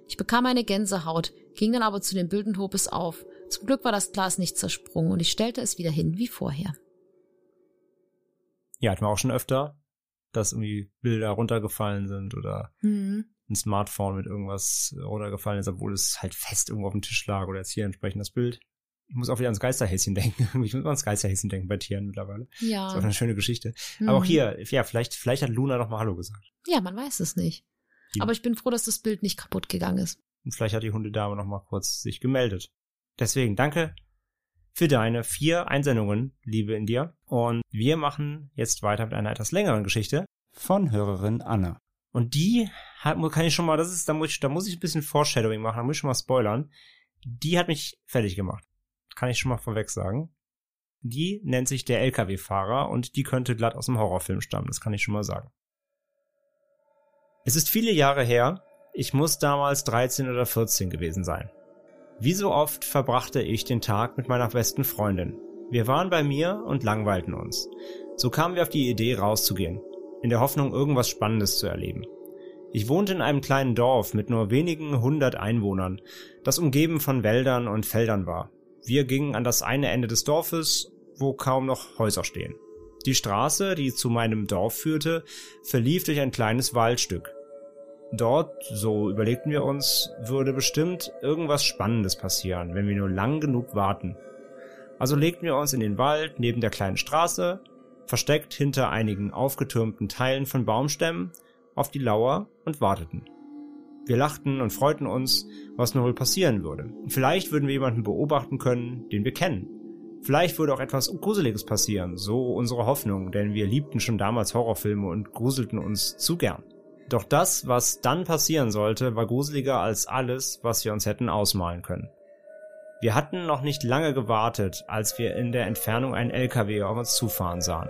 Ich bekam eine Gänsehaut, ging dann aber zu dem Bild und hob es auf. Zum Glück war das Glas nicht zersprungen und ich stellte es wieder hin wie vorher. Ja, hatten wir auch schon öfter, dass irgendwie Bilder runtergefallen sind oder Mhm. Ein Smartphone mit irgendwas runtergefallen ist, obwohl es halt fest irgendwo auf dem Tisch lag oder jetzt hier entsprechend das Bild. Ich muss auch wieder ans Geisterhäschen <laughs> denken. Ich muss immer ans Geisterhäschen denken bei Tieren mittlerweile. Ja. ist auch eine schöne Geschichte. Aber auch Mhm. hier, ja, vielleicht, vielleicht hat Luna noch mal Hallo gesagt. Ja, man weiß es nicht. Die- Aber ich bin froh, dass das Bild nicht kaputt gegangen ist. Und vielleicht hat die Hundedame noch mal kurz sich gemeldet. Deswegen danke für deine vier Einsendungen, liebe in dir. Und wir machen jetzt weiter mit einer etwas längeren Geschichte von Hörerin Anne. Und die hat, kann ich schon mal, das ist, da muss ich, da muss ich ein bisschen Foreshadowing machen, da muss ich schon mal spoilern. Die hat mich fertig gemacht. Kann ich schon mal vorweg sagen. Die nennt sich der LKW-Fahrer und die könnte glatt aus dem Horrorfilm stammen, das kann ich schon mal sagen. Es ist viele Jahre her, ich muss damals 13 oder 14 gewesen sein. Wie so oft verbrachte ich den Tag mit meiner besten Freundin. Wir waren bei mir und langweilten uns. So kamen wir auf die Idee, rauszugehen, in der Hoffnung, irgendwas Spannendes zu erleben. Ich wohnte in einem kleinen Dorf mit nur wenigen hundert Einwohnern, das umgeben von Wäldern und Feldern war. Wir gingen an das eine Ende des Dorfes, wo kaum noch Häuser stehen. Die Straße, die zu meinem Dorf führte, verlief durch ein kleines Waldstück. Dort, so überlegten wir uns, würde bestimmt irgendwas Spannendes passieren, wenn wir nur lang genug warten. Also legten wir uns in den Wald neben der kleinen Straße, versteckt hinter einigen aufgetürmten Teilen von Baumstämmen, auf die Lauer und warteten. Wir lachten und freuten uns, was nur wohl passieren würde. Vielleicht würden wir jemanden beobachten können, den wir kennen. Vielleicht würde auch etwas Gruseliges passieren, so unsere Hoffnung, denn wir liebten schon damals Horrorfilme und gruselten uns zu gern. Doch das, was dann passieren sollte, war gruseliger als alles, was wir uns hätten ausmalen können. Wir hatten noch nicht lange gewartet, als wir in der Entfernung einen LKW auf uns zufahren sahen.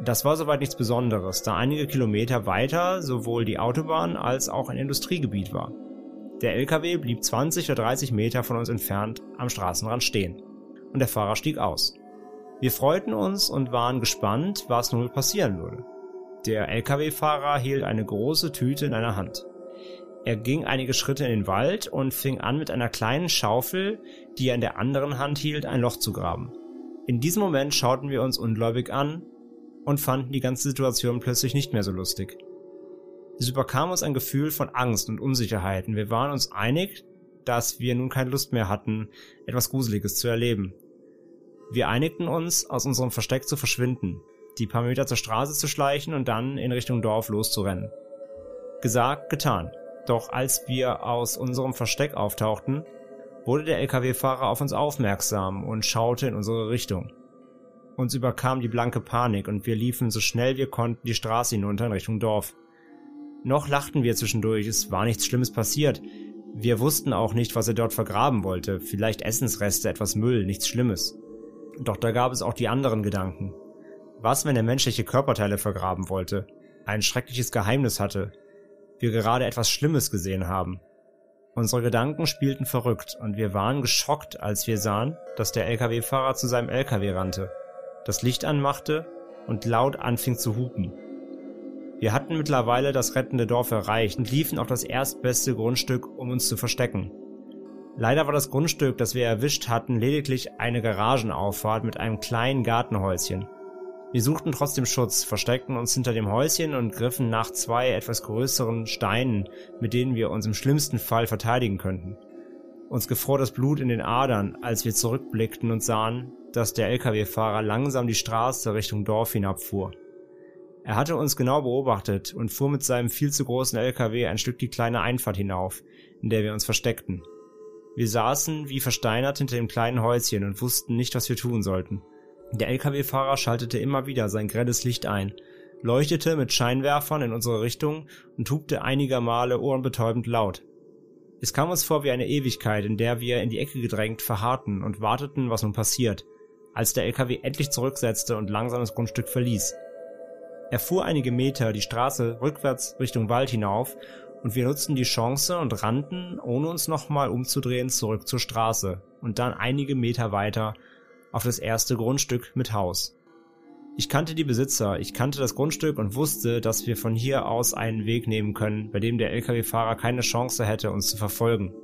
Das war soweit nichts Besonderes, da einige Kilometer weiter sowohl die Autobahn als auch ein Industriegebiet war. Der LKW blieb 20 oder 30 Meter von uns entfernt am Straßenrand stehen und der Fahrer stieg aus. Wir freuten uns und waren gespannt, was nun passieren würde. Der LKW-Fahrer hielt eine große Tüte in einer Hand. Er ging einige Schritte in den Wald und fing an mit einer kleinen Schaufel, die er in der anderen Hand hielt, ein Loch zu graben. In diesem Moment schauten wir uns ungläubig an und fanden die ganze Situation plötzlich nicht mehr so lustig. Es überkam uns ein Gefühl von Angst und Unsicherheit und wir waren uns einig, dass wir nun keine Lust mehr hatten, etwas Gruseliges zu erleben. Wir einigten uns, aus unserem Versteck zu verschwinden, die paar Meter zur Straße zu schleichen und dann in Richtung Dorf loszurennen. Gesagt, getan. Doch als wir aus unserem Versteck auftauchten, wurde der LKW-Fahrer auf uns aufmerksam und schaute in unsere Richtung. Uns überkam die blanke Panik und wir liefen so schnell wir konnten die Straße hinunter in Richtung Dorf. Noch lachten wir zwischendurch, es war nichts Schlimmes passiert. Wir wussten auch nicht, was er dort vergraben wollte, vielleicht Essensreste, etwas Müll, nichts Schlimmes. Doch da gab es auch die anderen Gedanken. Was, wenn er menschliche Körperteile vergraben wollte, ein schreckliches Geheimnis hatte, wir gerade etwas Schlimmes gesehen haben? Unsere Gedanken spielten verrückt und wir waren geschockt, als wir sahen, dass der LKW-Fahrer zu seinem LKW rannte, das Licht anmachte und laut anfing zu hupen. Wir hatten mittlerweile das rettende Dorf erreicht und liefen auf das erstbeste Grundstück, um uns zu verstecken. Leider war das Grundstück, das wir erwischt hatten, lediglich eine Garagenauffahrt mit einem kleinen Gartenhäuschen. Wir suchten trotzdem Schutz, versteckten uns hinter dem Häuschen und griffen nach zwei etwas größeren Steinen, mit denen wir uns im schlimmsten Fall verteidigen könnten. Uns gefror das Blut in den Adern, als wir zurückblickten und sahen, dass der Lkw-Fahrer langsam die Straße Richtung Dorf hinabfuhr. Er hatte uns genau beobachtet und fuhr mit seinem viel zu großen LKW ein Stück die kleine Einfahrt hinauf, in der wir uns versteckten. Wir saßen wie versteinert hinter dem kleinen Häuschen und wussten nicht, was wir tun sollten. Der LKW-Fahrer schaltete immer wieder sein grelles Licht ein, leuchtete mit Scheinwerfern in unsere Richtung und hupte einiger Male ohrenbetäubend laut. Es kam uns vor wie eine Ewigkeit, in der wir in die Ecke gedrängt verharrten und warteten, was nun passiert, als der LKW endlich zurücksetzte und langsam das Grundstück verließ. Er fuhr einige Meter die Straße rückwärts Richtung Wald hinauf und wir nutzten die Chance und rannten, ohne uns nochmal umzudrehen, zurück zur Straße und dann einige Meter weiter auf das erste Grundstück mit Haus. Ich kannte die Besitzer, ich kannte das Grundstück und wusste, dass wir von hier aus einen Weg nehmen können, bei dem der Lkw-Fahrer keine Chance hätte, uns zu verfolgen.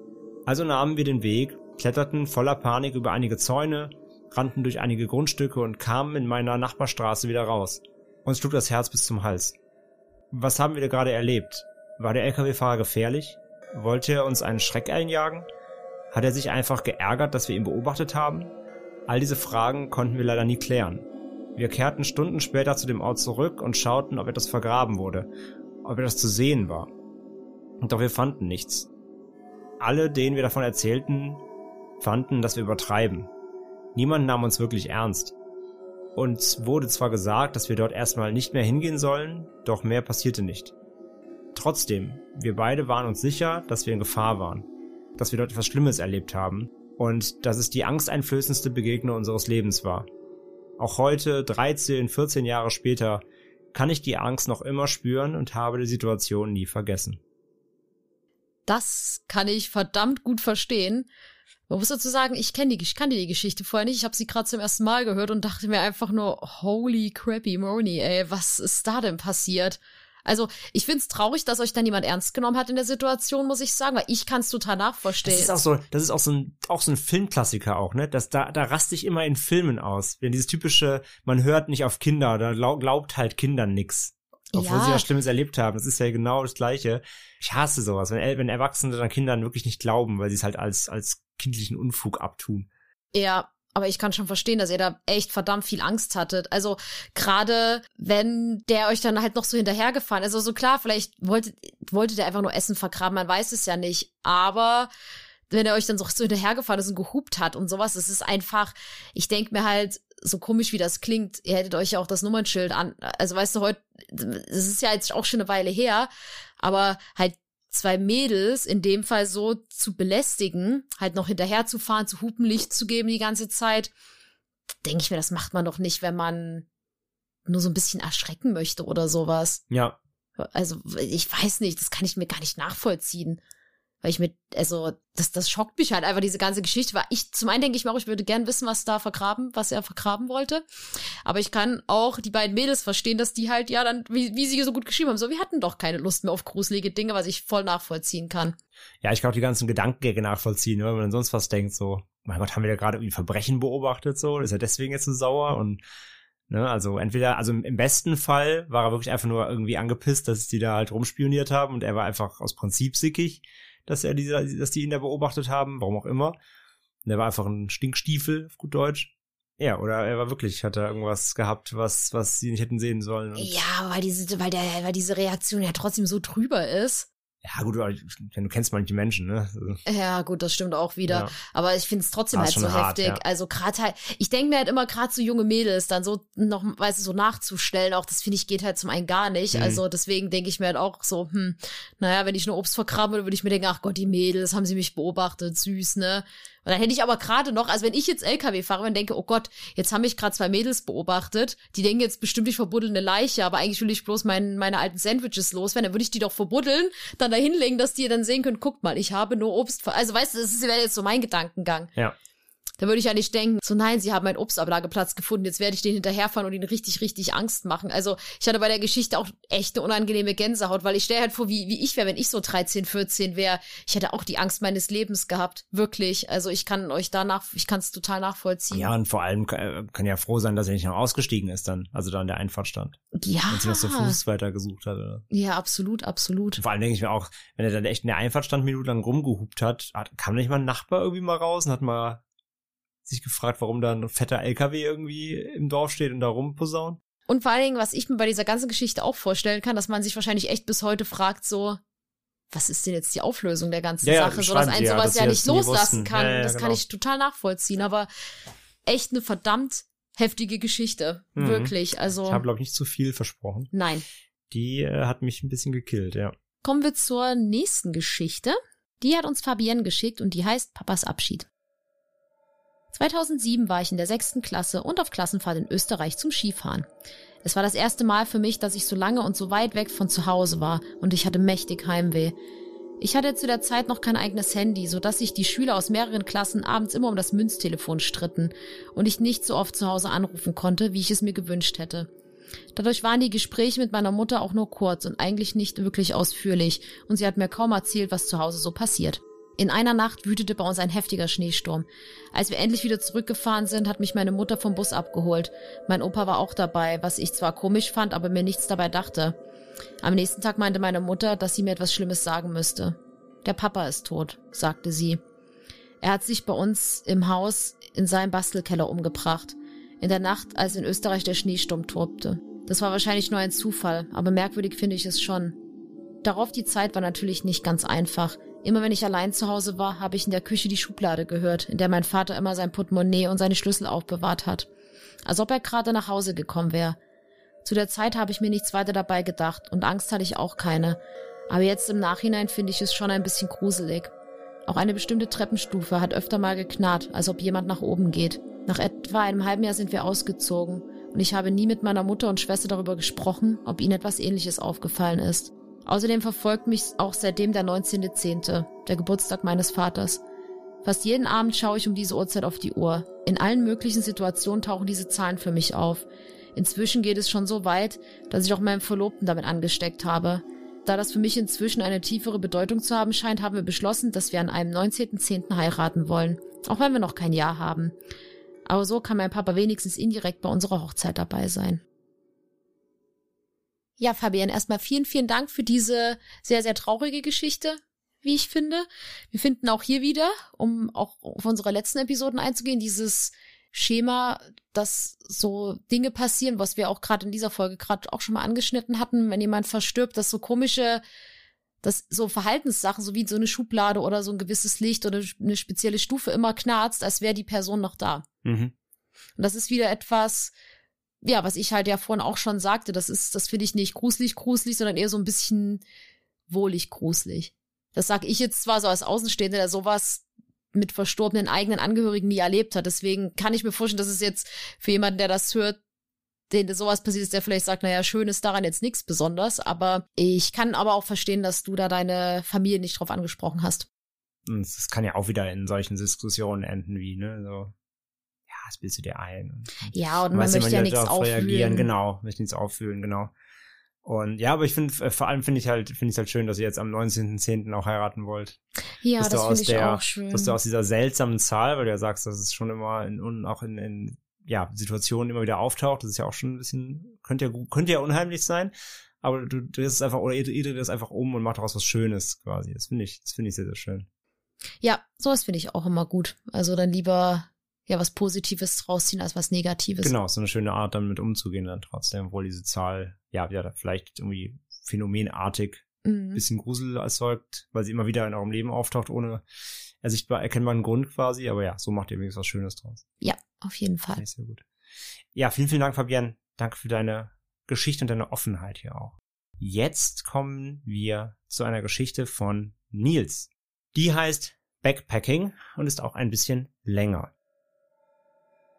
Also nahmen wir den Weg, kletterten voller Panik über einige Zäune, rannten durch einige Grundstücke und kamen in meiner Nachbarstraße wieder raus. Uns schlug das Herz bis zum Hals. Was haben wir da gerade erlebt? War der LKW-Fahrer gefährlich? Wollte er uns einen Schreck einjagen? Hat er sich einfach geärgert, dass wir ihn beobachtet haben? All diese Fragen konnten wir leider nie klären. Wir kehrten Stunden später zu dem Ort zurück und schauten, ob etwas vergraben wurde, ob etwas zu sehen war. Doch wir fanden nichts. Alle, denen wir davon erzählten, fanden, dass wir übertreiben. Niemand nahm uns wirklich ernst. Uns wurde zwar gesagt, dass wir dort erstmal nicht mehr hingehen sollen, doch mehr passierte nicht. Trotzdem, wir beide waren uns sicher, dass wir in Gefahr waren, dass wir dort etwas Schlimmes erlebt haben und dass es die angsteinflößendste Begegnung unseres Lebens war. Auch heute, 13, 14 Jahre später, kann ich die Angst noch immer spüren und habe die Situation nie vergessen. Das kann ich verdammt gut verstehen. Man muss dazu sagen, ich kenne die, ich die Geschichte vorher nicht. Ich habe sie gerade zum ersten Mal gehört und dachte mir einfach nur, holy crappy Moni, ey, was ist da denn passiert? Also ich find's traurig, dass euch dann jemand ernst genommen hat in der Situation, muss ich sagen, weil ich kann's total nachverstehen. Das ist auch so, das ist auch so ein, auch so ein Filmklassiker auch, ne? Das, da, da raste ich immer in Filmen aus. Wenn dieses typische, man hört nicht auf Kinder, da glaubt halt Kindern nix. Obwohl Ja. sie was Schlimmes erlebt haben. Das ist ja genau das Gleiche. Ich hasse sowas, wenn, wenn Erwachsene dann Kindern wirklich nicht glauben, weil sie es halt als, als kindlichen Unfug abtun. Ja, aber ich kann schon verstehen, dass ihr da echt verdammt viel Angst hattet. Also gerade wenn der euch dann halt noch so hinterhergefahren. Also so klar, vielleicht wollte, wollte der einfach nur Essen vergraben, man weiß es ja nicht. Aber wenn er euch dann so, so hinterhergefahren ist und gehupt hat und sowas, es ist einfach, ich denk mir halt, so komisch wie das klingt, ihr hättet euch ja auch das Nummernschild an. Also weißt du, heute, es ist ja jetzt auch schon eine Weile her, aber halt zwei Mädels in dem Fall so zu belästigen, halt noch hinterher zu fahren, zu hupen, Licht zu geben die ganze Zeit, denke ich mir, das macht man doch nicht, wenn man nur so ein bisschen erschrecken möchte oder sowas. Ja, Also ich weiß nicht, das kann ich mir gar nicht nachvollziehen. Weil ich mit, also, das, das schockt mich halt einfach, diese ganze Geschichte. Weil ich, zum einen denke ich mir auch, ich würde gern wissen, was da vergraben, was er vergraben wollte. Aber ich kann auch die beiden Mädels verstehen, dass die halt, ja, dann, wie, wie sie so gut geschrieben haben, so, wir hatten doch keine Lust mehr auf gruselige Dinge, was ich voll nachvollziehen kann. Ja, ich kann auch die ganzen Gedankengänge nachvollziehen, ne, wenn man sonst was denkt, so, mein Gott, haben wir da gerade irgendwie Verbrechen beobachtet, so, ist er deswegen jetzt so sauer und, ne, also entweder, also im besten Fall war er wirklich einfach nur irgendwie angepisst, dass die da halt rumspioniert haben und er war einfach aus Prinzip sickig, dass er diese, dass die ihn da beobachtet haben, warum auch immer. Und er war einfach ein Stinkstiefel, auf gut Deutsch. Ja, oder er war wirklich, hat er irgendwas gehabt, was, was sie nicht hätten sehen sollen. Ja, weil diese, weil der, weil diese Reaktion ja trotzdem so drüber ist. Ja, gut, du kennst manche Menschen, ne? Also, Ja, gut, das stimmt auch wieder. Ja. Aber ich finde es trotzdem halt so hart, heftig. ja. Also gerade halt, ich denke mir halt immer gerade so junge Mädels dann so noch, weißt du, so nachzustellen, auch das finde ich geht halt zum einen gar nicht. Mhm. Also deswegen denke ich mir halt auch so, hm, naja, wenn ich nur Obst würde, würde ich mir denken, ach Gott, die Mädels, haben sie mich beobachtet, süß, ne? Und dann hätte ich aber gerade noch, also wenn ich jetzt LKW fahre und denke, oh Gott, jetzt haben mich gerade zwei Mädels beobachtet, die denken jetzt bestimmt, ich verbuddel eine Leiche, aber eigentlich will ich bloß mein, meine alten Sandwiches loswerden, dann würde ich die doch verbuddeln, dann da hinlegen, dass die dann sehen können, guckt mal, ich habe nur Obst. Also weißt du, das wäre jetzt so mein Gedankengang. ja. Da würde ich ja nicht denken, so nein, sie haben einen Obstablageplatz gefunden, jetzt werde ich den hinterherfahren und ihn richtig, richtig Angst machen. Also ich hatte bei der Geschichte auch echt eine unangenehme Gänsehaut, weil ich stelle halt vor, wie, wie ich wäre, wenn ich so 13, 14 wäre. Ich hätte auch die Angst meines Lebens gehabt, wirklich. Also ich kann euch danach, ich kann es total nachvollziehen. Ja, und vor allem kann, äh, kann ja froh sein, dass er nicht noch ausgestiegen ist dann, also da an der Einfahrt stand. ja. Und sich noch zu Fuß weiter gesucht hat. Oder? Ja, absolut, absolut. Vor allem denke ich mir auch, wenn er dann echt in der Einfahrt stand, minutenlang rumgehupt hat, hat kam nicht mal ein Nachbar irgendwie mal raus und hat mal sich gefragt, warum da ein fetter LKW irgendwie im Dorf steht und da rumposaunt. Und vor allen Dingen, was ich mir bei dieser ganzen Geschichte auch vorstellen kann, dass man sich wahrscheinlich echt bis heute fragt, so, was ist denn jetzt die Auflösung der ganzen Ja, Sache, so dass ein ja, sowas dass ja nicht loslassen wussten. kann. Ja, das kann genau. ich total nachvollziehen, aber echt eine verdammt heftige Geschichte. Mhm. Wirklich. Also, Ich habe, glaube ich, nicht zu viel versprochen. nein. Die äh, hat mich ein bisschen gekillt, ja. Kommen wir zur nächsten Geschichte. Die hat uns Fabienne geschickt und die heißt Papas Abschied. 2007 war ich in der sechsten Klasse und auf Klassenfahrt in Österreich zum Skifahren. Es war das erste Mal für mich, dass ich so lange und so weit weg von zu Hause war und ich hatte mächtig Heimweh. Ich hatte zu der Zeit noch kein eigenes Handy, so dass sich die Schüler aus mehreren Klassen abends immer um das Münztelefon stritten und ich nicht so oft zu Hause anrufen konnte, wie ich es mir gewünscht hätte. Dadurch waren die Gespräche mit meiner Mutter auch nur kurz und eigentlich nicht wirklich ausführlich und sie hat mir kaum erzählt, was zu Hause so passiert. In einer Nacht wütete bei uns ein heftiger Schneesturm. Als wir endlich wieder zurückgefahren sind, hat mich meine Mutter vom Bus abgeholt. Mein Opa war auch dabei, was ich zwar komisch fand, aber mir nichts dabei dachte. Am nächsten Tag meinte meine Mutter, dass sie mir etwas Schlimmes sagen müsste. Der Papa ist tot, sagte sie. Er hat sich bei uns im Haus in seinem Bastelkeller umgebracht. In der Nacht, als in Österreich der Schneesturm tobte. Das war wahrscheinlich nur ein Zufall, aber merkwürdig finde ich es schon. Darauf die Zeit war natürlich nicht ganz einfach. Immer wenn ich allein zu Hause war, habe ich in der Küche die Schublade gehört, in der mein Vater immer sein Portemonnaie und seine Schlüssel aufbewahrt hat. Als ob er gerade nach Hause gekommen wäre. Zu der Zeit habe ich mir nichts weiter dabei gedacht und Angst hatte ich auch keine. Aber jetzt im Nachhinein finde ich es schon ein bisschen gruselig. Auch eine bestimmte Treppenstufe hat öfter mal geknarrt, als ob jemand nach oben geht. Nach etwa einem halben Jahr sind wir ausgezogen und ich habe nie mit meiner Mutter und Schwester darüber gesprochen, ob ihnen etwas ähnliches aufgefallen ist. Außerdem verfolgt mich auch seitdem der 19.10., der Geburtstag meines Vaters. Fast jeden Abend schaue ich um diese Uhrzeit auf die Uhr. In allen möglichen Situationen tauchen diese Zahlen für mich auf. Inzwischen geht es schon so weit, dass ich auch meinem Verlobten damit angesteckt habe. Da das für mich inzwischen eine tiefere Bedeutung zu haben scheint, haben wir beschlossen, dass wir an einem 19.10. heiraten wollen, auch wenn wir noch kein Jahr haben. Aber so kann mein Papa wenigstens indirekt bei unserer Hochzeit dabei sein. Ja, Fabian, erstmal vielen, vielen Dank für diese sehr, sehr traurige Geschichte, wie ich finde. Wir finden auch hier wieder, um auch auf unsere letzten Episoden einzugehen, dieses Schema, dass so Dinge passieren, was wir auch gerade in dieser Folge gerade auch schon mal angeschnitten hatten, wenn jemand verstirbt, dass so komische, dass so Verhaltenssachen, so wie so eine Schublade oder so ein gewisses Licht oder eine spezielle Stufe immer knarzt, als wäre die Person noch da. Mhm. Und das ist wieder etwas, ja, was ich halt ja vorhin auch schon sagte, das ist, das finde ich nicht gruselig, gruselig, sondern eher so ein bisschen wohlig gruselig. Das sag ich jetzt zwar so als Außenstehender, der sowas mit verstorbenen eigenen Angehörigen nie erlebt hat. Deswegen kann ich mir vorstellen, dass es jetzt für jemanden, der das hört, den sowas passiert ist, der vielleicht sagt, naja, schön ist daran jetzt nichts besonders. Aber ich kann aber auch verstehen, dass du da deine Familie nicht drauf angesprochen hast. Das kann ja auch wieder in solchen Diskussionen enden wie, ne, so, ja, das bildest du dir ein. ja, und man möchte ja nichts auffühlen. Reagieren. Genau, möchte nichts auffühlen, genau. Und ja, aber ich finde, äh, vor allem finde ich halt, finde ich halt schön, dass ihr jetzt am 19.10. auch heiraten wollt. Ja, dass das finde ich der, auch schön. Dass du aus dieser seltsamen Zahl, weil du ja sagst, dass es schon immer in, und auch in, in ja, Situationen immer wieder auftaucht, das ist ja auch schon ein bisschen, könnte ja, könnte ja unheimlich sein, aber du drehst es einfach, oder ihr, ihr dreht es einfach um und macht daraus was Schönes quasi. Das finde ich, das finde ich sehr, sehr schön. Ja, sowas finde ich auch immer gut. Also dann lieber ja was Positives rausziehen als was Negatives. Genau, so eine schöne Art damit umzugehen dann trotzdem, obwohl diese Zahl ja ja vielleicht irgendwie phänomenartig mhm. bisschen Grusel erzeugt, weil sie immer wieder in eurem Leben auftaucht ohne ersichtbar erkennbaren Grund quasi, aber ja, so macht ihr wenigstens was Schönes draus. Ja, auf jeden Fall. Sehr gut. Ja, vielen vielen Dank Fabian, danke für deine Geschichte und deine Offenheit hier auch. Jetzt kommen wir zu einer Geschichte von Nils. Die heißt Backpacking und ist auch ein bisschen länger.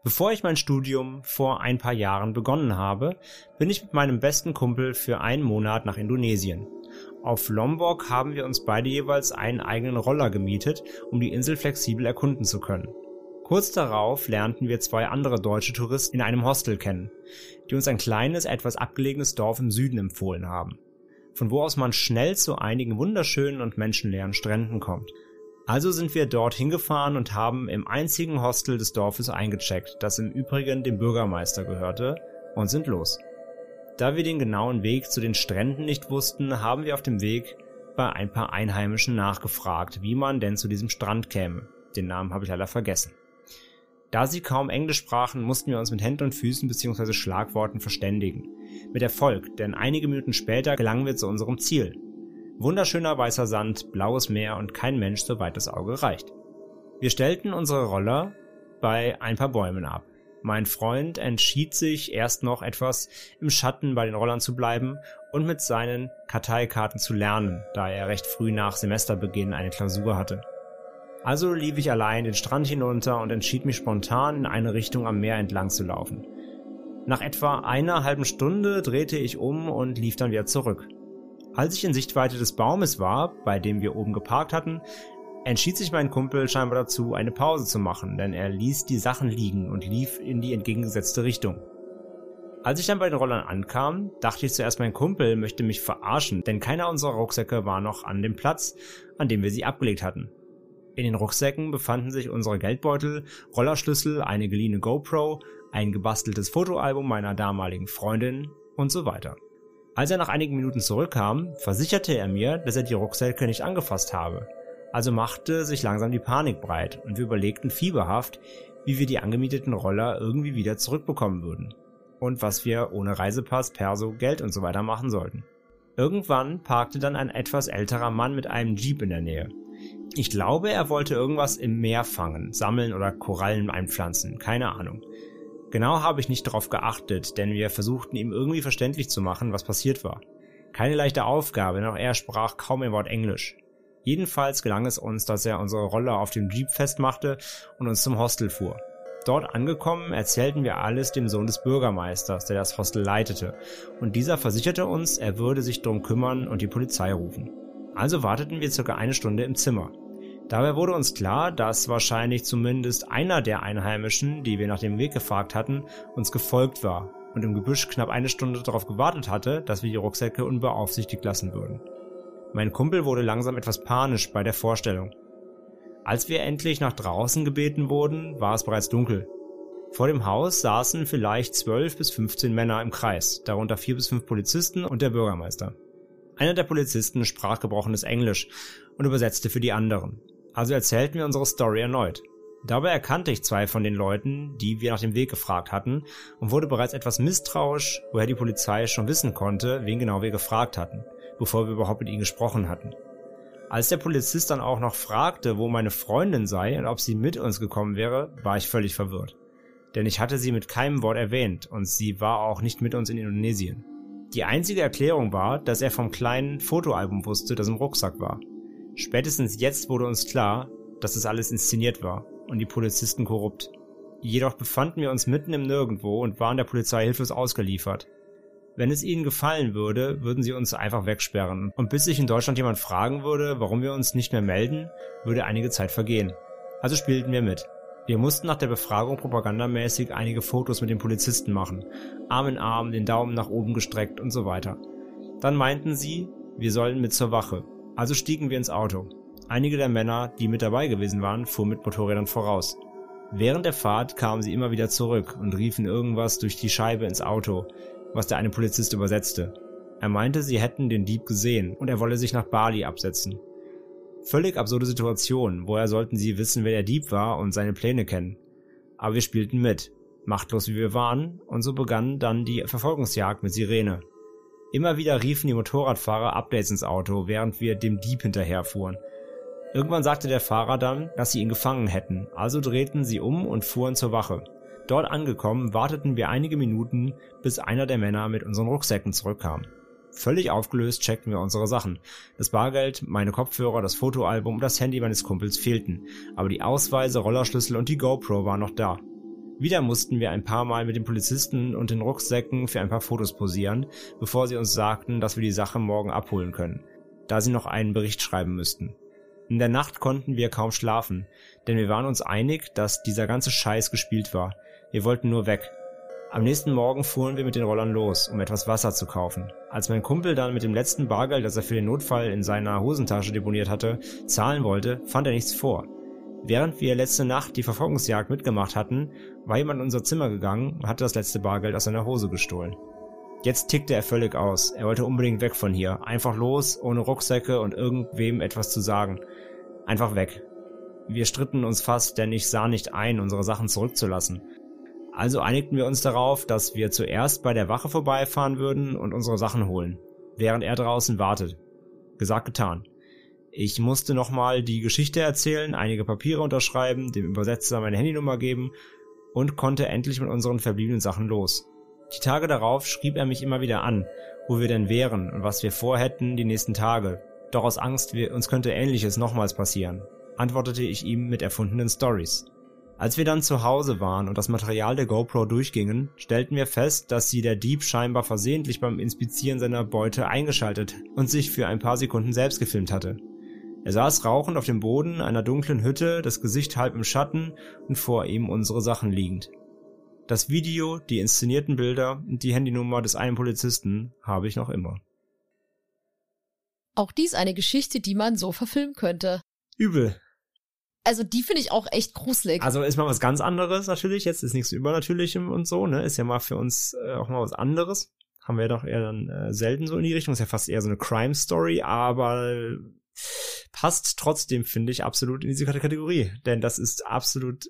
Bevor ich mein Studium vor ein paar Jahren begonnen habe, bin ich mit meinem besten Kumpel für einen Monat nach Indonesien. Auf Lombok haben wir uns beide jeweils einen eigenen Roller gemietet, um die Insel flexibel erkunden zu können. Kurz darauf lernten wir zwei andere deutsche Touristen in einem Hostel kennen, die uns ein kleines, etwas abgelegenes Dorf im Süden empfohlen haben, von wo aus man schnell zu einigen wunderschönen und menschenleeren Stränden kommt. Also sind wir dorthin gefahren und haben im einzigen Hostel des Dorfes eingecheckt, das im Übrigen dem Bürgermeister gehörte, und sind los. Da wir den genauen Weg zu den Stränden nicht wussten, haben wir auf dem Weg bei ein paar Einheimischen nachgefragt, wie man denn zu diesem Strand käme. Den Namen habe ich leider vergessen. Da sie kaum Englisch sprachen, mussten wir uns mit Händen und Füßen bzw. Schlagworten verständigen. Mit Erfolg, denn einige Minuten später gelangen wir zu unserem Ziel, Wunderschöner weißer Sand, blaues Meer und kein Mensch, soweit das Auge reicht. Wir stellten unsere Roller bei ein paar Bäumen ab. Mein Freund entschied sich erst noch etwas im Schatten bei den Rollern zu bleiben und mit seinen Karteikarten zu lernen, da er recht früh nach Semesterbeginn eine Klausur hatte. Also lief ich allein den Strand hinunter und entschied mich spontan in eine Richtung am Meer entlang zu laufen. Nach etwa einer halben Stunde drehte ich um und lief dann wieder zurück. Als ich in Sichtweite des Baumes war, bei dem wir oben geparkt hatten, entschied sich mein Kumpel scheinbar dazu, eine Pause zu machen, denn er ließ die Sachen liegen und lief in die entgegengesetzte Richtung. Als ich dann bei den Rollern ankam, dachte ich zuerst, mein Kumpel möchte mich verarschen, denn keiner unserer Rucksäcke war noch an dem Platz, an dem wir sie abgelegt hatten. In den Rucksäcken befanden sich unsere Geldbeutel, Rollerschlüssel, eine geliehene GoPro, ein gebasteltes Fotoalbum meiner damaligen Freundin und so weiter. Als er nach einigen Minuten zurückkam, versicherte er mir, dass er die Rucksäcke nicht angefasst habe. Also machte sich langsam die Panik breit und wir überlegten fieberhaft, wie wir die angemieteten Roller irgendwie wieder zurückbekommen würden. Und was wir ohne Reisepass, Perso, Geld und so weiter machen sollten. Irgendwann parkte dann ein etwas älterer Mann mit einem Jeep in der Nähe. Ich glaube, er wollte irgendwas im Meer fangen, sammeln oder Korallen einpflanzen, keine Ahnung. Genau habe ich nicht darauf geachtet, denn wir versuchten ihm irgendwie verständlich zu machen, was passiert war. Keine leichte Aufgabe, denn auch er sprach kaum ein Wort Englisch. Jedenfalls gelang es uns, dass er unsere Rolle auf dem Jeep festmachte und uns zum Hostel fuhr. Dort angekommen erzählten wir alles dem Sohn des Bürgermeisters, der das Hostel leitete, und dieser versicherte uns, er würde sich darum kümmern und die Polizei rufen. Also warteten wir circa eine Stunde im Zimmer. Dabei wurde uns klar, dass wahrscheinlich zumindest einer der Einheimischen, die wir nach dem Weg gefragt hatten, uns gefolgt war und im Gebüsch knapp eine Stunde darauf gewartet hatte, dass wir die Rucksäcke unbeaufsichtigt lassen würden. Mein Kumpel wurde langsam etwas panisch bei der Vorstellung. Als wir endlich nach draußen gebeten wurden, war es bereits dunkel. Vor dem Haus saßen vielleicht zwölf bis 15 Männer im Kreis, darunter vier bis fünf Polizisten und der Bürgermeister. Einer der Polizisten sprach gebrochenes Englisch und übersetzte für die anderen also erzählten wir unsere Story erneut. Dabei erkannte ich zwei von den Leuten, die wir nach dem Weg gefragt hatten, und wurde bereits etwas misstrauisch, woher die Polizei schon wissen konnte, wen genau wir gefragt hatten, bevor wir überhaupt mit ihnen gesprochen hatten. Als der Polizist dann auch noch fragte, wo meine Freundin sei und ob sie mit uns gekommen wäre, war ich völlig verwirrt. Denn ich hatte sie mit keinem Wort erwähnt und sie war auch nicht mit uns in Indonesien. Die einzige Erklärung war, dass er vom kleinen Fotoalbum wusste, das im Rucksack war. Spätestens jetzt wurde uns klar, dass es alles inszeniert war und die Polizisten korrupt. Jedoch befanden wir uns mitten im Nirgendwo und waren der Polizei hilflos ausgeliefert. Wenn es ihnen gefallen würde, würden sie uns einfach wegsperren. Und bis sich in Deutschland jemand fragen würde, warum wir uns nicht mehr melden, würde einige Zeit vergehen. Also spielten wir mit. Wir mussten nach der Befragung propagandamäßig einige Fotos mit den Polizisten machen. Arm in Arm, den Daumen nach oben gestreckt und so weiter. Dann meinten sie, wir sollen mit zur Wache. Also stiegen wir ins Auto. Einige der Männer, die mit dabei gewesen waren, fuhren mit Motorrädern voraus. Während der Fahrt kamen sie immer wieder zurück und riefen irgendwas durch die Scheibe ins Auto, was der eine Polizist übersetzte. Er meinte, sie hätten den Dieb gesehen und er wolle sich nach Bali absetzen. Völlig absurde Situation, woher sollten sie wissen, wer der Dieb war und seine Pläne kennen. Aber wir spielten mit, machtlos wie wir waren, und so begann dann die Verfolgungsjagd mit Sirene. Immer wieder riefen die Motorradfahrer Updates ins Auto, während wir dem Dieb hinterherfuhren. Irgendwann sagte der Fahrer dann, dass sie ihn gefangen hätten, also drehten sie um und fuhren zur Wache. Dort angekommen, warteten wir einige Minuten, bis einer der Männer mit unseren Rucksäcken zurückkam. Völlig aufgelöst checkten wir unsere Sachen. Das Bargeld, meine Kopfhörer, das Fotoalbum und das Handy meines Kumpels fehlten, aber die Ausweise, Rollerschlüssel und die GoPro waren noch da. Wieder mussten wir ein paar Mal mit den Polizisten und den Rucksäcken für ein paar Fotos posieren, bevor sie uns sagten, dass wir die Sache morgen abholen können, da sie noch einen Bericht schreiben müssten. In der Nacht konnten wir kaum schlafen, denn wir waren uns einig, dass dieser ganze Scheiß gespielt war. Wir wollten nur weg. Am nächsten Morgen fuhren wir mit den Rollern los, um etwas Wasser zu kaufen. Als mein Kumpel dann mit dem letzten Bargeld, das er für den Notfall in seiner Hosentasche deponiert hatte, zahlen wollte, fand er nichts vor. Während wir letzte Nacht die Verfolgungsjagd mitgemacht hatten, war jemand in unser Zimmer gegangen und hatte das letzte Bargeld aus seiner Hose gestohlen. Jetzt tickte er völlig aus. Er wollte unbedingt weg von hier. Einfach los, ohne Rucksäcke und irgendwem etwas zu sagen. Einfach weg. Wir stritten uns fast, denn ich sah nicht ein, unsere Sachen zurückzulassen. Also einigten wir uns darauf, dass wir zuerst bei der Wache vorbeifahren würden und unsere Sachen holen, während er draußen wartet. Gesagt getan. Ich musste nochmal die Geschichte erzählen, einige Papiere unterschreiben, dem Übersetzer meine Handynummer geben und konnte endlich mit unseren verbliebenen Sachen los. Die Tage darauf schrieb er mich immer wieder an, wo wir denn wären und was wir vorhätten die nächsten Tage. Doch aus Angst, uns könnte Ähnliches nochmals passieren, antwortete ich ihm mit erfundenen Stories. Als wir dann zu Hause waren und das Material der GoPro durchgingen, stellten wir fest, dass sie der Dieb scheinbar versehentlich beim Inspizieren seiner Beute eingeschaltet und sich für ein paar Sekunden selbst gefilmt hatte. Er saß rauchend auf dem Boden einer dunklen Hütte, das Gesicht halb im Schatten und vor ihm unsere Sachen liegend. Das Video, die inszenierten Bilder und die Handynummer des einen Polizisten habe ich noch immer. Auch dies eine Geschichte, die man so verfilmen könnte. Übel. also die finde ich auch echt gruselig. Also ist mal was ganz anderes natürlich, jetzt ist nichts Übernatürlichem und so, ne? Ist ja mal für uns äh, auch mal was anderes. Haben wir doch eher dann äh, selten so in die Richtung. Ist ja fast eher so eine Crime-Story, aber passt trotzdem, finde ich, absolut in diese Kategorie. Denn das ist absolut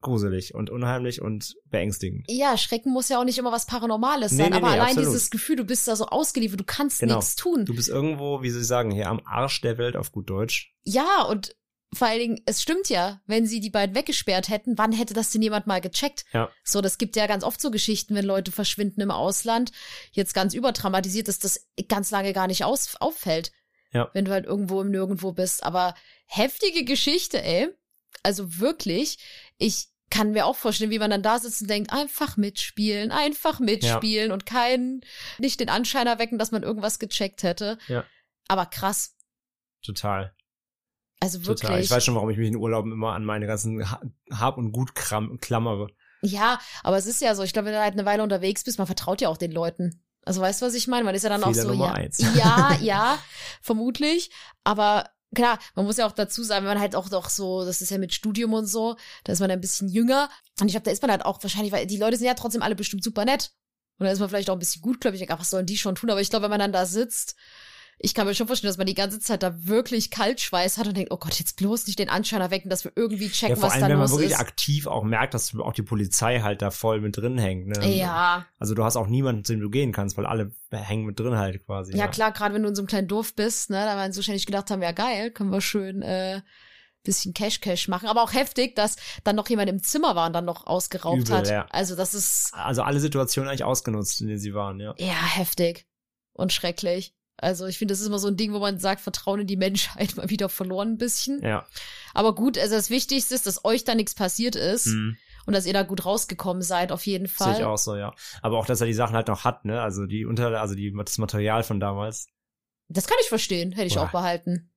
gruselig und unheimlich und beängstigend. Ja, Schrecken muss ja auch nicht immer was Paranormales Nee, sein, nee, aber nee, allein absolut. dieses Gefühl, du bist da so ausgeliefert, du kannst Genau. nichts tun. Du bist irgendwo, wie soll ich sagen, hier am Arsch der Welt auf gut Deutsch. Ja, und vor allen Dingen, es stimmt ja, wenn sie die beiden weggesperrt hätten, wann hätte das denn jemand mal gecheckt? Ja. So, das gibt ja ganz oft so Geschichten, wenn Leute verschwinden im Ausland, jetzt ganz übertraumatisiert, dass das ganz lange gar nicht aus, auffällt. Ja. Wenn du halt irgendwo im Nirgendwo bist. Aber heftige Geschichte, ey. Also wirklich, ich kann mir auch vorstellen, wie man dann da sitzt und denkt, einfach mitspielen, einfach mitspielen und keinen, nicht den Anschein erwecken, dass man irgendwas gecheckt hätte. Ja. Aber krass. Total. Also wirklich. Total. Ich weiß schon, warum ich mich in Urlauben immer an meine ganzen Ha- Hab- und Gut klammere. Ja, aber es ist ja so, ich glaube, wenn du halt eine Weile unterwegs bist, man vertraut ja auch den Leuten. Also weißt du, was ich meine? Man ist ja dann Fehler auch so, Nummer ja, eins. ja, <laughs> ja, vermutlich. Aber klar, man muss ja auch dazu sagen, wenn man halt auch doch so, das ist ja mit Studium und so, da ist man ein bisschen jünger. Und ich glaube, da ist man halt auch wahrscheinlich, weil die Leute sind ja trotzdem alle bestimmt super nett. Und da ist man vielleicht auch ein bisschen gutgläubig. Ich denke, ach, was sollen die schon tun? Aber ich glaube, wenn man dann da sitzt, ich kann mir schon vorstellen, dass man die ganze Zeit da wirklich Kaltschweiß hat und denkt, oh Gott, jetzt bloß nicht den Anschein erwecken, dass wir irgendwie checken, Ja, vor was allem, da wenn man los wirklich ist. aktiv auch merkt, dass auch die Polizei halt da voll mit drin hängt. Ne? Ja, Also du hast auch niemanden, zu dem du gehen kannst, weil alle hängen mit drin halt quasi. Ja, klar, gerade wenn du in so einem kleinen Dorf bist, ne, da werden sie wahrscheinlich gedacht haben, ja geil, können wir schön äh, bisschen Cash Cash machen. Aber auch heftig, dass dann noch jemand im Zimmer war und dann noch ausgeraubt Übel, hat. ja. Also das ist Also alle Situationen eigentlich ausgenutzt, in denen sie waren, ja. ja heftig und schrecklich. Also ich finde, das ist immer so ein Ding, wo man sagt, Vertrauen in die Menschheit <laughs> mal wieder verloren ein bisschen. Ja. Aber gut, also das Wichtigste ist, dass euch da nichts passiert ist Hm, und dass ihr da gut rausgekommen seid, auf jeden sehe Fall. ich auch so, ja. Aber auch, dass er die Sachen halt noch hat, ne? Also die Unter, also die, das Material von damals. Das kann ich verstehen, hätte ich Boah. auch behalten.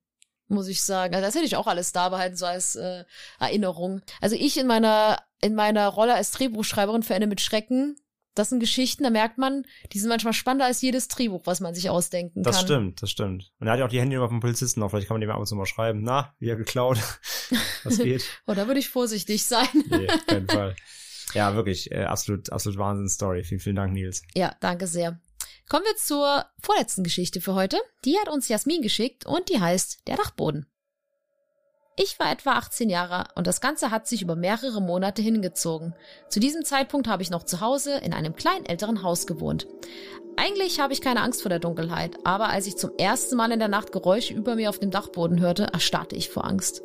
Muss ich sagen. Also das hätte ich auch alles da behalten, so als äh, Erinnerung. Also ich in meiner, in meiner Rolle als Drehbuchschreiberin für Ende mit Schrecken, das sind Geschichten, da merkt man, die sind manchmal spannender als jedes Drehbuch, was man sich ausdenken Das kann. stimmt, das stimmt. Und er hat ja auch die Handynummer vom Polizisten noch. Vielleicht kann man dem ab und zu mal schreiben. Na, wieder geklaut. <laughs> Was geht? Oh, da würde ich vorsichtig sein. Nee, auf keinen <laughs> Fall. Ja, wirklich, äh, absolut, absolut Wahnsinn-Story. Vielen, vielen Dank, Nils. Ja, danke sehr. Kommen wir zur vorletzten Geschichte für heute. Die hat uns Jasmin geschickt und die heißt Der Dachboden. Ich war etwa 18 Jahre und das Ganze hat sich über mehrere Monate hingezogen. Zu diesem Zeitpunkt habe ich noch zu Hause in einem kleinen älteren Haus gewohnt. Eigentlich habe ich keine Angst vor der Dunkelheit, aber als ich zum ersten Mal in der Nacht Geräusche über mir auf dem Dachboden hörte, erstarrte ich vor Angst.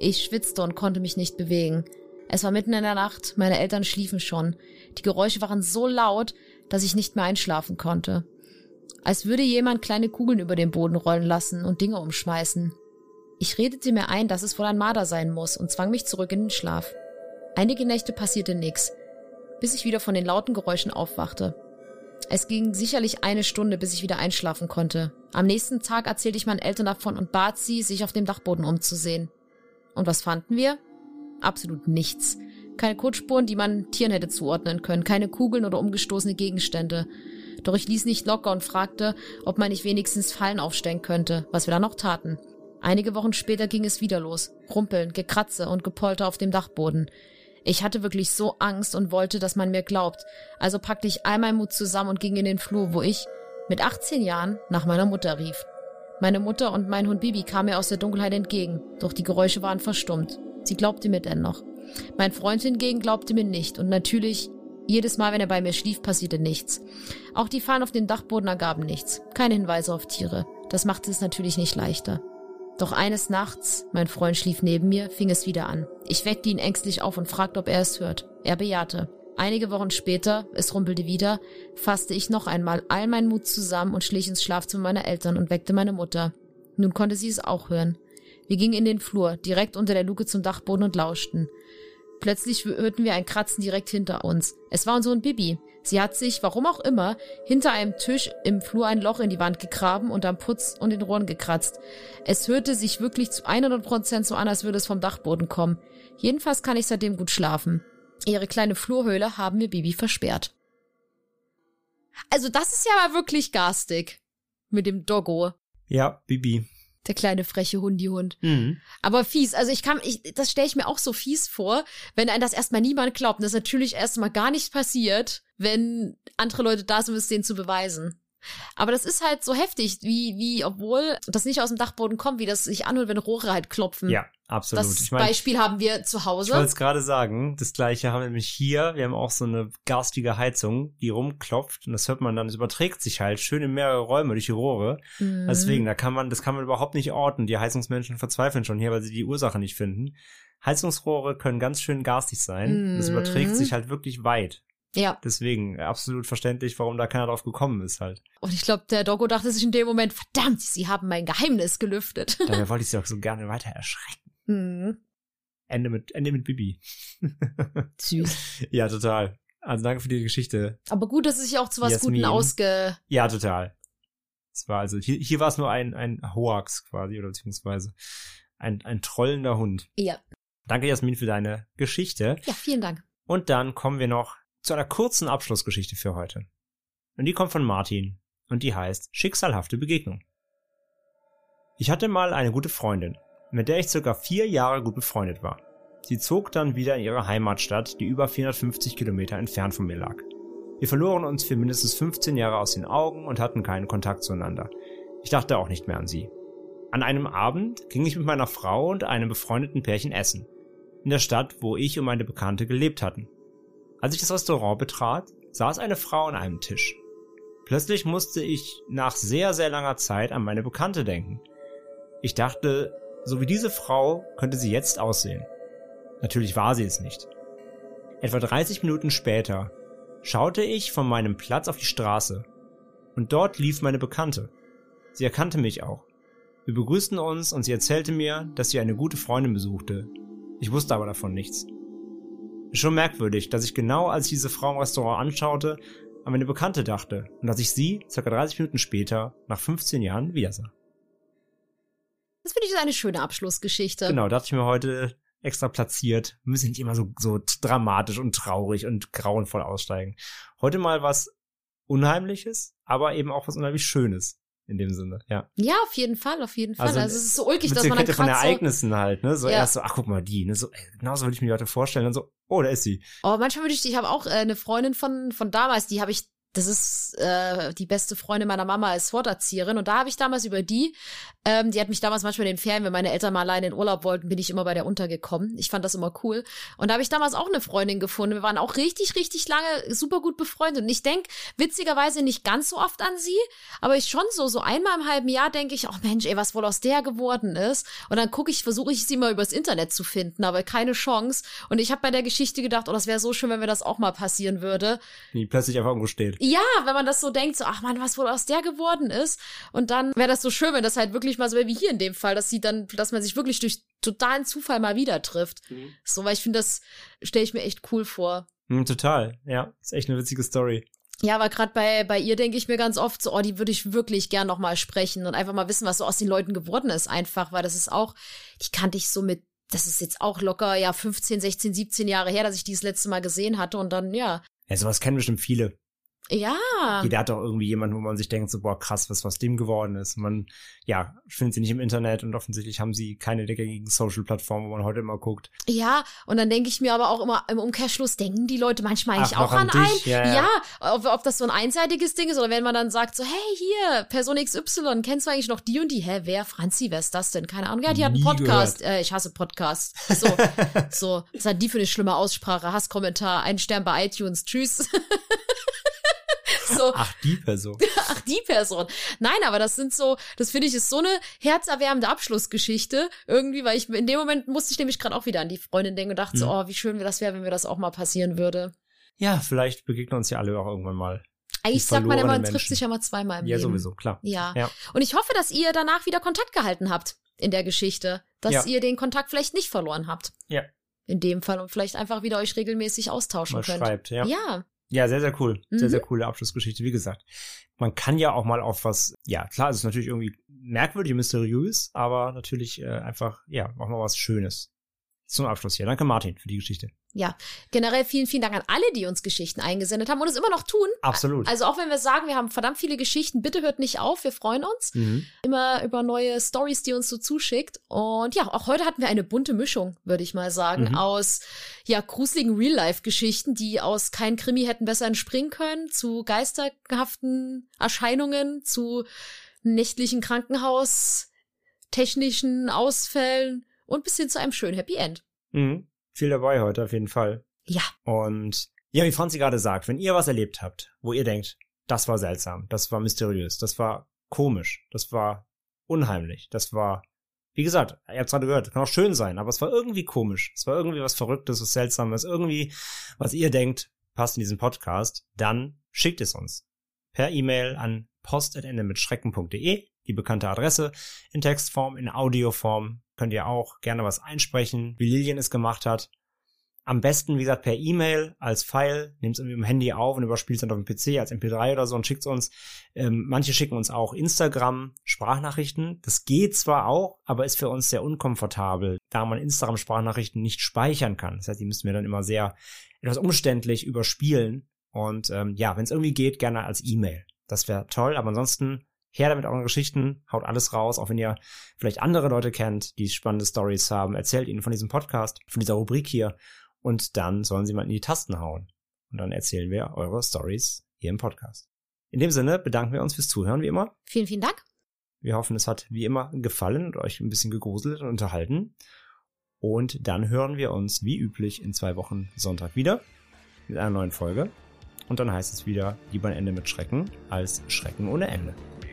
Ich schwitzte und konnte mich nicht bewegen. Es war mitten in der Nacht, meine Eltern schliefen schon. Die Geräusche waren so laut, dass ich nicht mehr einschlafen konnte. Als würde jemand kleine Kugeln über den Boden rollen lassen und Dinge umschmeißen. Ich redete mir ein, dass es wohl ein Marder sein muss und zwang mich zurück in den Schlaf. Einige Nächte passierte nichts, bis ich wieder von den lauten Geräuschen aufwachte. Es ging sicherlich eine Stunde, bis ich wieder einschlafen konnte. Am nächsten Tag erzählte ich meinen Eltern davon und bat sie, sich auf dem Dachboden umzusehen. Und was fanden wir? Absolut nichts. Keine Kotspuren, die man Tieren hätte zuordnen können, keine Kugeln oder umgestoßene Gegenstände. Doch ich ließ nicht locker und fragte, ob man nicht wenigstens Fallen aufstellen könnte, was wir dann noch taten. Einige Wochen später ging es wieder los. Rumpeln, Gekratze und Gepolter auf dem Dachboden. Ich hatte wirklich so Angst und wollte, dass man mir glaubt. Also packte ich all meinen Mut zusammen und ging in den Flur, wo ich mit 18 Jahren nach meiner Mutter rief. Meine Mutter und mein Hund Bibi kamen mir aus der Dunkelheit entgegen, doch die Geräusche waren verstummt. Sie glaubte mir dennoch. Mein Freund hingegen glaubte mir nicht und natürlich, jedes Mal, wenn er bei mir schlief, passierte nichts. Auch die Fallen auf dem Dachboden ergaben nichts. Keine Hinweise auf Tiere. Das machte es natürlich nicht leichter. Doch eines Nachts, mein Freund schlief neben mir, fing es wieder an. Ich weckte ihn ängstlich auf und fragte, ob er es hört. Er bejahte. Einige Wochen später, es rumpelte wieder, fasste ich noch einmal all meinen Mut zusammen und schlich ins Schlafzimmer meiner Eltern und weckte meine Mutter. Nun konnte sie es auch hören. Wir gingen in den Flur, direkt unter der Luke zum Dachboden und lauschten. Plötzlich hörten wir ein Kratzen direkt hinter uns. Es war unser Hund Bibi. Sie hat sich, warum auch immer, hinter einem Tisch im Flur ein Loch in die Wand gegraben und am Putz und den Rohren gekratzt. Es hörte sich wirklich zu 100 Prozent so an, als würde es vom Dachboden kommen. Jedenfalls kann ich seitdem gut schlafen. Ihre kleine Flurhöhle haben wir Bibi versperrt. Also das ist ja mal wirklich garstig. Mit dem Doggo. Ja, Bibi. Der kleine freche Hundihund. Mhm. Aber fies. Also ich kann, ich, das stelle ich mir auch so fies vor, wenn ein das erstmal niemand glaubt. Und das natürlich erstmal gar nicht passiert, wenn andere Leute da sind, um es denen zu beweisen. Aber das ist halt so heftig, wie, wie, obwohl das nicht aus dem Dachboden kommt, wie das sich anhört, wenn Rohre halt klopfen. Ja, absolut. Das ich mein, Beispiel haben wir zu Ich Hause. wollte es gerade sagen, das gleiche haben wir nämlich hier. Wir haben auch so eine garstige Heizung, die rumklopft und das hört man dann, es überträgt sich halt schön in mehrere Räume durch die Rohre. Mhm. Deswegen, da kann man, das kann man überhaupt nicht orten. Die Heizungsmenschen verzweifeln schon hier, weil sie die Ursache nicht finden. Heizungsrohre können ganz schön garstig sein. und Das Mhm. überträgt sich halt wirklich weit. Ja. Deswegen absolut verständlich, warum da keiner drauf gekommen ist halt. Und ich glaube, der Doggo dachte sich in dem Moment, verdammt, sie haben mein Geheimnis gelüftet. <laughs> Daher wollte ich sie auch so gerne weiter erschrecken. Hm. Ende mit, Ende mit Bibi. <laughs> Süß. ja, total. Also danke für die Geschichte. Aber gut, dass es sich auch zu was Jasmin. Guten ausge... Ja, total. Es war also, hier, hier war es nur ein, ein Hoax quasi, oder beziehungsweise ein, ein trollender Hund. Ja. Danke, Jasmin, für deine Geschichte. Ja, vielen Dank. Und dann kommen wir noch zu einer kurzen Abschlussgeschichte für heute. Und die kommt von Martin. Und die heißt Schicksalhafte Begegnung. Ich hatte mal eine gute Freundin, mit der ich circa vier Jahre gut befreundet war. Sie zog dann wieder in ihre Heimatstadt, die über 450 Kilometer entfernt von mir lag. Wir verloren uns für mindestens 15 Jahre aus den Augen und hatten keinen Kontakt zueinander. Ich dachte auch nicht mehr an sie. An einem Abend ging ich mit meiner Frau und einem befreundeten Pärchen essen. In der Stadt, wo ich und meine Bekannte gelebt hatten. Als ich das Restaurant betrat, saß eine Frau an einem Tisch. Plötzlich musste ich nach sehr, sehr langer Zeit an meine Bekannte denken. Ich dachte, so wie diese Frau könnte sie jetzt aussehen. Natürlich war sie es nicht. Etwa 30 Minuten später schaute ich von meinem Platz auf die Straße und dort lief meine Bekannte. Sie erkannte mich auch. Wir begrüßten uns und sie erzählte mir, dass sie eine gute Freundin besuchte. Ich wusste aber davon nichts. Schon merkwürdig, dass ich genau als ich diese Frau im Restaurant anschaute, an meine Bekannte dachte und dass ich sie circa 30 Minuten später, nach 15 Jahren, wiedersah. Das finde ich eine schöne Abschlussgeschichte. Genau, dachte ich mir heute extra platziert. Wir müssen nicht immer so, so dramatisch und traurig und grauenvoll aussteigen. Heute mal was Unheimliches, aber eben auch was unheimlich Schönes. In dem Sinne, ja. Ja, auf jeden Fall, auf jeden Fall. Also, Also, es ist so ulkig, dass man dann Kette von gerade so, Ereignissen halt, ne? So Ja. erst so, ach guck mal, die, ne? So, ey, genauso würde ich mir die heute vorstellen. Dann so, oh, da ist sie. Oh, manchmal würde ich, ich habe auch äh, eine Freundin von, von damals, die habe ich, das ist äh, die beste Freundin meiner Mama als Sporterzieherin und da habe ich damals über die, ähm, die hat mich damals manchmal in den Ferien, wenn meine Eltern mal alleine in Urlaub wollten, bin ich immer bei der untergekommen. Ich fand das immer cool. Und da habe ich damals auch eine Freundin gefunden. Wir waren auch richtig, richtig lange super gut befreundet. Und ich denk witzigerweise nicht ganz so oft an sie, aber ich schon so, so einmal im halben Jahr denke ich, oh Mensch, ey, was wohl aus der geworden ist. Und dann gucke ich, versuche ich sie mal übers Internet zu finden, aber keine Chance. Und ich habe bei der Geschichte gedacht, oh, das wäre so schön, wenn mir das auch mal passieren würde. Die plötzlich einfach irgendwo steht. Ja, wenn man das so denkt, so, ach man, was wohl aus der geworden ist. Und dann wäre das so schön, wenn das halt wirklich mal so wäre wie hier in dem Fall, dass sie dann, dass man sich wirklich durch totalen Zufall mal wieder trifft. So, weil ich finde, das stelle ich mir echt cool vor. Hm, total, ja. Ist echt eine witzige Story. Ja, aber gerade bei, bei ihr denke ich mir ganz oft so, oh, die würde ich wirklich gern noch mal sprechen und einfach mal wissen, was so aus den Leuten geworden ist, einfach, weil das ist auch, die kannte ich so mit, das ist jetzt auch locker, ja, 15, 16, 17 Jahre her, dass ich die das letzte Mal gesehen hatte und dann, ja, Ja, sowas kennen bestimmt viele. Ja, Jeder hat doch irgendwie jemanden, wo man sich denkt, so, boah, krass, was aus dem geworden ist. Man, ja, findet sie nicht im Internet und offensichtlich haben sie keine der gängigen Social-Plattformen, wo man heute immer guckt. ja, und dann denke ich mir aber auch immer im Umkehrschluss, denken die Leute manchmal eigentlich Ach, auch an an einen? dich? Ja, ja. ob, ob das so ein einseitiges Ding ist oder wenn man dann sagt so, hey, hier, Person XY, kennst du eigentlich noch die und die? Hä, wer? Franzi, wer ist das denn? Keine Ahnung. Ja, die hat einen Podcast. Äh, ich hasse Podcasts. <laughs> So, so, was hat die für eine schlimme Aussprache? Hasskommentar, ein Stern bei iTunes, tschüss. <laughs> so, <laughs> Ach, die Person. <laughs> ach, die Person. Nein, aber das sind so, das finde ich ist so eine herzerwärmende Abschlussgeschichte irgendwie, weil ich in dem Moment musste ich nämlich gerade auch wieder an die Freundin denken und dachte so, Mhm. oh, wie schön das wäre, wenn mir das auch mal passieren würde. Ja, vielleicht begegnen uns ja alle auch irgendwann mal. Eigentlich sagt man immer, man trifft Menschen. sich ja mal zweimal im Ja, Leben. sowieso, klar. Ja. Ja. Und ich hoffe, dass ihr danach wieder Kontakt gehalten habt in der Geschichte. Dass Ja. ihr den Kontakt vielleicht nicht verloren habt. Ja. In dem Fall und vielleicht einfach wieder euch regelmäßig austauschen Mal könnt. schreibt, ja. Ja. Ja, sehr, sehr cool. Sehr, Mhm. sehr coole Abschlussgeschichte. Wie gesagt, man kann ja auch mal auf was, ja, klar, es ist natürlich irgendwie merkwürdig, mysteriös, aber natürlich äh, einfach, ja, auch mal was Schönes. Zum Abschluss hier. Danke, Martin, für die Geschichte. Ja, generell vielen, vielen Dank an alle, die uns Geschichten eingesendet haben und es immer noch tun. Absolut. Also auch wenn wir sagen, wir haben verdammt viele Geschichten, bitte hört nicht auf, wir freuen uns Mhm. immer über neue Stories, die uns so zuschickt. Und ja, auch heute hatten wir eine bunte Mischung, würde ich mal sagen, Mhm. aus ja gruseligen Real-Life-Geschichten, die aus kein Krimi hätten besser entspringen können, zu geisterhaften Erscheinungen, zu nächtlichen Krankenhaus, technischen Ausfällen und bis hin zu einem schönen Happy End. Mhm. Viel dabei heute, auf jeden Fall. Ja, Und ja, wie Franzi gerade sagt, wenn ihr was erlebt habt, wo ihr denkt, das war seltsam, das war mysteriös, das war komisch, das war unheimlich, das war, wie gesagt, ihr habt gerade gehört, kann auch schön sein, aber es war irgendwie komisch, es war irgendwie was Verrücktes, was Seltsames, irgendwie, was ihr denkt, passt in diesen Podcast, dann schickt es uns per E-Mail an post.endemitschrecken.de, die bekannte Adresse, in Textform, in Audioform, könnt ihr auch gerne was einsprechen, wie Lilian es gemacht hat. Am besten, wie gesagt, per E-Mail als File, nehmt es irgendwie im Handy auf und überspielt es dann auf dem PC als MP3 oder so und schickt es uns. Ähm, manche schicken uns auch Instagram Sprachnachrichten. Das geht zwar auch, aber ist für uns sehr unkomfortabel, da man Instagram Sprachnachrichten nicht speichern kann. Das heißt, die müssen wir dann immer sehr etwas umständlich überspielen. Und ähm, ja, wenn es irgendwie geht, gerne als E-Mail. Das wäre toll, aber ansonsten her damit euren Geschichten, haut alles raus, auch wenn ihr vielleicht andere Leute kennt, die spannende Stories haben, erzählt ihnen von diesem Podcast, von dieser Rubrik hier und dann sollen sie mal in die Tasten hauen. Und dann erzählen wir eure Stories hier im Podcast. In dem Sinne bedanken wir uns fürs Zuhören, wie immer. vielen, vielen Dank. Wir hoffen, es hat wie immer gefallen und euch ein bisschen gegruselt und unterhalten. Und dann hören wir uns wie üblich in zwei Wochen Sonntag wieder mit einer neuen Folge. Und dann heißt es wieder lieber ein Ende mit Schrecken als Schrecken ohne Ende.